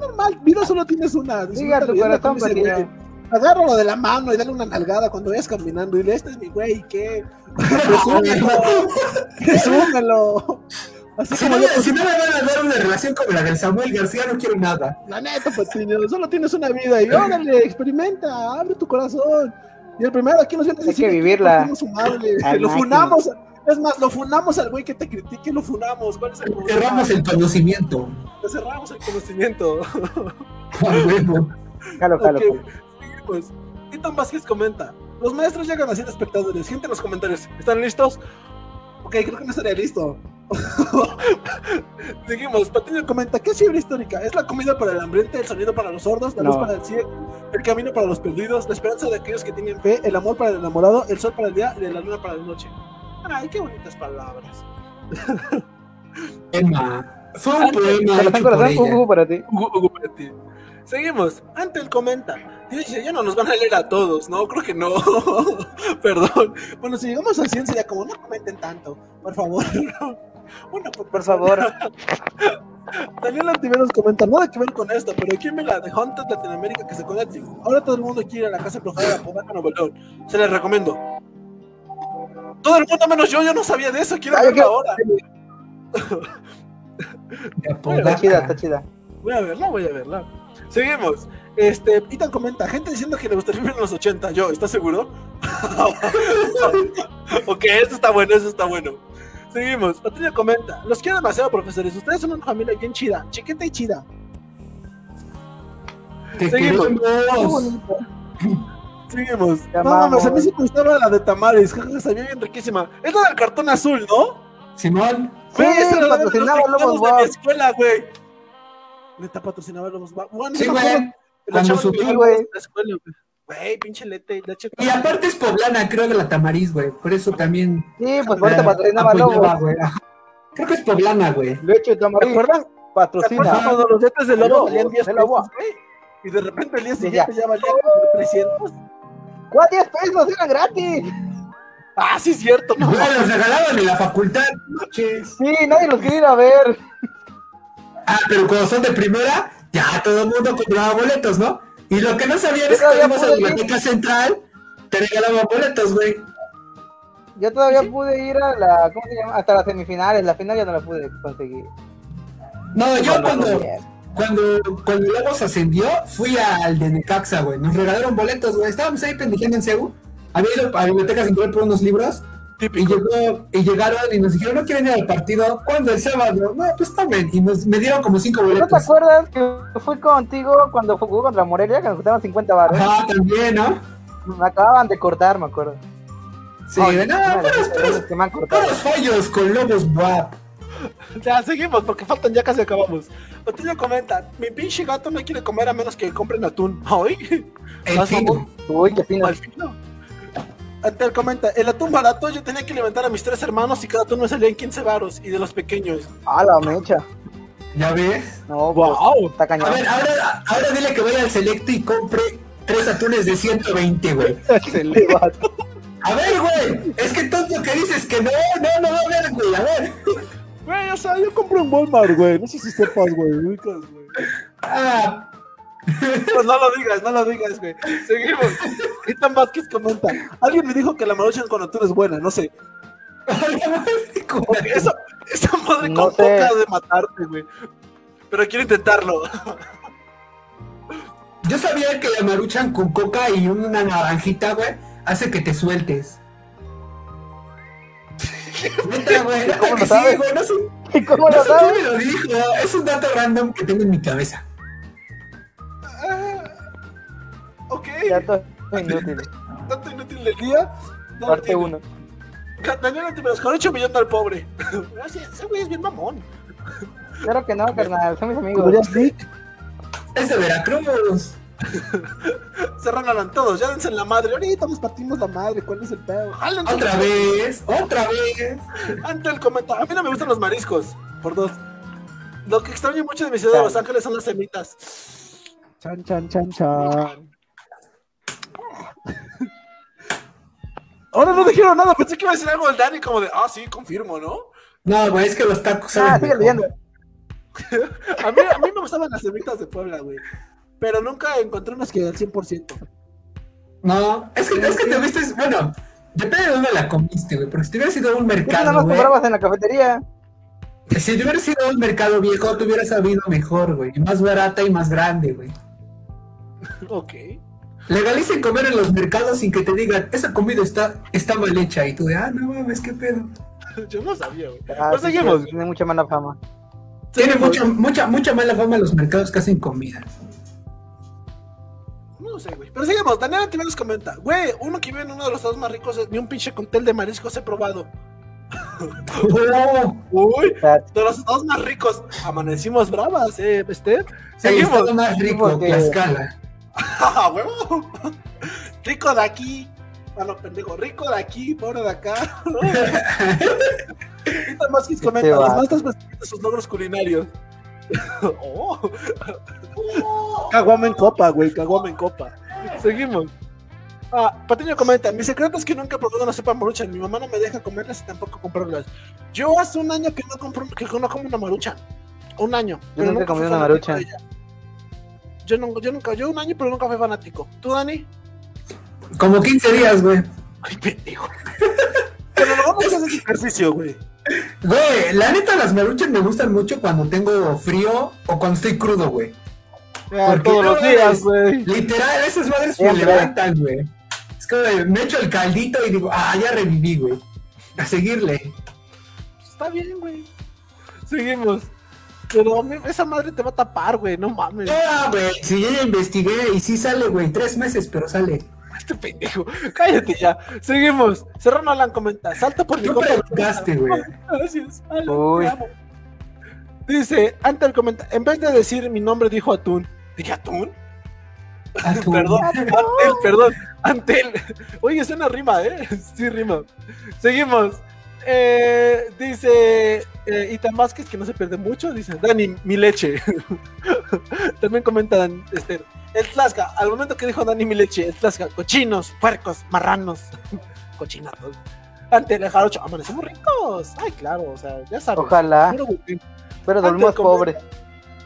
normal, vida solo tienes una. Diga tu corazón. Patiño. Agárralo de la mano y dale una nalgada cuando vayas caminando y dile, este es mi güey, ¿qué? Presúmelo, presúmelo. Así Si como no, yo, me- pues, si no me van a dar una relación como la del Samuel García, no quiero nada. la neta, Patiño, solo tienes una vida y órale, experimenta, abre tu corazón. Y el primero aquí nos viene Hay que vivirla Lo funamos, es más, lo funamos al güey que te critique, lo funamos. ¿Cuál es el problema? Cerramos el conocimiento. Le cerramos el conocimiento. A huevo. Jalo, jalo. Ok, seguimos. Ethan Vázquez comenta: Los maestros llegan a ser espectadores. Gente en los comentarios, ¿están listos? Ok, creo que no estaría listo. Seguimos. Patiño comenta: ¿Qué es fiebre histórica? Es la comida para el hambriente, el sonido para los sordos, la luz para el ciego, el camino para los perdidos, la esperanza de aquellos que tienen fe, el amor para el enamorado, el sol para el día y la luna para la noche. Ay, qué bonitas palabras. Emma. Fue un poema uh, para ti. Hugo, Hugo para ti. Seguimos. Ante el comenta. Dice, ya no nos van a leer a todos, ¿no? Creo que no. Perdón. Bueno, si llegamos a 100 sería como, no comenten tanto, por favor. Una por, Por favor. Daniel Antiveros comenta, nada que ver con esto, pero ¿quién ve la de Haunted Latinoamérica que se con Netflix? Ahora todo el mundo quiere ir a la casa embrujada de la Podaca Nuevo León. Se les recomiendo. Todo el mundo menos yo, yo no sabía de eso, quiero verla ahora. Está chida, está chida. Voy a verla, voy a verla. Seguimos. Este, Ethan comenta, gente diciendo que le gustaría vivir en los 80. Yo, ¿estás seguro? ok, eso está bueno, eso está bueno. Seguimos. Patricia comenta, los quiero demasiado, profesores. Ustedes son una familia bien chida, chiquita y chida. Te Seguimos. Seguimos. No mames, a mí sí me gustaba la de tamales, jajaja, sabía bien riquísima. Es la del cartón azul, ¿no? Simón. Sí, esa era la de los de mi escuela, güey. Neta patrocinaba Guap. Bueno, Sí, güey. La Cuando subí, güey. en la escuela, güey. Pinche lete. Y aparte es poblana, creo, de la Tamariz, güey. Por eso también. Sí, pues eh, patrocinaba Lobos. güey. Creo que es poblana, güey. Leche de ¿Te tamariz. ¿Te acuerdas Patrocina. cuando los letes de lobo Lobo, valían 10 de pesos, lobo. güey? Y de repente el día siguiente ya valían como 300. ¿Cuál 10 pesos? Era gratis. Ah, sí, es cierto, no. Los regalaban en la facultad. Noches. Sí, nadie los quería ir a ver. Ah, pero cuando son de primera, ya todo el mundo compraba boletos, ¿no? Y lo que no sabían es que ibas a la biblioteca central, te regalaban boletos, güey. Yo todavía pude ir a la. ¿Cómo se llama? Hasta las semifinales. La final ya no la pude conseguir. No, yo Cuando- cuando, cuando, Lobos ascendió, fui al de Necaxa, güey. Nos regalaron boletos, güey. Estábamos ahí pendejeando en Cebu. Había ido a la biblioteca central por unos libros. Y, Típico. llegó, y llegaron y nos dijeron, ¿no quieren ir al partido? ¿Cuándo? El sábado. No, pues tomen. Y nos, me dieron como cinco ¿No te boletos. acuerdas que fui contigo cuando jugó contra Morelia? Que nos costaban 50 baros. Ajá, también, ¿no? Me acababan de cortar, me acuerdo. Sí, Ay, de nada, puros, puros, veces que me han cortado. puros fallos con Lobos WAP. Ya, seguimos, porque faltan, ya casi acabamos. Otillo comenta, mi pinche gato no quiere comer a menos que compren atún. ¿Ay? El fino. Uy, qué fino. Al fino. Ante él comenta, el atún barato yo tenía que alimentar a mis tres hermanos y cada atún me salía en 15 varos y de los pequeños. Ah, la mecha. ¿Ya ves? No, pues, ¡Wow! está A cañón. ver, ahora, ahora dile que vaya al Selecto y compre tres atunes de 120, güey. A ver, güey. Es que tonto que dices que no, no, no va a haber, güey. A ver. Güey, o sea, yo compro en Walmart, güey. No sé si sepas, güey. ubicas, güey. Ah, Pues no lo digas, no lo digas, güey. Seguimos. Ethan Vázquez comenta. Alguien me dijo que la maruchan con atún es buena, no sé. Porque esa, esa madre No con sé. coca de matarte, güey. Pero quiero intentarlo. Yo sabía que la maruchan con coca y una naranjita, güey, hace que te sueltes. Neta, güey, neta ¿Cómo lo sí, sabes? güey, no sé, ¿Y cómo no lo sé quién sabes? me lo dijo, es un dato random que tengo en mi cabeza. Ok. Ya todo inútil. Tanto inútil del día. No Parte tiene. 1. Daniel Antiveros, con 8 millones al pobre. Ese güey es bien mamón. Claro que no, carnal. Son mis amigos. Es de Veracruz. se regalan todos, ya dense en la madre. Ahorita nos partimos la madre, ¿cuál es el pedo? Jálense Otra vez, otra vez. Ante el comentario. A mí no me gustan los mariscos, por dos. Lo que extraño mucho de mi ciudad de Los Ángeles son las semitas. Chan, chan, chan, chan. Ahora no dijeron nada, pensé que iba a decir algo del Dani como de, ah, sí, confirmo, ¿no? No, güey, es que los tacos Ah, saben sigue mejor. leyendo. A mí, a mí me gustaban las semitas de Puebla, güey. Pero nunca encontré unas que al 100%. No, es que, es que te viste, bueno, depende de dónde la comiste, güey, porque si te hubieras ido a un ¿Por qué nada mercado, güey, comprabas en la cafetería? si te hubieras ido a un mercado viejo, te hubieras sabido mejor, güey, y más barata y más grande, güey. Ok. Legalicen comer en los mercados sin que te digan, esa comida está, está mal hecha, y tú de, ah, no mames, qué pedo. Yo no sabía, güey. Ah, Pues sí, seguimos. Tiene mucha mala fama. Tiene mucha, mucha, mucha mala fama los mercados que hacen comida. No sé, güey. Pero seguimos. Daniel Antiveros comenta, güey, uno que vive en uno de los estados más ricos, ni un pinche cóctel de mariscos he probado. Oh, Uy, sea, de los estados más ricos. Amanecimos bravas, eh, este. el Seguimos. estado más rico, Tlaxcala. ¡Ah, huevo! Rico de aquí. Ah, no, pendejo. Rico de aquí, pobre de acá. Ahorita más que comenta, Este los vato. maestros presumen de sus logros culinarios. oh. Caguama en copa, güey, caguama en copa. Seguimos. Ah, Patiño comenta, mi secreto es que nunca he probado una sopa maruchan. Mi mamá no me deja comerlas y tampoco comprarlas. Yo hace un año que no compro, que no como una maruchan. Un año. Yo nunca he fui comido una ella. Yo, no, yo nunca, yo un año, pero nunca fui fanático. ¿Tú, Dani? Como 15 días, güey. Ay, pendejo. Pero lo vamos a hacer ejercicio, güey. Güey, la neta, las maruchas me gustan mucho cuando tengo frío o cuando estoy crudo, güey. Porque todos no los días, güey. Literal, esas madres me Siempre. levantan, güey. Es como de, me echo el caldito y digo, ah, ya reviví, güey. A seguirle. Está bien, güey. Seguimos. Pero a mí esa madre te va a tapar, güey. No mames. Ah, güey, si yo ya investigué y sí sale, güey, tres meses, pero sale. Este pendejo. Cállate ya. Seguimos. Serrano Alan comenta. Salta por mi preguntaste, güey. Gracias. Alan, Uy. te amo. Dice, ante el comentario, en vez de decir mi nombre, dijo Atún. ¿Dije Atún? A tu- Perdón, Antel, perdón, Antel. Oye, es una rima, ¿eh? Sí, rima. Seguimos. Eh, dice eh, Itan Vázquez, que no se pierde mucho. Dice Dani, mi leche. También comentan este, el Tlaxca. Al momento que dijo Dani, mi leche, el Tlaxca, cochinos, puercos, marranos, cochinatos. Ante el jarocho, amanecemos ricos. Ay, claro, o sea, ya sabes. Ojalá, pero dormimos pobres.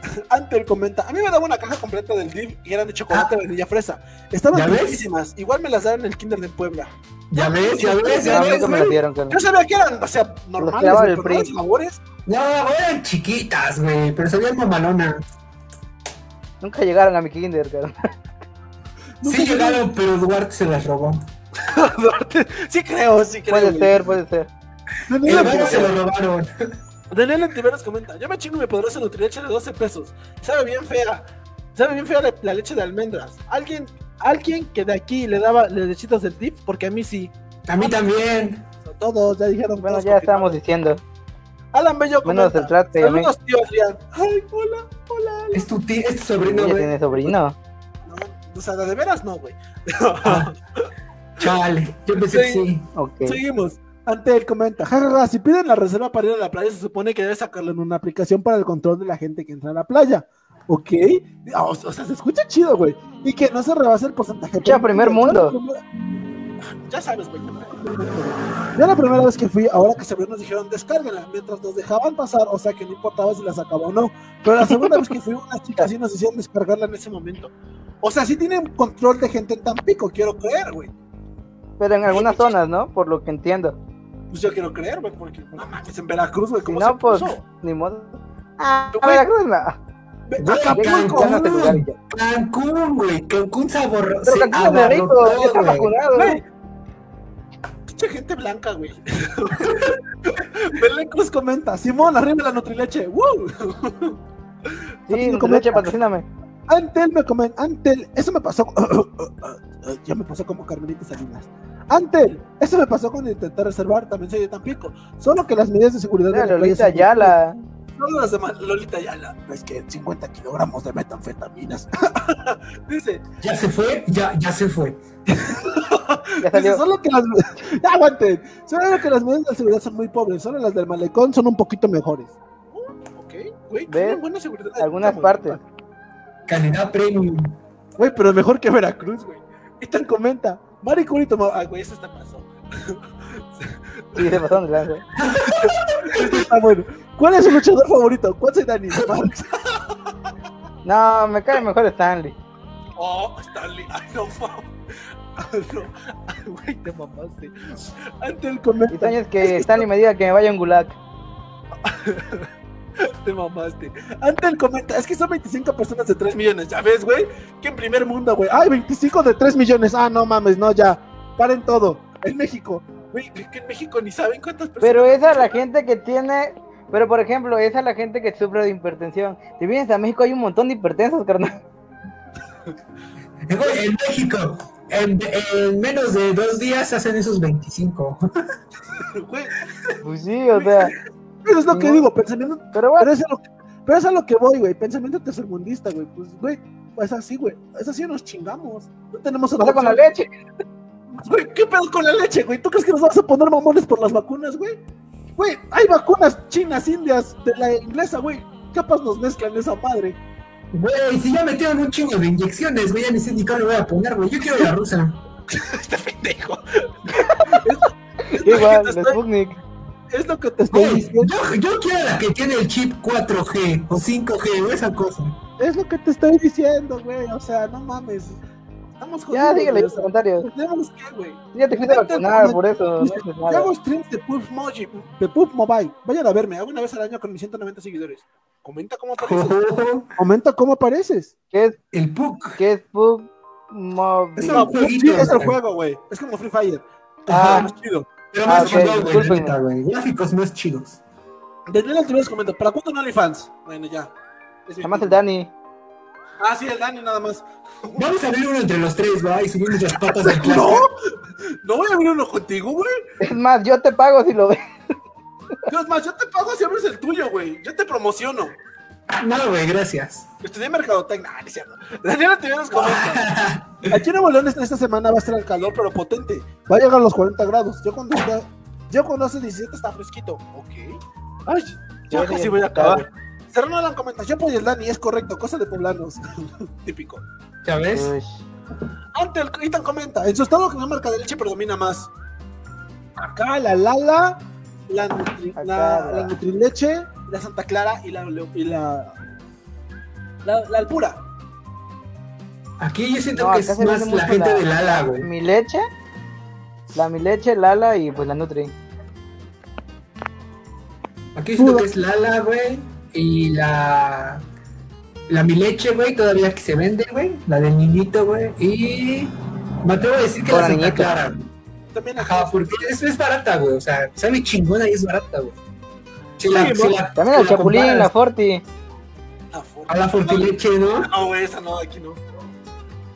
Ante el comenta, a mí me daba una caja completa del DIV y eran de chocolate, vainilla, fresa. Estaban riquísimas. Igual me las daban en el Kinder de Puebla. Ya ves, ya ves, ya ves. Yo sabía que eran, o sea, normales. quedaba el pero sabores. No, eran chiquitas, güey, pero sabían mamalona. Nunca llegaron a mi kinder, carnal. Sí llegaron, pero Duarte se las robó. Duarte, sí creo, sí creo. Puede güey. ser, puede ser. Se lo robaron. Daniel Antiveros comenta, yo me chingo mi poderosa Nutrileche de 12 pesos. Sabe bien fea. Sabe bien fea la, la leche de almendras. Alguien, alguien que de aquí le daba le lechitas del dip, porque a mí sí. A mí también. Todos, ya dijeron. Bueno, ya estábamos diciendo. Alan Bello Menos comenta. el trate, y a mí. Saludos, tío Adrián. Ay, hola, hola. Es tu, ti- es tu sobrino, güey. tiene sobrino. No, o sea, de veras no, güey. Ah, Chale, yo pensé que Sí. sí. Ok. Seguimos. Ante él comenta, jajaja, si piden la reserva para ir a la playa, se supone que debe sacarlo en una aplicación para el control de la gente que entra a la playa. ¿Ok? Ah, O, o sea, se escucha chido, güey. Y que no se rebase el porcentaje. Escucha primer Yo mundo. Ya sabes, güey. Ya la primera vez que fui, ahora que se abrió, nos dijeron descárguenla, mientras nos dejaban pasar, o sea que no importaba si la sacaba o no. Pero la segunda vez que fui, unas chicas sí nos hicieron descargarla en ese momento. O sea, sí tienen control de gente en Tampico, quiero creer, güey. Pero en algunas zonas, ¿no? Por lo que entiendo. Pues yo quiero creer, güey, porque no mames, en Veracruz, güey, ¿cómo no, se pues, puso? ni modo. Ah, Güey. Veracruz no. Acapulco. Cancún, güey. Cancún sabor. Pero Cancún es de rico, abarrotó, ya está vacunado. Güey. Pinche gente blanca, güey. Belén Cruz comenta, Simón, arriba la Nutrileche. ¡Woo! Sí, Comenta. con leche, patrocíname. Antel me comenta, Antel, eso me pasó. ya me pasó como Carmelita Salinas. Antel, eso me pasó cuando intenté reservar, también soy de Tampico. Solo que las medidas de seguridad Mira, de Lolita Ayala. Solo las de Ma- Lolita Ayala. Es que 50 kilogramos de metanfetaminas. Dice, Ya se fue, ya, ya se fue. Ya Dice, solo que las ya aguanten. Solo que las medidas de seguridad son muy pobres. Solo las del malecón son un poquito mejores. Oh, ok, güey. Tienen buena seguridad. Algunas partes. Calidad premium. Güey, pero mejor que Veracruz, güey. Y tal comenta. Mari Curito. ma- Ah, güey, eso está pasó. Sí, se pasaron de lanza. Eso está bueno. ¿Cuál es su luchador favorito? ¿Cuál es Dani? Marx. No, me cae mejor Stanley. Oh, Stanley. Ay, no, no. Ay, güey, te mamaste. Ante el Y comenta. sueño es que Stanley me diga que me vaya un gulag. Te mamaste. Ante el comenta, es que son 25 personas de 3 millones. Ya ves, güey. Que en primer mundo, güey. Ay, 25 de 3 millones. Ah, no mames, no, ya. Paren todo. En México. Güey, que, que en México ni saben cuántas personas. Pero esa es la gente que tiene. Pero por ejemplo, esa es la gente que sufre de hipertensión. Si vienes a México hay un montón de hipertensos, carnal. Güey, en México, en, en menos de dos días hacen esos 25. Güey, Pues sí, o sea. pero es lo que No. digo, pensamiento. Pero bueno, Pero es a lo que, pero es a lo que voy, güey. Pensamiento tercermundista, güey. Pues, güey, es así, güey. Es así, nos chingamos. No tenemos otra con la leche. Güey, ¿qué pedo con la leche, güey? ¿Tú crees que nos vamos a poner mamones por las vacunas, güey? Güey, hay vacunas chinas, indias, de la inglesa, güey. Capaz nos mezclan esa madre. Güey, si ya metieron un chingo de inyecciones, güey, ya ni sé ni cuál me voy a poner, güey. Yo quiero la rusa. este pendejo. Igual, el Sputnik. Es lo que te estoy diciendo. yo, yo quiero la que tiene el chip 4G o 5G o esa cosa. Es lo que te estoy diciendo, güey. O sea, no mames. Estamos jodidos. Ya, dígale güey, en los comentarios. Tenemos que, güey. Ya te fuiste a vacunar, por eso. No hago streams de Puff Moji, de Puff Mobile. Vayan a verme, hago una vez al año con mis 190 seguidores. Comenta cómo apareces. Comenta cómo apareces. ¿Qué es, El PUC. qué es Pug Mob? Es No, un sí, jueguito, es el juego, güey. Es como Free Fire. Ah. Es chido. Pero Ah, más chingón, güey, la discúlpenme. neta, güey. Gráficos más chidos. Daniel Altivez comenta, ¿para cuánto no OnlyFans? Bueno, ya. Nada más el. Dani. Ah, sí, el Dani nada más. Vamos a abrir uno entre los tres, va, y subimos las patas del No, plástico. no voy a abrir uno contigo, güey. Es más, yo te pago si lo ves. Es más, yo te pago si abres el tuyo, güey. Yo te promociono. No, güey, gracias. Estudié mercadotecnia. Ah, no es cierto. Daniel Altivez comenta. Aquí en Nuevo León esta semana va a estar el calor, pero potente. Va a llegar a los 40 grados. Yo cuando, está- yo cuando hace 17 está fresquito. Ok. Ay, ya casi voy a acabar. Serrano Alan comenta, yo apoyo el Dani, es correcto, cosa de poblanos. Típico. ¿Ya ves? Ante el Ethan comenta, en su estado que no marca de leche predomina más. Acá la Lala, la, Nutri, Acá la, la- la Nutrileche, la Santa Clara y la y la, la, la Alpura. Aquí yo siento No, que es se más vende la gente la- del ala, güey. Mi leche. La mi leche, Lala y pues la Nutri. Aquí siento que es Lala, güey. Y la. La mi leche, güey, todavía que se vende, güey. La del niñito, güey. Y. Me atrevo a decir que la la Santa. Clara. También. Ajá, porque es, es barata, güey. O sea, sabe chingona y es barata, güey. También la Chapulín, la Forti. For- A la fortileche, ¿no? No, güey, esa no, aquí no.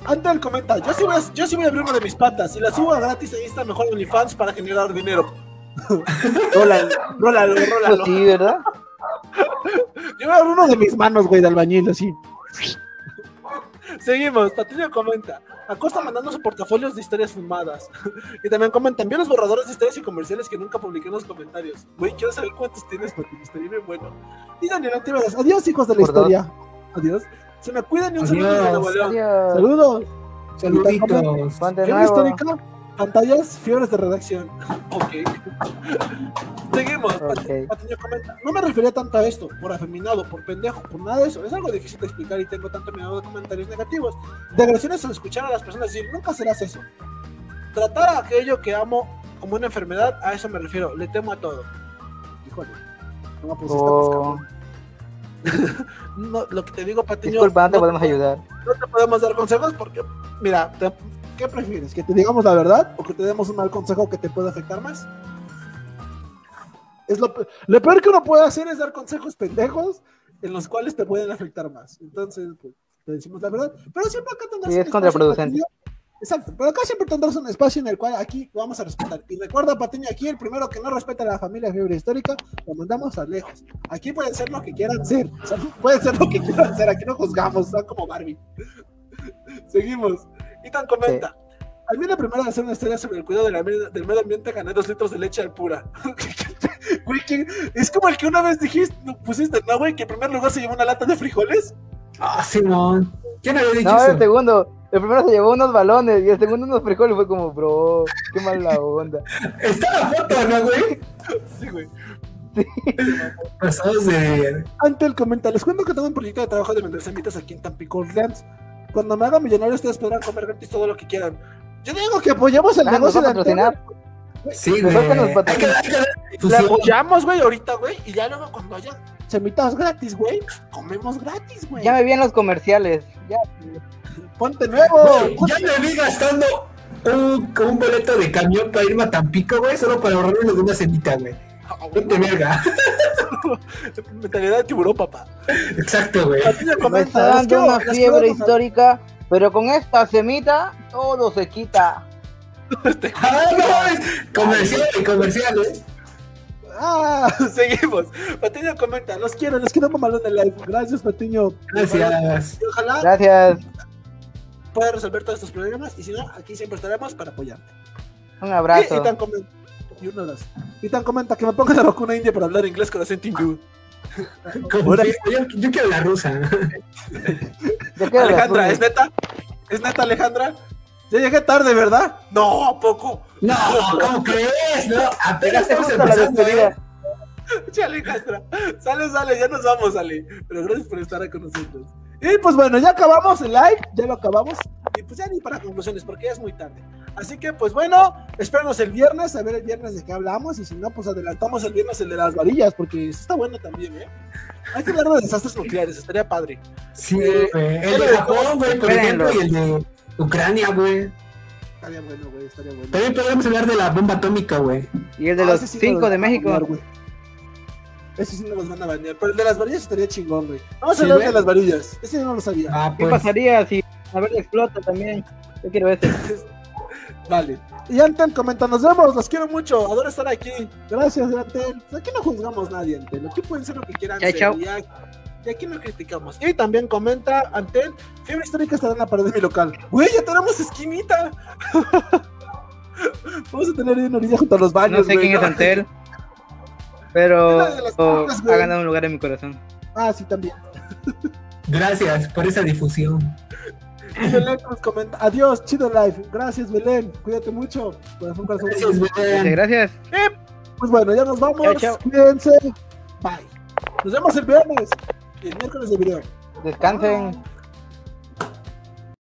Antel comenta, yo sí, voy a, yo sí voy a abrir una de mis patas. Si la subo a gratis ahí está mejor OnlyFans para generar dinero. rólalo, rólalo, rólalo. sí, ¿verdad? Yo voy a abrir uno de mis manos, güey, de albañil, así. Seguimos, Patricio comenta. Acosta mandándose portafolios de historias filmadas. y también comenta, envío los borradores de historias y comerciales que nunca publiqué en los comentarios. Güey, quiero saber cuántos tienes, Patricio, estaría bien bueno. Y Daniel Antiveros, adiós, hijos de la historia. Adiós. Se me cuidan y un saludo de. Nuevo León. Adiós. Saludos. Saluditos. Histórica, pantallas, fiebres de redacción. Ok. Seguimos. Ok. Patiño comenta. No me refería tanto a esto, por afeminado, por pendejo, por nada de eso. Es algo difícil de explicar y tengo tanto miedo de comentarios negativos. De agresiones al escuchar a las personas decir, nunca serás eso. Tratar a aquello que amo como una enfermedad, a eso me refiero, le temo a todo. Híjole. No me pusiste Oh, No, lo que te digo, Patiño. disculpa, no te podemos ayudar. no te podemos dar consejos porque, mira, te- ¿qué prefieres? ¿Que te digamos la verdad o que te demos un mal consejo que te pueda afectar más? Es lo, pe- lo peor que uno puede hacer es dar consejos pendejos en los cuales te pueden afectar más. Entonces, pues, te decimos la verdad. Pero siempre acá tendrás Sí, un es contraproducente. Exacto, pero acá siempre tendrás un espacio en el cual aquí vamos a respetar. Y recuerda, Patiño, aquí el primero que no respeta a la familia fiebre histórica, lo mandamos a lejos. Aquí pueden ser lo que quieran ser. O sea, pueden ser lo que quieran ser. Aquí no juzgamos, están como Barbie. Seguimos. Ethan comenta. Al mí la primera de hacer una historia sobre el cuidado de la del medio ambiente gané dos litros de leche al pura. Güey, que- es como el que una vez dijiste, no, pusiste, ¿no, güey? Que en primer lugar se llevó una lata de frijoles. Ah, Simón. ¿Quién había dicho No, eso? el segundo. El primero se llevó unos balones y el segundo unos frijoles. Fue como, bro, qué mala onda. Está la foto, ¿no, güey? Sí, güey. Pasados de. Ante el comenta, les cuento que tengo un proyecto de trabajo de vender semitas aquí en Tampico Orleans. Cuando me haga millonario, ustedes podrán comer gratis todo lo que quieran. Yo digo que apoyemos el Ah, ¿nos negocio de patrocinar? Sí, güey. que nos Hay que, patrocine. hay que dar La difusión. apoyamos, güey, ahorita, güey. Y ya luego cuando haya semitas gratis, güey, comemos gratis, güey. Ya me vi en los comerciales. Ya. Ponte nuevo. Ya me vi gastando un, un boleto de camión para irme a Tampico, güey, solo para ahorrarme de una cenita, güey. Ponte verga. Mentalidad de tiburón, papá. Exacto, güey. Patiño Me comenta, está dando una fiebre histórica, pero con esta semita todo se quita. Ah, no, es comercial, comercial, ¿eh? Ah, seguimos. Patiño comenta, los quiero, los quiero mamalón en el live. Gracias, Patiño. Gracias. Y ojalá Gracias. pueda resolver todos estos problemas. Y si no, aquí siempre estaremos para apoyarte. Un Y, abrazo. y tan comenta, y uno más. Y tan comenta que me pongan la vacuna india para hablar inglés con acento hindú. Yo, yo quiero la rusa. Alejandra. ¿es neta? ¿Es neta, Alejandra? Ya llegué tarde, ¿verdad? No, ¿a poco? No, ¿cómo crees? No, apenas estamos la empezando, despedida. ¿eh? Alejandra. Sale, sale, ya nos vamos, Ale. Pero gracias por estar con nosotros. Y pues bueno, ya acabamos el live, ya lo acabamos. Y pues ya ni para conclusiones, porque ya es muy tarde. Así que pues bueno, espérenos el viernes, a ver el viernes de qué hablamos. Y si no, pues adelantamos el viernes el de las varillas, porque eso está bueno también, ¿eh? Hay que hablar de desastres nucleares, estaría padre. Sí, Eh. El de Japón, güey, por ejemplo, y el de Ucrania, güey. Estaría bueno, güey, estaría bueno. También podríamos hablar de la bomba atómica, güey. Y el de Ah, los sí cinco de México. güey. Ese sí no los van a banear. Pero el de las varillas estaría chingón, güey. Vamos a hablar de las varillas. Ese no lo sabía. Ah, ¿Qué pues. pasaría si a ver explota también? Yo quiero ese. Vale. Y Antel comenta, nos vemos, los quiero mucho, adoro estar aquí. Gracias, Antel. Aquí no juzgamos a nadie, Antel. Aquí pueden ser lo que quieran Chao, ser. chao. Y, aquí, y aquí no criticamos. Y también comenta, Antel, fiebre histórica estará en la pared de mi local. Güey, ya tenemos esquinita. Vamos a tener ahí una orilla junto a los baños. No sé güey, quién es. Antel, pero ha ganado un lugar en mi corazón. Ah, sí, también. Gracias por esa difusión. Y Belén nos comenta, adiós, chido live. Gracias, Belén. Cuídate mucho. Corazón, corazón. Gracias, Belén. Gracias. Pues bueno, ya nos vamos. Chao, chao. Cuídense. Bye. Nos vemos el viernes el miércoles de video. Descansen.